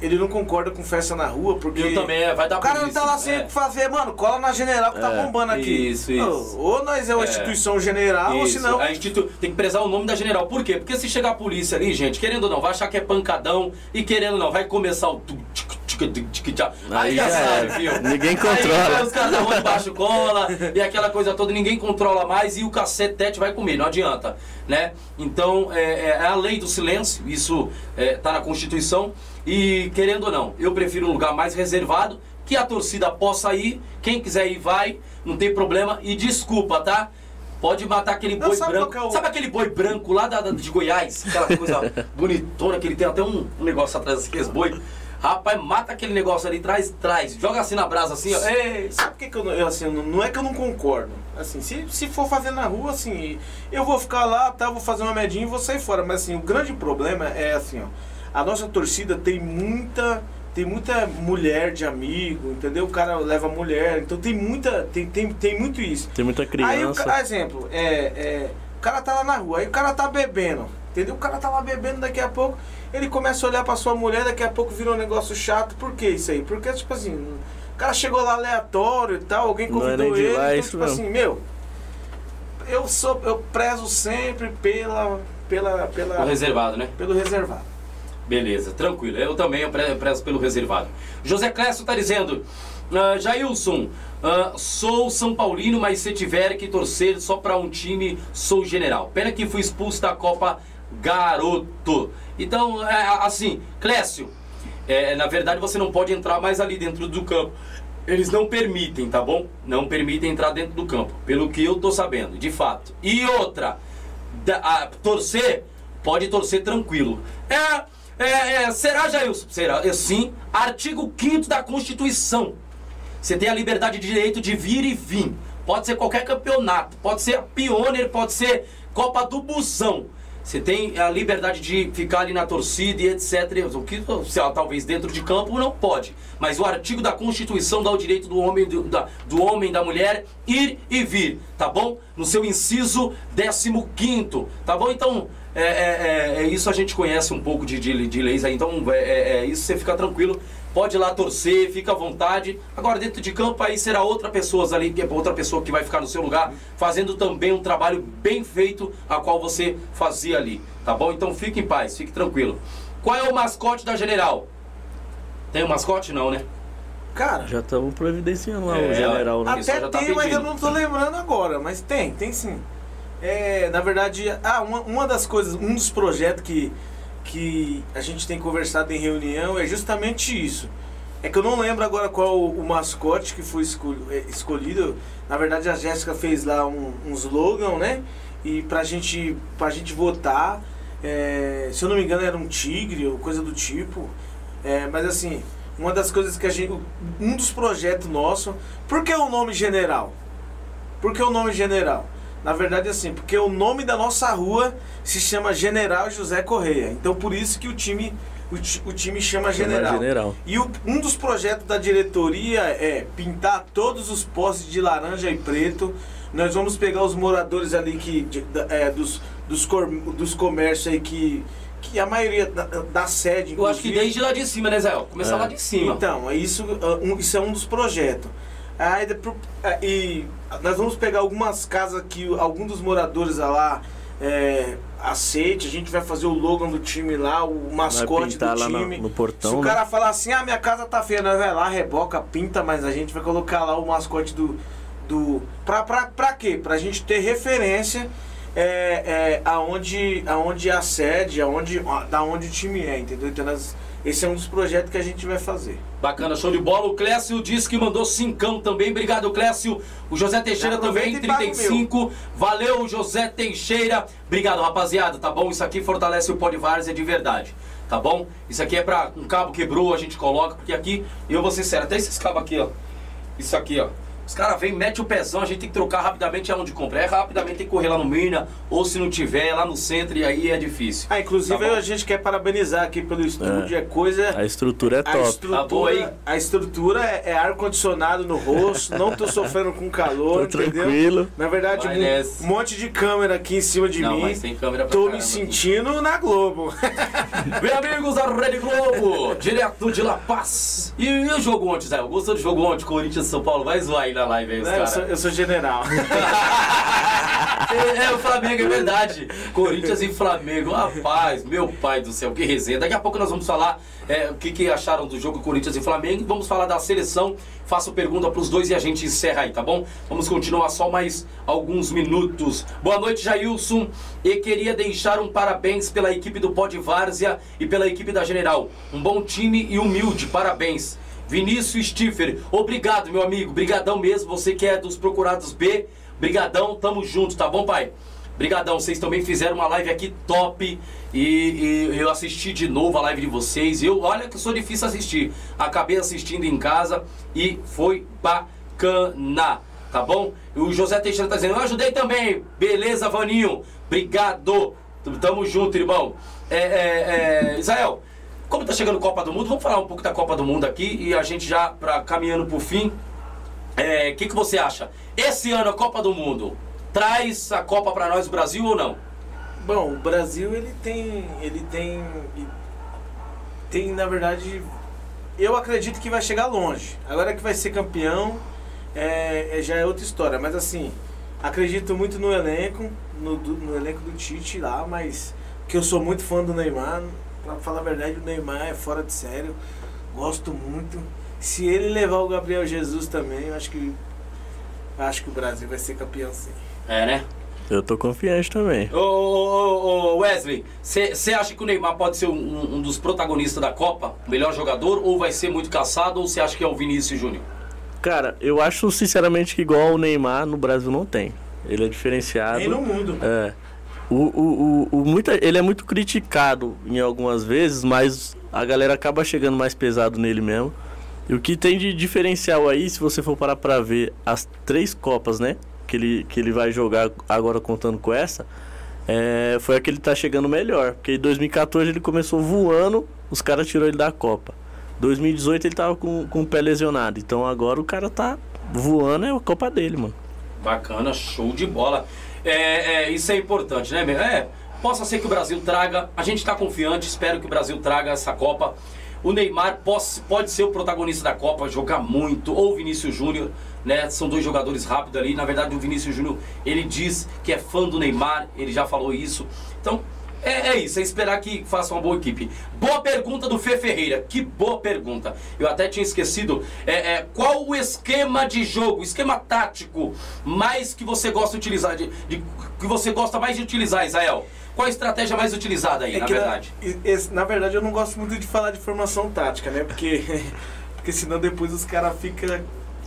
B: ele não concorda com festa na rua, porque
A: Eu também, é, vai dar
B: o cara não tá lá sem o
A: é.
B: que fazer, mano, cola na general que tá
C: É,
B: bombando aqui.
A: isso, isso.
B: Ou nós é uma
A: É.
B: instituição general, ou
A: Isso,
B: senão...
A: a institu... tem que prezar o nome da general. Por quê? Porque se chegar a polícia ali, gente, querendo ou não, vai achar que é pancadão e querendo ou não, vai começar o. Aí
C: Aí
A: já sabe, viu?
C: Ninguém
A: Aí
C: controla.
A: vai os caras da rua de baixo cola e aquela coisa toda, ninguém controla mais e o cacetete vai comer, não adianta. Né? Então, é, é a lei do silêncio, isso é, tá na Constituição. E querendo ou não, eu prefiro um lugar mais reservado, que a torcida possa ir, quem quiser ir vai, não tem problema. E desculpa, tá? Pode matar aquele boi
B: sabe
A: branco.
B: é
A: Sabe aquele boi branco lá da, da- de Goiás? Aquela coisa bonitona que ele tem até um, um negócio atrás assim, aqueles boi. Rapaz, mata aquele negócio ali, traz, traz. Joga assim na brasa, assim, ó. Ei,
B: Sabe por que, que eu, eu, assim, não, não é que eu não concordo. Assim, se, se for fazer na rua, assim, eu vou ficar lá, tá, vou fazer uma medinha e vou sair fora. Mas assim, o grande problema é assim, ó. A nossa torcida tem muita. Tem muita mulher de amigo, entendeu? O cara leva mulher, então tem muita. Tem, tem, tem muito isso.
C: Tem muita
B: Aí o
C: criança.
B: cara, exemplo, é, é, o cara tá lá na rua, aí o cara tá bebendo, entendeu? O cara tá lá bebendo, daqui a pouco ele começa a olhar pra sua mulher, daqui a pouco vira um negócio chato. Por que isso aí? Porque, tipo assim, o cara chegou lá aleatório e tal, alguém
C: Não é
B: convidou ele,
C: lá, é
B: então,
C: isso
B: tipo
C: mesmo.
B: assim, meu, eu sou, eu prezo sempre pela, pela, pela,
A: o reservado, né?
B: pelo reservado.
A: Beleza, tranquilo. Eu também eu pre- prezo pelo reservado. José Clécio tá dizendo, ah, Jailson, ah, sou São Paulino, mas se tiver que torcer só para um time, sou general. Pena que fui expulso da Copa Garoto. Então, é, assim, Clécio, é, na verdade você não pode entrar mais ali dentro do campo. Eles não permitem, tá bom? Não permitem entrar dentro do campo, pelo que eu tô sabendo, de fato. E outra, da- a- torcer, pode torcer tranquilo. É, é, é, será, Jailson? Será? Sim. Artigo 5 da Constituição. Você tem a liberdade de direito de vir e vir. Pode ser qualquer campeonato, pode ser a Pioneer, pode ser Copa do Busão. Você tem a liberdade de ficar ali na torcida e etc. O que se talvez dentro de campo não pode. Mas o artigo da Constituição dá o direito do homem, do, da, do homem, da mulher ir e vir, tá bom? No seu inciso 15, tá bom? Então, é, é, é, é isso a gente conhece um pouco de, de, de leis aí, então é, é, é isso você fica tranquilo. Pode ir lá torcer, fica à vontade. Agora, dentro de campo, aí será outra pessoa ali, que é outra pessoa que vai ficar no seu lugar, fazendo também um trabalho bem feito, a qual você fazia ali. Tá bom? Então fique em paz, fique tranquilo. Qual é o mascote da General? Tem um mascote? Não, né?
B: Cara,
C: Já estamos providenciando lá
A: É,
C: o general, né?
B: Até
A: já tá
B: tem, mas eu não tô lembrando agora. Mas tem, tem sim. É, na verdade, ah, uma, uma das coisas, um dos projetos que, que a gente tem conversado em reunião é justamente isso. É que eu não lembro agora qual o, mascote que foi é, escolhido. Na verdade, a Jéssica fez lá um, um slogan, né? E pra gente, pra gente votar. é, se eu não me engano, era um tigre ou coisa do tipo. É, mas assim, uma das coisas que a gente. Um dos projetos nosso. Por que o nome general? Por que o nome general? Na verdade, assim, porque o nome da nossa rua se chama General José Correia. Então, por isso que o time o, o time chama General.
C: General.
B: E o- um dos projetos da diretoria é pintar todos os postes de laranja e preto. Nós vamos pegar os moradores ali que de- da- é, dos, dos, cor- dos comércios aí que, que a maioria da, da sede.
A: Eu acho que desde lá de cima, né, Zé? Começar
C: É.
A: lá de cima.
B: então, é isso, um- isso é um dos projetos. Aí, depois- ah, e nós vamos pegar algumas casas que algum dos moradores lá é, aceite, a gente vai fazer o logo do time lá, o mascote do
C: lá no,
B: time.
C: no
B: Se
C: portão,
B: o
C: né?
B: cara falar assim, ah, minha casa tá feia, nós vai lá, reboca, pinta, mas a gente vai colocar lá o mascote do. do pra, pra, pra quê? Pra gente ter referência é, é, aonde, aonde é a sede, aonde, da onde o time é, entendeu? Então nós- esse é um dos projetos que a gente vai fazer.
A: Bacana, show de bola. O Clécio disse que mandou cincão também. Obrigado, Clécio. O José Teixeira também,
B: aproveita e paga o
A: 35. Valeu, José Teixeira. Obrigado, rapaziada, tá bom? Isso aqui fortalece o Pode Várzea de verdade, tá bom? Isso aqui é pra um cabo quebrou, a gente coloca, porque aqui, eu vou ser sério, até esses cabos aqui, ó. Isso aqui, ó. Os caras vêm, mete o pezão, a gente tem que trocar rapidamente aonde compra. É rapidamente tem que correr lá no Mina, ou se não tiver, lá no centro, e aí é difícil.
B: Ah, inclusive
A: Tá
B: a gente quer parabenizar aqui pelo estúdio, é, coisa.
C: A estrutura é
B: A
C: top.
A: Tá boa aí?
B: estrutura, a estrutura é, é ar-condicionado no rosto, não tô sofrendo com calor,
C: Tô
B: entendeu?
C: tranquilo.
B: Na verdade,
A: Vai
B: um,
A: nessa.
B: um monte de câmera aqui em cima de
A: não,
B: mim.
A: mas tem câmera pra
B: Tô
A: caramba
B: me
A: aqui.
B: sentindo na Globo.
A: Bem, amigos da Rede Globo, direto de La Paz. E, e o jogo ontem, Zé? Gostou do jogo ontem, Corinthians e São Paulo? Vai zoar aí na live aí, os
B: Né, eu, sou, eu sou general.
A: É, é, o Flamengo, é verdade. Corinthians e Flamengo. Rapaz, meu pai do céu, que resenha. Daqui a pouco nós vamos falar é, o que, que acharam do jogo Corinthians e Flamengo. Vamos falar da seleção. Faço pergunta pros dois e a gente encerra aí, tá bom? Vamos continuar só mais alguns minutos. Boa noite, Jailson. E queria deixar um parabéns pela equipe do Pod Várzea e pela equipe da General. Um bom time e humilde. Parabéns. Vinícius Stiffer, obrigado, meu amigo. Brigadão mesmo. Você que é dos procurados B. Brigadão, tamo junto, tá bom, pai? Brigadão, vocês também fizeram uma live aqui top e, e eu assisti de novo a live de vocês. Eu, olha que sou difícil assistir. Acabei assistindo em casa e foi bacana, tá bom? E o José Teixeira tá dizendo, eu ajudei também. Beleza, Vaninho? Obrigado. Tamo junto, irmão. É, é, é, Israel, como tá chegando Copa do Mundo, vamos falar um pouco da Copa do Mundo aqui e a gente já pra, caminhando pro fim. O é, que, que você acha? Esse ano a Copa do Mundo traz a Copa pra nós, Brasil ou não?
B: Bom, o Brasil ele tem. Ele tem. Tem, na verdade. Eu acredito que vai chegar longe. Agora que vai ser campeão, é, é- já é outra história. Mas assim, acredito muito no elenco, no, no elenco do Tite lá, mas que eu sou muito fã do Neymar. Pra falar a verdade, o Neymar é fora de sério. Gosto muito. Se ele levar o Gabriel Jesus também, eu acho que. Acho que o Brasil vai ser campeão sim.
A: É, né?
C: Eu tô confiante também.
A: Ô, ô, ô, Wesley, você acha que o Neymar pode ser um, um dos protagonistas da Copa? O melhor jogador? Ou vai ser muito caçado? Ou você acha que é o Vinícius Júnior?
C: Cara, eu acho sinceramente que igual o Neymar no Brasil não tem. Ele é diferenciado.
B: Nem no mundo.
C: É. O, o, o, o muita, ele é muito criticado em algumas vezes, mas a galera acaba chegando mais pesado nele mesmo. E o que tem de diferencial aí, se você for parar pra ver as três Copas, né? Que ele, que ele vai jogar agora contando com essa, é, foi a que ele tá chegando melhor. Porque em 2014 ele começou voando, os caras tirou ele da Copa. 2018 ele tava com, com o pé lesionado. Então agora o cara tá voando, é a Copa dele, mano.
A: Bacana, show de bola. É, é, isso é importante, né? É, possa ser que o Brasil traga. A gente está confiante, espero que o Brasil traga essa Copa. O Neymar pode, pode ser o protagonista da Copa, jogar muito, ou o Vinícius Júnior, né? São dois jogadores rápidos ali. Na verdade, o Vinícius Júnior, ele diz que é fã do Neymar, ele já falou isso. Então, é, é isso, é esperar que faça uma boa equipe. Boa pergunta do Fê Ferreira, que boa pergunta. Eu até tinha esquecido. É, é, qual o esquema de jogo, esquema tático mais que você gosta de utilizar, de, de- que você gosta mais de utilizar, Israel? Qual a estratégia mais utilizada aí,
B: É
A: na verdade?
B: Na, esse- na verdade, eu não gosto muito de falar de formação tática, né? Porque, porque senão depois os caras ficam.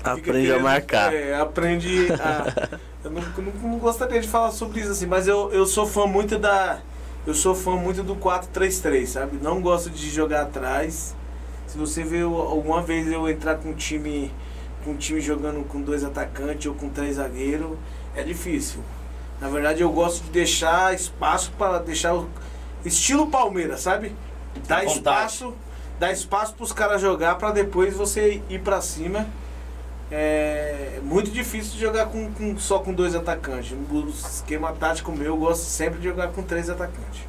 C: Aprende a marcar.
B: É, aprende a. eu não, não- não gostaria de falar sobre isso assim, mas eu, eu sou fã muito da. Eu sou fã muito do 4-3-3, sabe? Não gosto de jogar atrás. Se você vê alguma vez eu entrar com um time. Com um time jogando com dois atacantes ou com três zagueiros, é difícil. Na verdade, eu gosto de deixar espaço para deixar o estilo Palmeiras, sabe? dá espaço, dá espaço pros caras jogar pra depois você ir pra cima. É muito difícil jogar com, com- só com dois atacantes. O esquema tático meu, eu gosto sempre de jogar com três atacantes.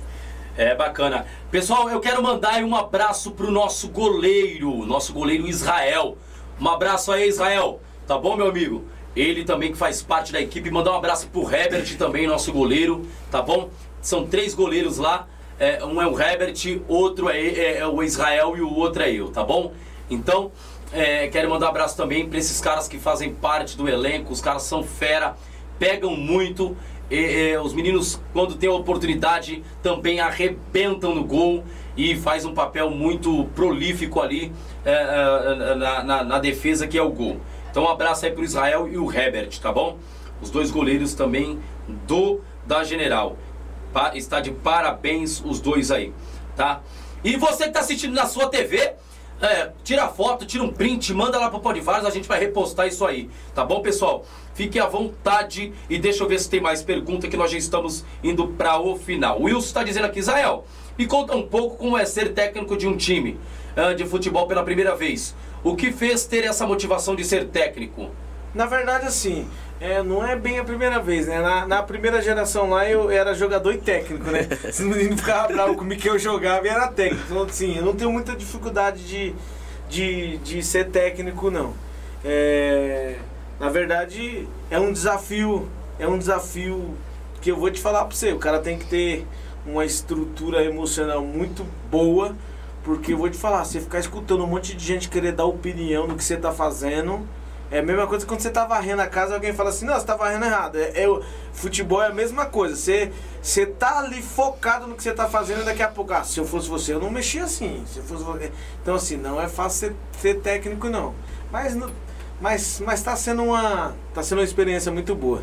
A: É bacana. Pessoal, eu quero mandar um abraço pro nosso goleiro, nosso goleiro Israel. Um abraço aí, Israel. Tá bom, meu amigo? Ele também que faz parte da equipe. Mandar um abraço pro Herbert também, nosso goleiro, tá bom? São três goleiros lá. É, um é o Herbert, outro é, é- é o Israel e o outro é eu, tá bom? Então, é, quero mandar um abraço também pra esses caras que fazem parte do elenco. Os caras são fera, pegam muito. E, e, os meninos, quando tem a oportunidade, também arrebentam no gol e faz um papel muito prolífico ali é, é, na, na- na defesa, que é o gol. Então, um abraço aí pro Israel e o Herbert, tá bom? Os dois goleiros também do da General. Está de parabéns os dois aí, tá? E você que tá assistindo na sua TV, é, tira a foto, tira um print, manda lá pro Podvares, a gente vai repostar isso aí, tá bom, pessoal? Fique à vontade e deixa eu ver se tem mais pergunta que nós já estamos indo para o final. O Wilson está dizendo aqui, Israel, me conta um pouco como é ser técnico de um time ah, de futebol pela primeira vez. O que fez ter essa motivação de ser técnico?
B: Na verdade, assim, é, não é bem a primeira vez, né? Na, na primeira geração lá eu era jogador e técnico, né? Os meninos ficavam bravos comigo que eu jogava e era técnico. Então, assim, eu não tenho muita dificuldade de, de, de ser técnico, não. É, na verdade, é um desafio, é um desafio que eu vou te falar pra você. O cara tem que ter uma estrutura emocional muito boa, porque eu vou te falar, você ficar escutando um monte de gente querer dar opinião no que você tá fazendo. É a mesma coisa quando você tá varrendo a casa alguém fala assim, não, você tá varrendo errado. É, é futebol é a mesma coisa. Você, você tá ali focado no que você tá fazendo daqui a pouco, ah, se eu fosse você, eu não mexia assim. Se fosse você... Então assim, não é fácil ser, ser técnico não. Mas, mas, mas tá sendo uma. tá sendo uma experiência muito boa.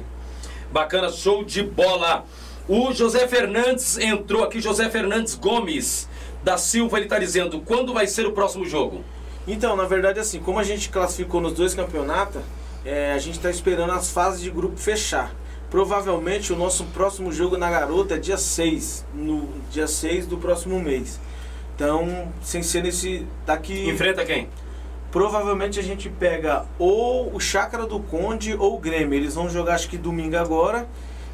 A: Bacana, show de bola. O José Fernandes entrou aqui, José Fernandes Gomes da Silva, ele tá dizendo, quando vai ser o próximo jogo?
B: Então, na verdade, assim, como a gente classificou nos dois campeonatos, é, a gente está esperando as fases de grupo fechar. Provavelmente o nosso próximo jogo na garota é dia 6, no dia 6 do próximo mês. Então, sem ser nesse. Daqui.
A: Enfrenta quem?
B: Provavelmente a gente pega ou o Chácara do Conde ou o Grêmio. Eles vão jogar acho que domingo agora.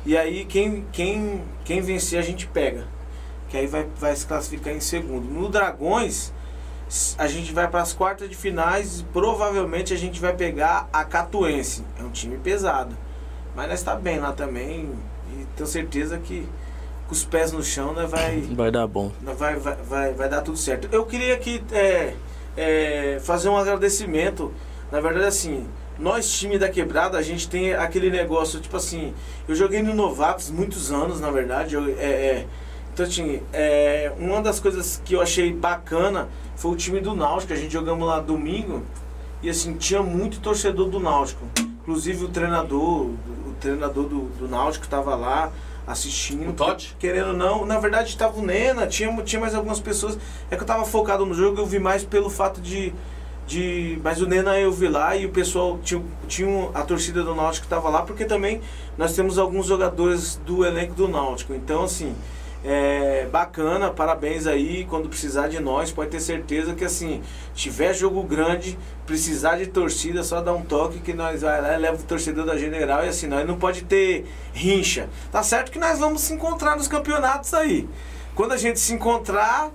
B: E aí quem, quem, quem vencer a gente pega. Que aí vai, vai se classificar em segundo. No Dragões, a gente vai para as quartas de finais e provavelmente a gente vai pegar a Catuense. É um time pesado. Mas nós está bem lá também. E tenho certeza que com os pés no chão nós vai,
C: Vai dar bom.
B: Vai, vai, vai, vai dar tudo certo. Eu queria aqui é, é, fazer um agradecimento. Na verdade, assim, nós, time da quebrada, a gente tem aquele negócio, tipo assim, eu joguei no Novatos muitos anos, na verdade. eu- é, é, então, assim, é, uma das coisas que eu achei bacana foi o time do Náutico. A gente jogamos lá domingo e, assim, tinha muito torcedor do Náutico. Inclusive o treinador, o treinador do, do Náutico estava lá assistindo.
A: O Totti?
B: Querendo ou não, na verdade estava o Nena, tinha, tinha mais algumas pessoas. É que eu tava focado no jogo, eu vi mais pelo fato de. de mas o Nena eu vi lá e o pessoal tinha, tinha a torcida do Náutico que estava lá, porque também nós temos alguns jogadores do elenco do Náutico. Então, assim, é bacana, parabéns aí. Quando precisar de nós, pode ter certeza que assim, tiver jogo grande, precisar de torcida, só dá um toque que nós vai lá e leva o torcedor da general e assim, nós não pode ter rincha. Tá certo que nós vamos se encontrar nos campeonatos aí. Quando a gente se encontrar,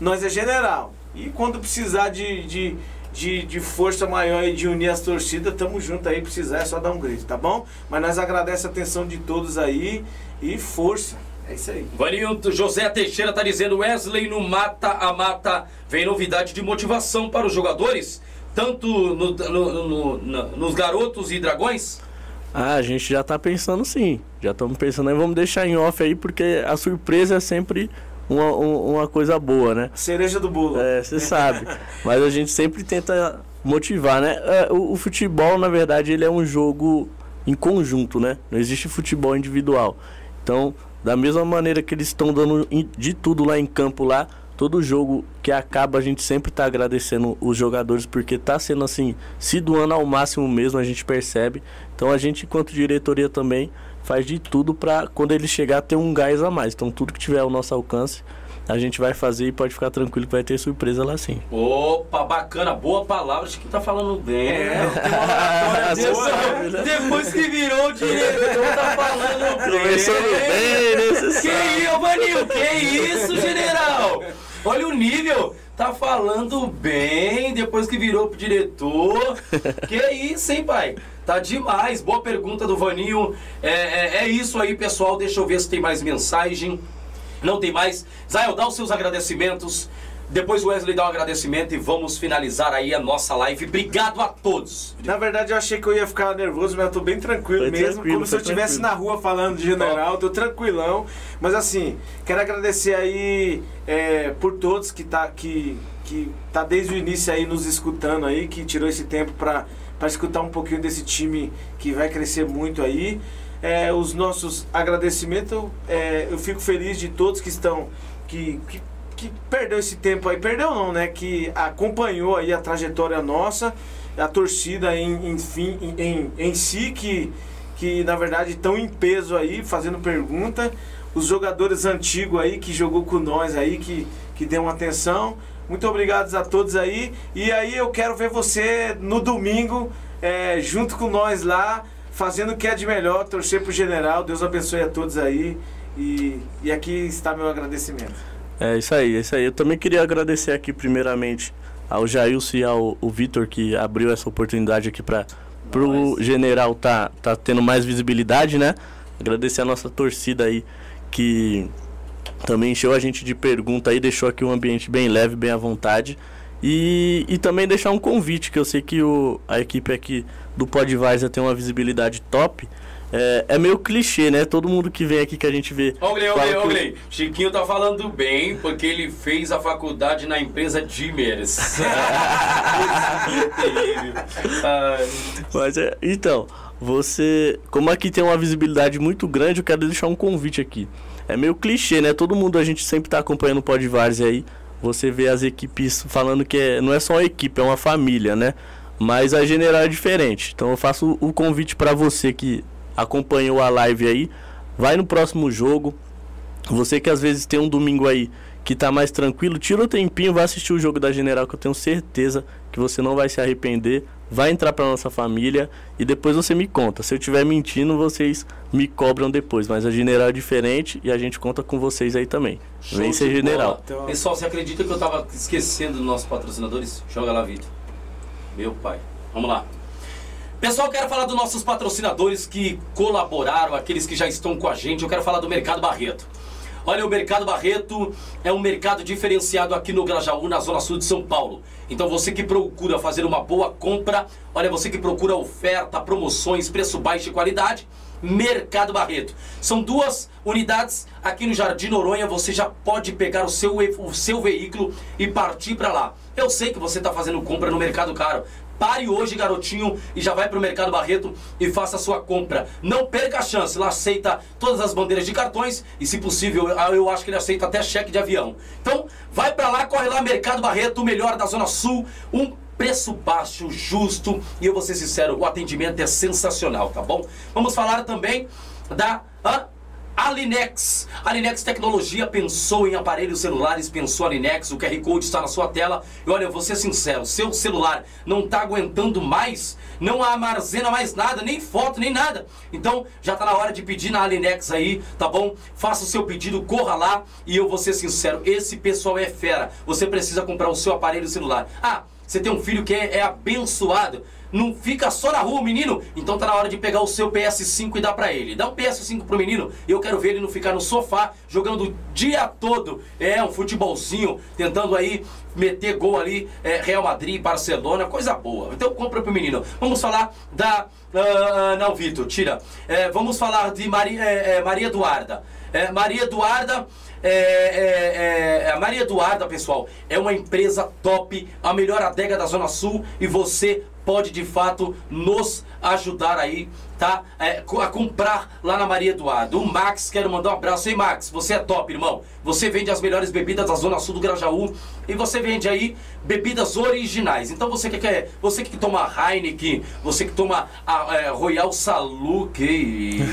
B: nós é general. E quando precisar de, de, de, de força maior e de unir as torcidas, tamo junto aí. Precisar é só dar um grito, tá bom? Mas nós agradecemos a atenção de todos aí e força. É isso aí.
A: Vanildo José Teixeira tá dizendo, Wesley no mata a mata vem novidade de motivação para os jogadores, tanto no- no- no- nos garotos e dragões?
C: Ah, a gente já tá pensando sim. Já estamos pensando aí, vamos deixar em off aí, porque a surpresa é sempre uma, um- uma coisa boa, né?
B: Cereja do bolo.
C: É, você sabe. Mas a gente sempre tenta motivar, né? É, O, o futebol, na verdade, ele é um jogo em conjunto, né? Não existe futebol individual. Então, da mesma maneira que eles estão dando de tudo lá em campo lá, todo jogo que acaba a gente sempre tá agradecendo os jogadores porque tá sendo assim, se doando ao máximo mesmo, a gente percebe. Então a gente, enquanto diretoria também, faz de tudo para quando ele chegar ter um gás a mais. Então tudo que tiver ao nosso alcance, a gente vai fazer e pode ficar tranquilo que vai ter surpresa lá sim.
A: Opa, bacana, boa palavra, acho que tá falando bem.
B: É.
A: Tem uma oratória
C: Boa,
A: dessa-
C: né?
A: Depois que virou o diretor, tá falando bem.
C: Começando bem nesse
A: Que isso, Vanil? Que isso, general? Olha o nível. Tá falando bem depois que virou pro diretor. Que isso, hein, pai? Tá demais. Boa pergunta do Vaninho. É, é, é isso aí, pessoal. Deixa eu ver se tem mais mensagem. Não tem mais. Zael, dá os seus agradecimentos. Depois o Wesley dá um agradecimento e vamos finalizar aí a nossa live. Obrigado a todos.
B: Na verdade, eu achei que eu ia ficar nervoso, mas eu tô bem tranquilo
C: Foi
B: mesmo.
C: tranquilo,
B: como se eu estivesse na rua falando de general, tô tranquilão. Mas assim, quero agradecer aí é, por todos que tá, que, que tá desde o início aí nos escutando aí, que tirou esse tempo pra escutar um pouquinho desse time que vai crescer muito aí. É, os nossos agradecimentos, é, eu fico feliz de todos que estão. que, que que perdeu esse tempo aí, perdeu não, né? Que acompanhou aí a trajetória nossa, a torcida em, enfim, em, em, em si, que, que na verdade estão em peso aí, fazendo pergunta. Os jogadores antigos aí que jogou com nós aí, que, que deu uma atenção. Muito obrigado a todos aí. E aí eu quero ver você no domingo, é, junto com nós lá, fazendo o que é de melhor, torcer pro general. Deus abençoe a todos aí. E, e aqui está meu agradecimento.
C: É isso aí, é isso aí. Eu também queria agradecer aqui primeiramente ao Jailson e ao o Vitor que abriu essa oportunidade aqui para pro general tá tá tendo mais visibilidade, né? Agradecer a nossa torcida aí que também encheu a gente de pergunta aí, deixou aqui um ambiente bem leve, bem à vontade. E, e também deixar um convite, que eu sei que o, a equipe aqui do Podvarza tem uma visibilidade top. É, é meio clichê, né? Todo mundo que vem aqui que a gente vê.
A: Glei, ô,
C: que.
A: Chiquinho tá falando bem porque ele fez a faculdade na empresa Dimers.
C: Mas é, então, você. Como aqui tem uma visibilidade muito grande, eu quero deixar um convite aqui. É meio clichê, né? Todo mundo, a gente sempre tá acompanhando o Podvárzea aí. Você vê as equipes falando que é, não é só uma equipe, é uma família, né? Mas a general é diferente. Então eu faço o convite para você que acompanhou a live aí. Vai no próximo jogo. Você que às vezes tem um domingo aí que tá mais tranquilo, tira o tempinho, vai assistir o jogo da General, que eu tenho certeza que você não vai se arrepender. Vai entrar pra nossa família e depois você me conta. Se eu estiver mentindo, vocês me cobram depois. Mas a General é diferente e a gente conta com vocês aí também.
A: Show
C: Vem ser General.
A: bola. Pessoal, você acredita que eu tava esquecendo dos nossos patrocinadores? Joga lá, Vitor. Meu pai. Vamos lá. Pessoal, quero falar dos nossos patrocinadores que colaboraram, aqueles que já estão com a gente. Eu quero falar do Mercado Barreto. Olha, o Mercado Barreto é um mercado diferenciado aqui no Grajaú, na zona sul de São Paulo. Então você que procura fazer uma boa compra, olha, você que procura oferta, promoções, preço baixo e qualidade, Mercado Barreto. São duas unidades aqui no Jardim Noronha, você já pode pegar o seu, o seu veículo e partir para lá. Eu sei que você está fazendo compra no Mercado Caro. Pare hoje, garotinho, e já vai pro Mercado Barreto e faça a sua compra. Não perca a chance, lá aceita todas as bandeiras de cartões e, se possível, eu- acho que ele aceita até cheque de avião. Então, vai pra lá, corre lá, Mercado Barreto, o melhor da Zona Sul, um preço baixo, justo, e eu vou ser sincero, o atendimento é sensacional, tá bom? Vamos falar também da... Alinex. Alinex Tecnologia pensou em aparelhos celulares, pensou Alinex, o QR Code está na sua tela. E olha, eu vou ser sincero, seu celular não está aguentando mais, não armazena mais nada, nem foto, nem nada. Então, já está na hora de pedir na Alinex aí, tá bom? Faça o seu pedido, corra lá e eu vou ser sincero, esse pessoal é fera. Você precisa comprar o seu aparelho celular. Ah, você tem um filho que é, é abençoado. Não fica só na rua, menino. Então tá na hora de pegar o seu PS5 e dar pra ele. Dá um PS5 pro menino e eu quero ver ele não ficar no sofá jogando o dia todo. É, um futebolzinho, tentando aí meter gol ali, é, Real Madrid, Barcelona, coisa boa. Então compra pro menino. Vamos falar da. ah, não, Vitor, tira. É, vamos falar de Maria, é, é, Maria Eduarda. É, Maria Eduarda. É, é, é, a Maria Eduarda, pessoal, é uma empresa top, a melhor adega da Zona Sul e você pode de fato nos ajudar aí, tá? É, a comprar lá na Maria Eduarda. O Max, quero mandar um abraço. Ei, Max, você é top, irmão. Você vende as melhores bebidas da Zona Sul do Grajaú. e você vende aí bebidas originais. Então você que quer, você que toma Heineken, você que toma a, é, Royal Salu, que isso?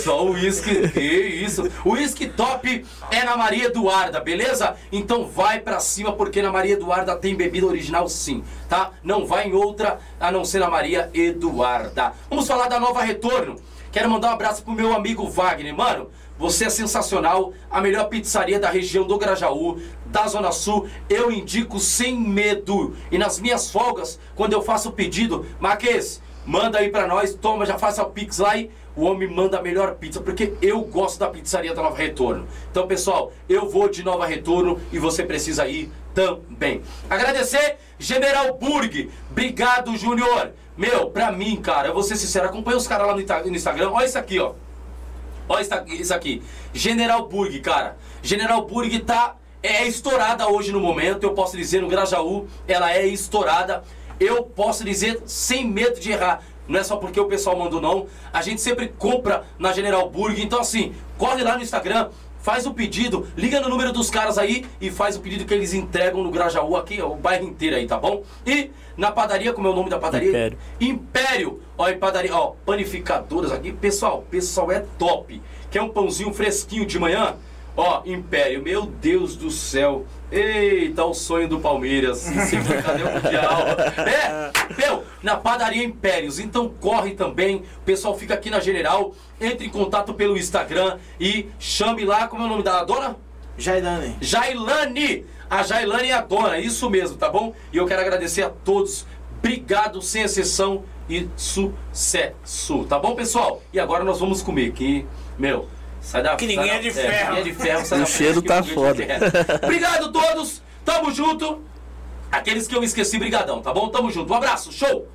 A: Só o uísque, que isso? O uísque top é na Maria Eduarda, beleza? Então vai pra cima porque na Maria Eduarda tem bebida original sim, tá? Não vai em outra a não ser na Maria Eduarda. Vamos falar da Nova Retorno. Quero mandar um abraço pro meu amigo Wagner. Mano, você é sensacional, a melhor pizzaria da região do Grajaú, da Zona Sul. Eu indico sem medo. E nas minhas folgas, quando eu faço o pedido, Marques, manda aí pra nós, toma, já faça o Pix lá e o homem manda a melhor pizza, porque eu gosto da pizzaria da Nova Retorno. Então, pessoal, eu vou de Nova Retorno e você precisa ir também. Agradecer General Burg. Obrigado, Júnior. Meu, pra mim, cara, eu vou ser sincero, acompanha os caras lá no, Instagram. Olha isso aqui, ó. Olha isso aqui. General Burg, cara. General Burg tá é estourada hoje no momento. Eu posso dizer no Grajaú, ela é estourada. Eu posso dizer sem medo de errar. Não é só porque o pessoal mandou não. A gente sempre compra na General Burg. Então assim, corre lá no Instagram, faz o pedido, liga no número dos caras aí e faz o pedido que eles entregam no Grajaú aqui, o bairro inteiro aí, tá bom? E na padaria, como é o nome da padaria?
C: Império.
A: Império. Ó, em padaria, ó, panificadoras aqui. Pessoal, pessoal é top. Quer um pãozinho fresquinho de manhã? Ó, Império, meu Deus do céu. Eita, o sonho do Palmeiras. Sempre cadê o Mundial? É, meu, na padaria Impérios. Então corre também. O pessoal fica aqui na General. Entre em contato pelo Instagram e chame lá, como é o nome da dona?
B: Jailane.
A: Jailane! A Jailane é a dona, isso mesmo, tá bom? E eu quero agradecer a todos. Obrigado, sem exceção e sucesso, tá bom, pessoal? E agora nós vamos comer, que, meu, sai da
B: Que ninguém
A: sai
B: é de
A: da-
B: ferro.
A: ninguém é de ferro, sai
C: O
A: da
C: cheiro
A: frente,
C: tá
A: ninguém é
C: foda.
A: ferro. Obrigado todos, tamo junto. Aqueles que eu esqueci, brigadão, tá bom? Tamo junto, um abraço, show!